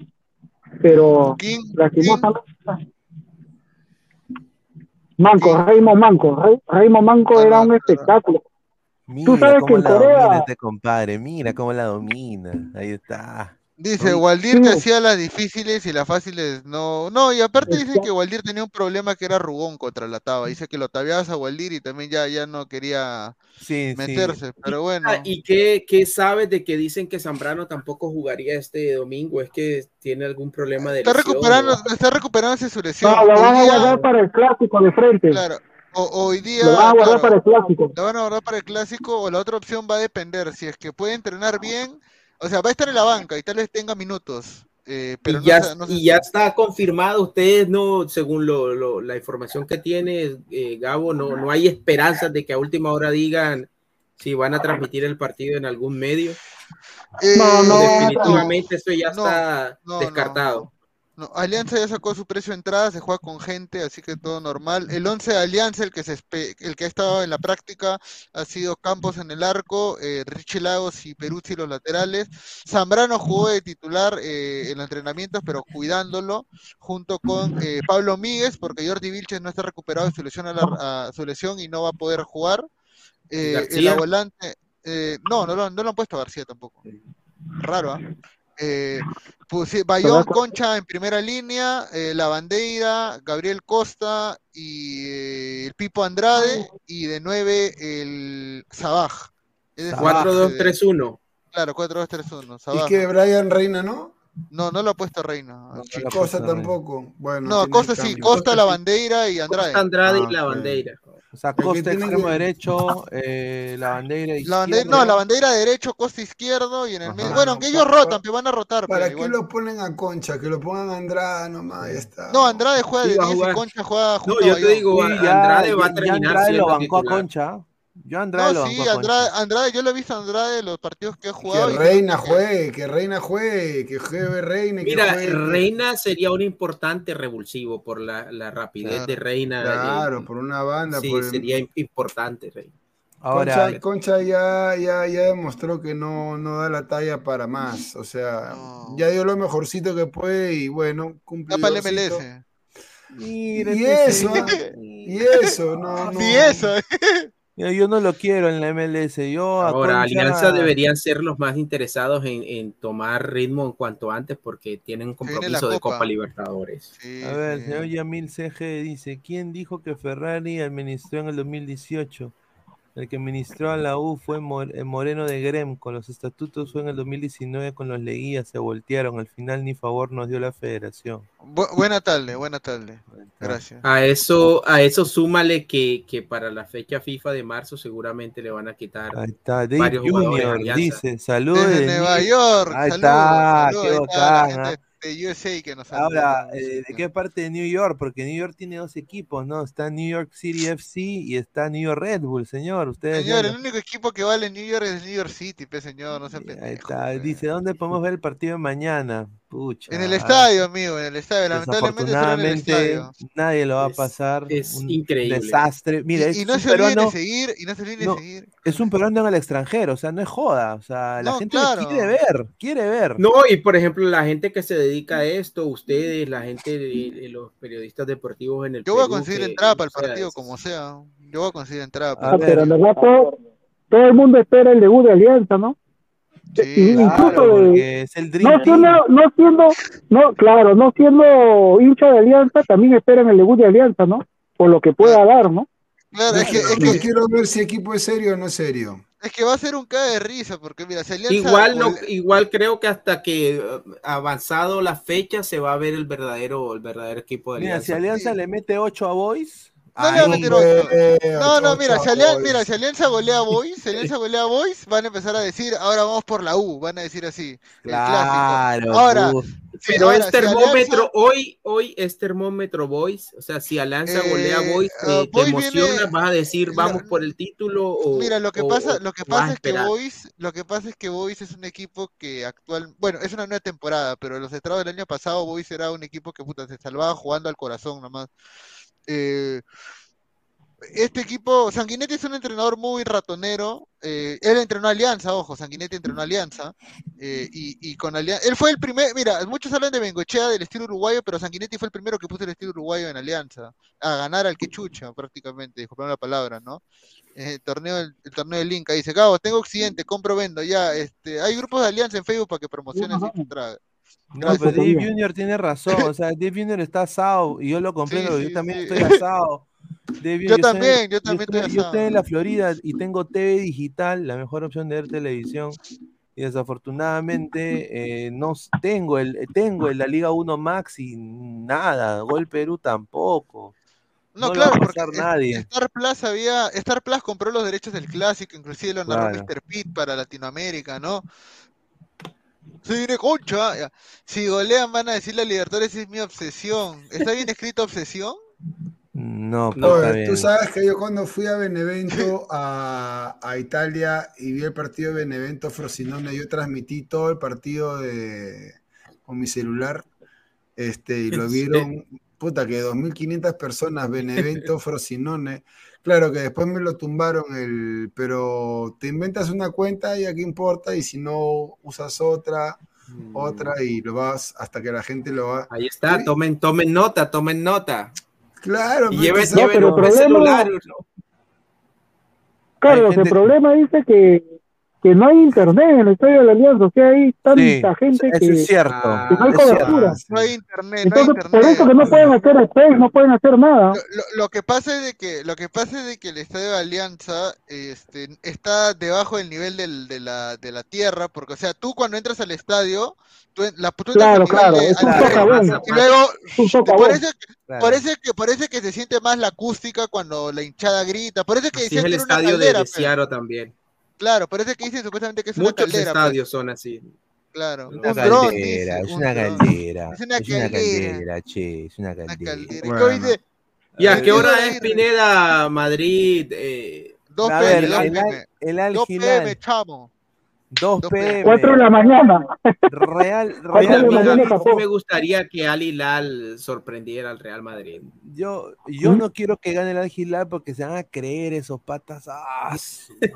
pero lastimosamente. Manco, Raymond Manco, Raymond Manco era un espectáculo. Mira Tú sabes que en Corea. Domina este compadre, mira cómo la domina. Ahí está. Dice, Waldir te hacía las difíciles y las fáciles no. No, y aparte dice que Waldir tenía un problema que era rugón contra la Taba. Dice que lo tabeabas a Waldir y también ya, ya no quería meterse, pero bueno. ¿Y qué, qué, sabes de que dicen que Zambrano tampoco jugaría este domingo? ¿Es que tiene algún problema de está Recuperando, Está recuperándose su lesión. No, lo van a guardar para el clásico de frente. Claro. hoy día. Lo van a guardar para el clásico. Lo van a guardar para el clásico o la otra opción va a depender. Si es que puede entrenar bien o sea, va a estar en la banca y tal vez tenga minutos. Eh, pero y, ya, y ya está confirmado, ustedes no, según lo, la información que tiene eh, Gabo, no, no hay esperanzas de que a última hora digan si van a transmitir el partido en algún medio. no, no, definitivamente eso ya está descartado. No, Alianza ya sacó su precio de entrada, se juega con gente, así que todo normal. El 11 de Alianza, el que, se el que ha estado en la práctica, ha sido Campos en el arco, eh, Richie Lagos y Peruzzi los laterales. Zambrano jugó de titular eh, en los entrenamientos, pero cuidándolo, junto con eh, Pablo Míguez, porque Jordi Vilches no está recuperado de su lesión, a su lesión y no va a poder jugar. el volante, no, no lo, no lo han puesto a García tampoco. Raro, ¿ah? Eh, pues, Bayón Concha en primera línea, eh, La Bandeira, Gabriel Costa y eh, el Pipo Andrade y de nueve el Sabaj. 4-2-3-1. Claro, 4-2-3-1. ¿Y que Brian Reina no? No, no lo ha puesto Reina. Costa tampoco. Bueno, no, Costa sí, Costa, La Bandeira y Andrade. Costa, Andrade y ah, La Bandeira. O sea, Costa extremo derecho, eh, la bandera izquierda. no, la bandera derecho, Costa izquierdo y en el medio. Bueno, aunque ellos rotan, pero van a rotar. ¿Para qué lo ponen a Concha? Que lo pongan a Andrade nomás, ya está. No, Andrade juega de 10 y Concha juega junto No, yo te digo, Andrade va a terminar Andrade lo bancó a Concha. Yo Andrade no, sí, Andrade, Andrade, yo lo he visto a Andrade los partidos que ha jugado. Que Reina juegue, que Reina juegue, que juegue Reina. Mira, Reina sería un importante revulsivo por la, la rapidez de Reina. Claro, por una banda. Sí, sería importante Reina. Ahora, Concha, ya, ya, ya, demostró que no, no da la talla para más. O sea, ya dio lo mejorcito que puede y bueno, cumplió. para el MLS. Y, eso, y eso, no, no. Y eso. Yo, no lo quiero en la MLS. Yo Ahora, Alianza deberían ser los más interesados en, tomar ritmo en cuanto antes porque tienen un compromiso de Copa Libertadores. a ver, señor Yamil CG dice, ¿quién dijo que Ferrari administró en el 2018? El que ministró a la U fue eh, Moreno de Grem. Con los estatutos fue en el 2019 con los Leguías. Se voltearon. Al final ni favor nos dio la federación. buena tarde, buena tarde. Gracias. A eso, a eso súmale que, que, para la fecha FIFA de marzo seguramente le van a quitar Ahí está, varios Junior, dice, saludos. Desde Nueva York. Ahí está, qué de USA que nos Ahora, eh, ¿de qué parte de New York? Porque New York tiene dos equipos, ¿no? Está New York City FC y está New York Red Bull, señor. Ustedes señor, el único equipo que vale en New York es New York City, pues, señor, no se Ahí está. Dice, ¿dónde podemos ver el partido mañana? Pucha. En el estadio, amigo, en el estadio. Lamentablemente nadie lo va a pasar. Es, increíble. Desastre. Mira, y, no se olviden de seguir, y no se olviden de seguir. Es un peruano en el extranjero, o sea, no es joda. O sea, la gente quiere ver, quiere ver. No, y por ejemplo, la gente que se dedica a esto, ustedes, la gente, de, los periodistas deportivos en el Yo voy a conseguir entrada para el partido, como sea. Yo voy a conseguir entrada. Ah, pero en verdad todo, todo el mundo espera el debut de Alianza, ¿no? Incluso es el no siendo, no siendo, no, claro, no siendo hincha de Alianza, también esperan el debut de Alianza, ¿no? Por lo que pueda dar, ¿no? Claro, es que, es que quiero ver si equipo es serio o no es serio. Es que va a ser un cae de risa, porque mira, si Alianza, igual no, igual creo que hasta que uh, avanzado la fecha se va a ver el verdadero, el verdadero equipo de Alianza. Mira, si Alianza le mete 8 a Boys, no le va a meter otro. No, no, mira, si Alianza, mira, si Alianza golea a Boys, si Alianza golea a Boys, van a empezar a decir, ahora vamos por la U, van a decir así. Claro. Ahora, pero es termómetro, hoy, hoy es termómetro Boys, o sea, si Alianza golea a eh, Boys, ah, te, emociona, vas a decir, vamos por el título o, Mira, lo que pasa, lo que pasa es que Boys, lo que pasa es que Boys es un equipo que actual, bueno, es una nueva temporada, pero los estrados del año pasado Boys era un equipo que puta se salvaba jugando al corazón nomás. Eh, este equipo, Sanguinetti es un entrenador muy ratonero. Eh, él entrenó Alianza, ojo, Sanguinetti entrenó Alianza. Eh, y, con Alianza, él fue el primer, mira, muchos hablan de Bengochea del estilo uruguayo, pero Sanguinetti fue el primero que puso el estilo uruguayo en Alianza, a ganar al quechucha prácticamente, dijo la palabra, ¿no? El torneo, el, torneo del Inca, dice, Cabo, tengo Occidente, compro, vendo, ya, este, hay grupos de Alianza en Facebook para que promocionen entrada. No, pero Dave Junior tiene razón, o sea, Dave Junior está asado y yo lo comprendo, yo también estoy asado yo, también, yo también estoy, yo estoy en la Florida y tengo TV digital, la mejor opción de ver televisión. Y desafortunadamente eh, no tengo el tengo en la Liga 1 Max y nada, Gol Perú tampoco. No, claro, porque nadie. Star Plus había, Star Plus compró los derechos del clásico, inclusive lo narró Mr. Pitt para Latinoamérica, ¿no? Se viene concha. Si golean van a decir la Libertadores es mi obsesión. ¿Está bien escrito obsesión? No, Tú sabes que yo cuando fui a Benevento, a, Italia, y vi el partido de Benevento Frosinone, yo transmití todo el partido de, con mi celular, este, y lo vieron, puta, que 2.500 personas, Benevento Frosinone. Claro que después me lo tumbaron, el, pero te inventas una cuenta y aquí importa, y si no usas otra, otra, mm. y lo vas hasta que la gente lo va. Ahí está, tomen, tomen nota, tomen nota. Claro, y lleve, no, pero el problema, Carlos, el problema dice que, que no hay internet en el estadio de la Alianza, o sea, hay tanta gente que, es cierto, que no hay cobertura. No hay internet, Entonces, no hay internet. Por eso que no pueden hacer space, no pueden hacer nada. Lo, lo, que pasa es de que, lo que pasa es de que el estadio de Alianza este, está debajo del nivel del, de, la, de la tierra, porque, o sea, tú cuando entras al estadio, la claro, claro, es un y luego parece, que, parece, que, parece que se siente más la acústica cuando la hinchada grita, parece que es el estadio de, de también. Claro, parece que dicen supuestamente que es Muchos una caldera. Muchos pues. estadios son así. Claro, una caldera, es una caldera. Es una caldera, che, es una caldera. ¿Y a qué hora es Pineda, Madrid? Eh, dos PM, el, el, Dos PM, chamo. 2 pm. 4 de la mañana. Real, Real me gustaría que Al Hilal sorprendiera al Real Madrid. Yo, yo ¿Mm? no quiero que gane el Al Hilal porque se van a creer esos patas. ¡Ah,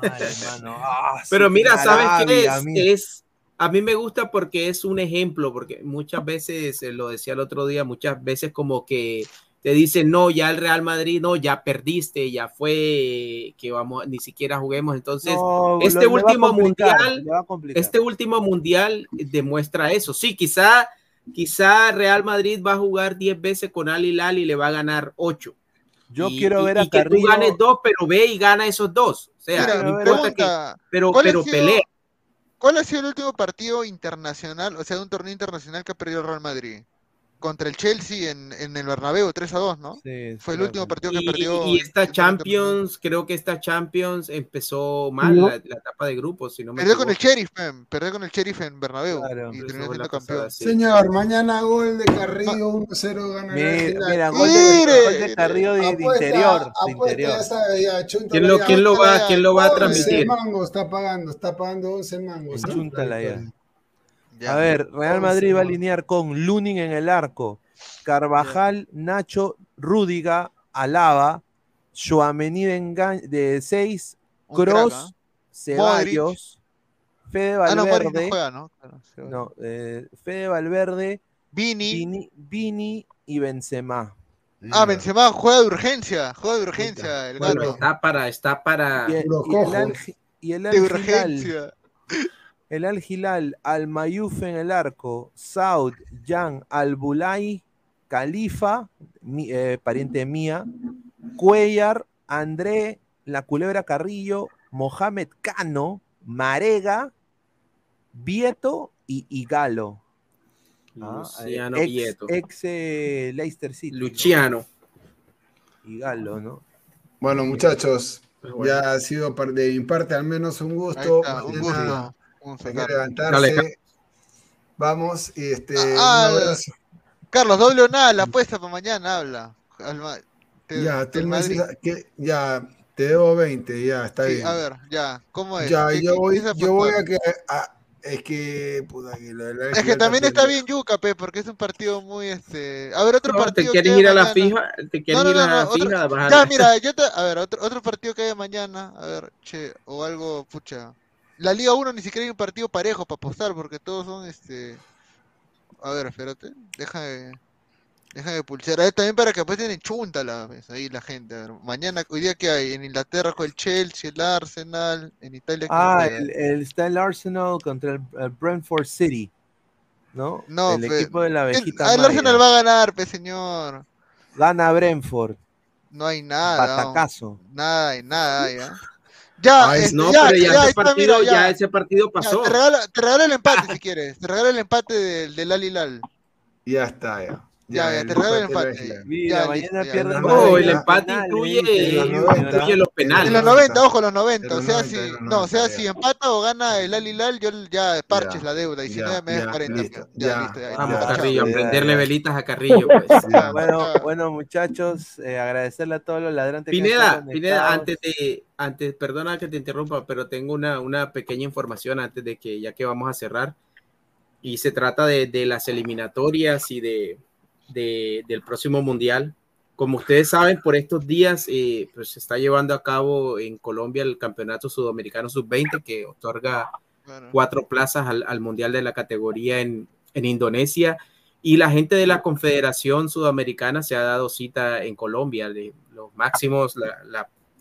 madre, ¡Ah, Pero mira, ¿sabes qué es? es? A mí me gusta porque es un ejemplo, porque muchas veces, eh, lo decía el otro día, muchas veces como que te dicen, no, ya el Real Madrid, no, ya perdiste, ya fue, que vamos, ni siquiera juguemos. Entonces, este último mundial, este último mundial demuestra eso. Sí, quizá, quizá Real Madrid va a jugar 10 veces con Al Hilal y le va a ganar 8. Yo quiero ver a y que tú ganes dos, pero ve y gana esos dos. O sea, no importa que, pero, pero pelea. ¿Cuál ha sido el último partido internacional, o sea, de un torneo internacional que ha perdido el Real Madrid? Contra el Chelsea en, en el Bernabéu 3 a 2, ¿no? Sí, Fue el último partido que perdió. Y esta Champions, creo que esta Champions empezó mal la, etapa de grupos, si no me Perdió con el Sheriff, perdió con el Sheriff en Bernabéu y terminó siendo campeón. Señor, mañana gol de Carrillo 1-0 gana Mira, mira gol, de, gol de Carrillo de, interior, de interior. ¿Quién lo, quién lo va, quién lo va a transmitir? 11 mangos está pagando, está pagando 11 mangos. Chúntala ya a ver, Real Madrid va a alinear con Lunin en el arco, Carvajal, Nacho, Rúdiga, Alaba, Joamení de 6, Cross, ¿ah? Ceballos, Fede ah, Valverde, no, eh, Fede Valverde, Vini. Vini, y Benzema. Ah, Benzema juega de urgencia, juega de urgencia el está para, está para. Y, el, y el, de urgencia. El Al Hilal, Al Mayuf en el arco, Saud, Jan, Al Bulay, Califa, eh, pariente mía, Cuellar, André, La Culebra Carrillo, Mohamed Cano, Marega, Vieto y, Galo. Ah, Luciano ex, Vieto. Ex eh, Leicester City. Luciano. Y Galo, ¿no? Bueno, muchachos, ya ha sido de mi parte al menos un gusto. un gusto. Vamos a levantarse. Vamos y este. Ah, ah, Carlos, doble o nada, la apuesta para mañana habla. ya, tú me dices que ya te debo 20, ya está bien. A ver, ya, ¿cómo es? Ya, yo voy, yo voy a que Es que, puta, que Es que también está bien Yuca, pe, porque es un partido muy este. A ver, otro partido. ¿Te quieres ir a la fija? ¿Te quieres ir a la fija? Ya, mira, yo te... a ver, otro, otro partido que haya mañana, a ver, che, o algo, pucha. La Liga 1 ni siquiera hay un partido parejo para apostar, porque todos son este. A ver, espérate, deja de. Deja de pulsar. A ver, también para que apuesten en chunta la, ahí la gente. A ver, mañana, hoy día que hay en Inglaterra con el Chelsea, el Arsenal, en Italia. Ah, el, el, está el Arsenal contra el, Brentford City. ¿No? No, el equipo de la abejita. El, el Arsenal va a ganar, pe señor. Gana Brentford. No hay nada. Patacazo. nada, hay nada, ya. Ya, no, pero ya, ese partido, ya, ese partido pasó. te, regalo, el empate si quieres. Te regalo el empate del, del Alilal. Ya está, ya. Ya, ya, te regalo el empate. Mira, mañana. No, el empate incluye, los penales. En los 90, ojo, los 90. O sea, si, no, o sea, si empata o gana el Alilal, yo ya parches la deuda. Y si no, me das 40. Ya, listo. Vamos, Carrillo, prenderle velitas a Carrillo. Pues. Bueno, bueno, muchachos, eh, agradecerle a todos los ladrantes. Pineda, Pineda, antes de, antes, perdona que te interrumpa, pero tengo una, una pequeña información antes de que, ya que vamos a cerrar. Y se trata de, de las eliminatorias y de del próximo mundial. Como ustedes saben, por estos días eh, pues se está llevando a cabo en Colombia el Campeonato Sudamericano Sub-20 que otorga cuatro plazas al, Mundial de la categoría en, Indonesia. Y la gente de la Confederación Sudamericana se ha dado cita en Colombia. De los máximos,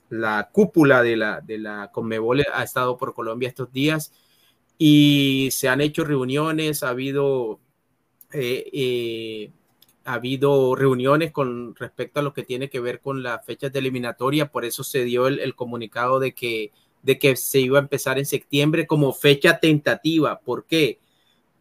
la, cúpula de la, de la Conmebol ha estado por Colombia estos días y se han hecho reuniones, ha habido eh, eh, ha habido reuniones con respecto a lo que tiene que ver con las fechas de eliminatoria, por eso se dio el, comunicado de que, de que se iba a empezar en septiembre como fecha tentativa. ¿Por qué?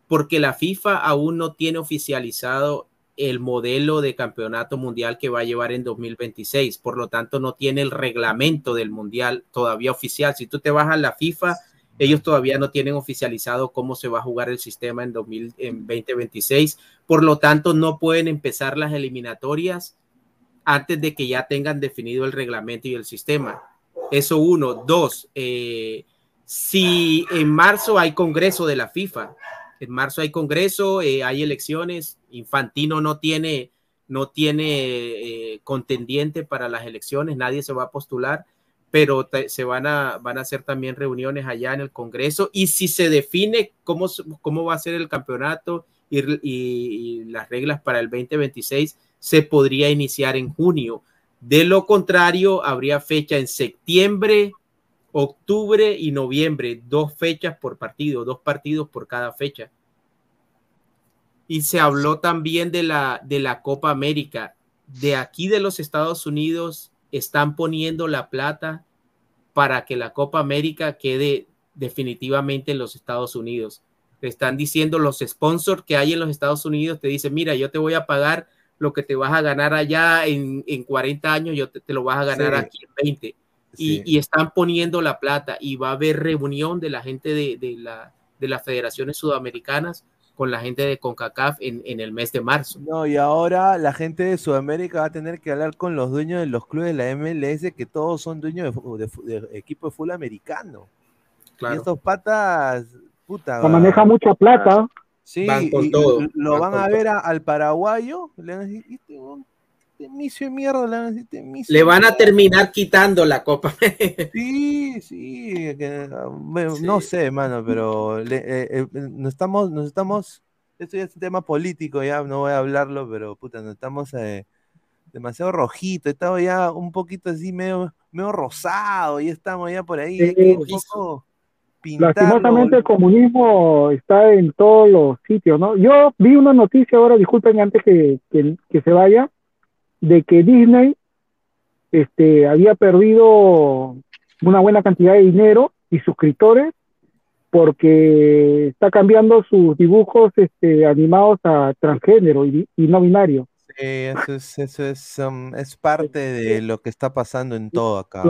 Porque la FIFA aún no tiene oficializado el modelo de campeonato mundial que va a llevar en 2026, por lo tanto no tiene el reglamento del mundial todavía oficial. Si tú te vas a la FIFA, ellos todavía no tienen oficializado cómo se va a jugar el sistema en, 2026. Por lo tanto, no pueden empezar las eliminatorias antes de que ya tengan definido el reglamento y el sistema. Eso uno. Dos, eh, si en marzo hay congreso de la FIFA, en marzo hay congreso, eh, hay elecciones, Infantino no tiene, no tiene eh, contendiente para las elecciones, nadie se va a postular pero se van a, van a hacer también reuniones allá en el Congreso y si se define cómo, cómo va a ser el campeonato y, las reglas para el 2026, se podría iniciar en junio. De lo contrario, habría fecha en septiembre, octubre y noviembre, dos fechas por partido, dos partidos por cada fecha. Y se habló también de la, de la Copa América. De aquí de los Estados Unidos están poniendo la plata para que la Copa América quede definitivamente en los Estados Unidos. Te están diciendo los sponsors que hay en los Estados Unidos, te dicen, mira, yo te voy a pagar lo que te vas a ganar allá en, en 40 años, yo te, lo vas a ganar aquí en 20. Y, están poniendo la plata y va a haber reunión de la gente de, de, la, de las federaciones sudamericanas con la gente de CONCACAF en, en, el mes de marzo. No, y ahora la gente de Sudamérica va a tener que hablar con los dueños de los clubes de la MLS, que todos son dueños de, equipo de fútbol americano. Claro. Y estos patas, puta. maneja mucha plata. Sí, con todo. lo van, a ver al paraguayo, le van a decir, este mierda, este le van a terminar quitando la copa. sí, sí, no sé, mano, pero eh, eh, nos estamos, nos estamos, esto ya es un tema político, ya no voy a hablarlo, pero puta, nos estamos eh, demasiado rojito, estamos ya un poquito así medio, medio rosado, y estamos ya por ahí, Lastimosamente el comunismo está en todos los sitios, ¿no? Yo vi una noticia ahora, disculpen antes que, que se vaya, de que Disney este, había perdido una buena cantidad de dinero y suscriptores porque está cambiando sus dibujos este, animados a transgénero y, no binario. Sí, eso es, eso es, um, es parte de lo que está pasando en todo acá.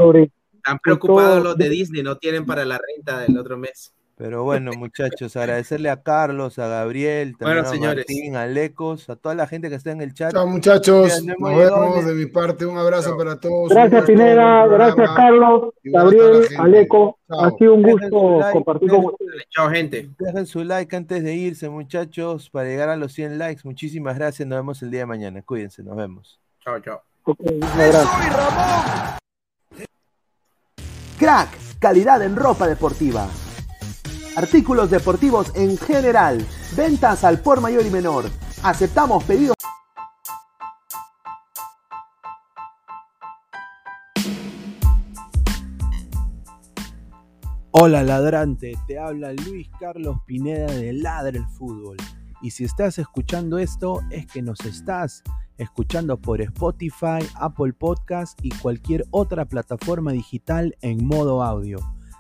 Están preocupados los de Disney, no tienen para la renta del otro mes. Pero bueno, muchachos, agradecerle a Carlos, a Gabriel, también a Martín, a Lecos, a toda la gente que está en el chat. Chao, muchachos. Nos vemos de mi parte. Un abrazo para todos. Gracias, Pineda. Gracias, Carlos, Gabriel, Aleco. Ha sido un gusto compartir con ustedes. Chao, gente. Dejen su like antes de irse, muchachos, para llegar a los 100 likes. Muchísimas gracias. Nos vemos el día de mañana. Cuídense, nos vemos. Chao, chao. Crack, calidad en ropa deportiva artículos deportivos en general, ventas al por mayor y menor. Aceptamos pedidos. Hola ladrante, te habla Luis Carlos Pineda de Ladre el Fútbol. Y si estás escuchando esto es que nos estás escuchando por Spotify, Apple Podcast y cualquier otra plataforma digital en modo audio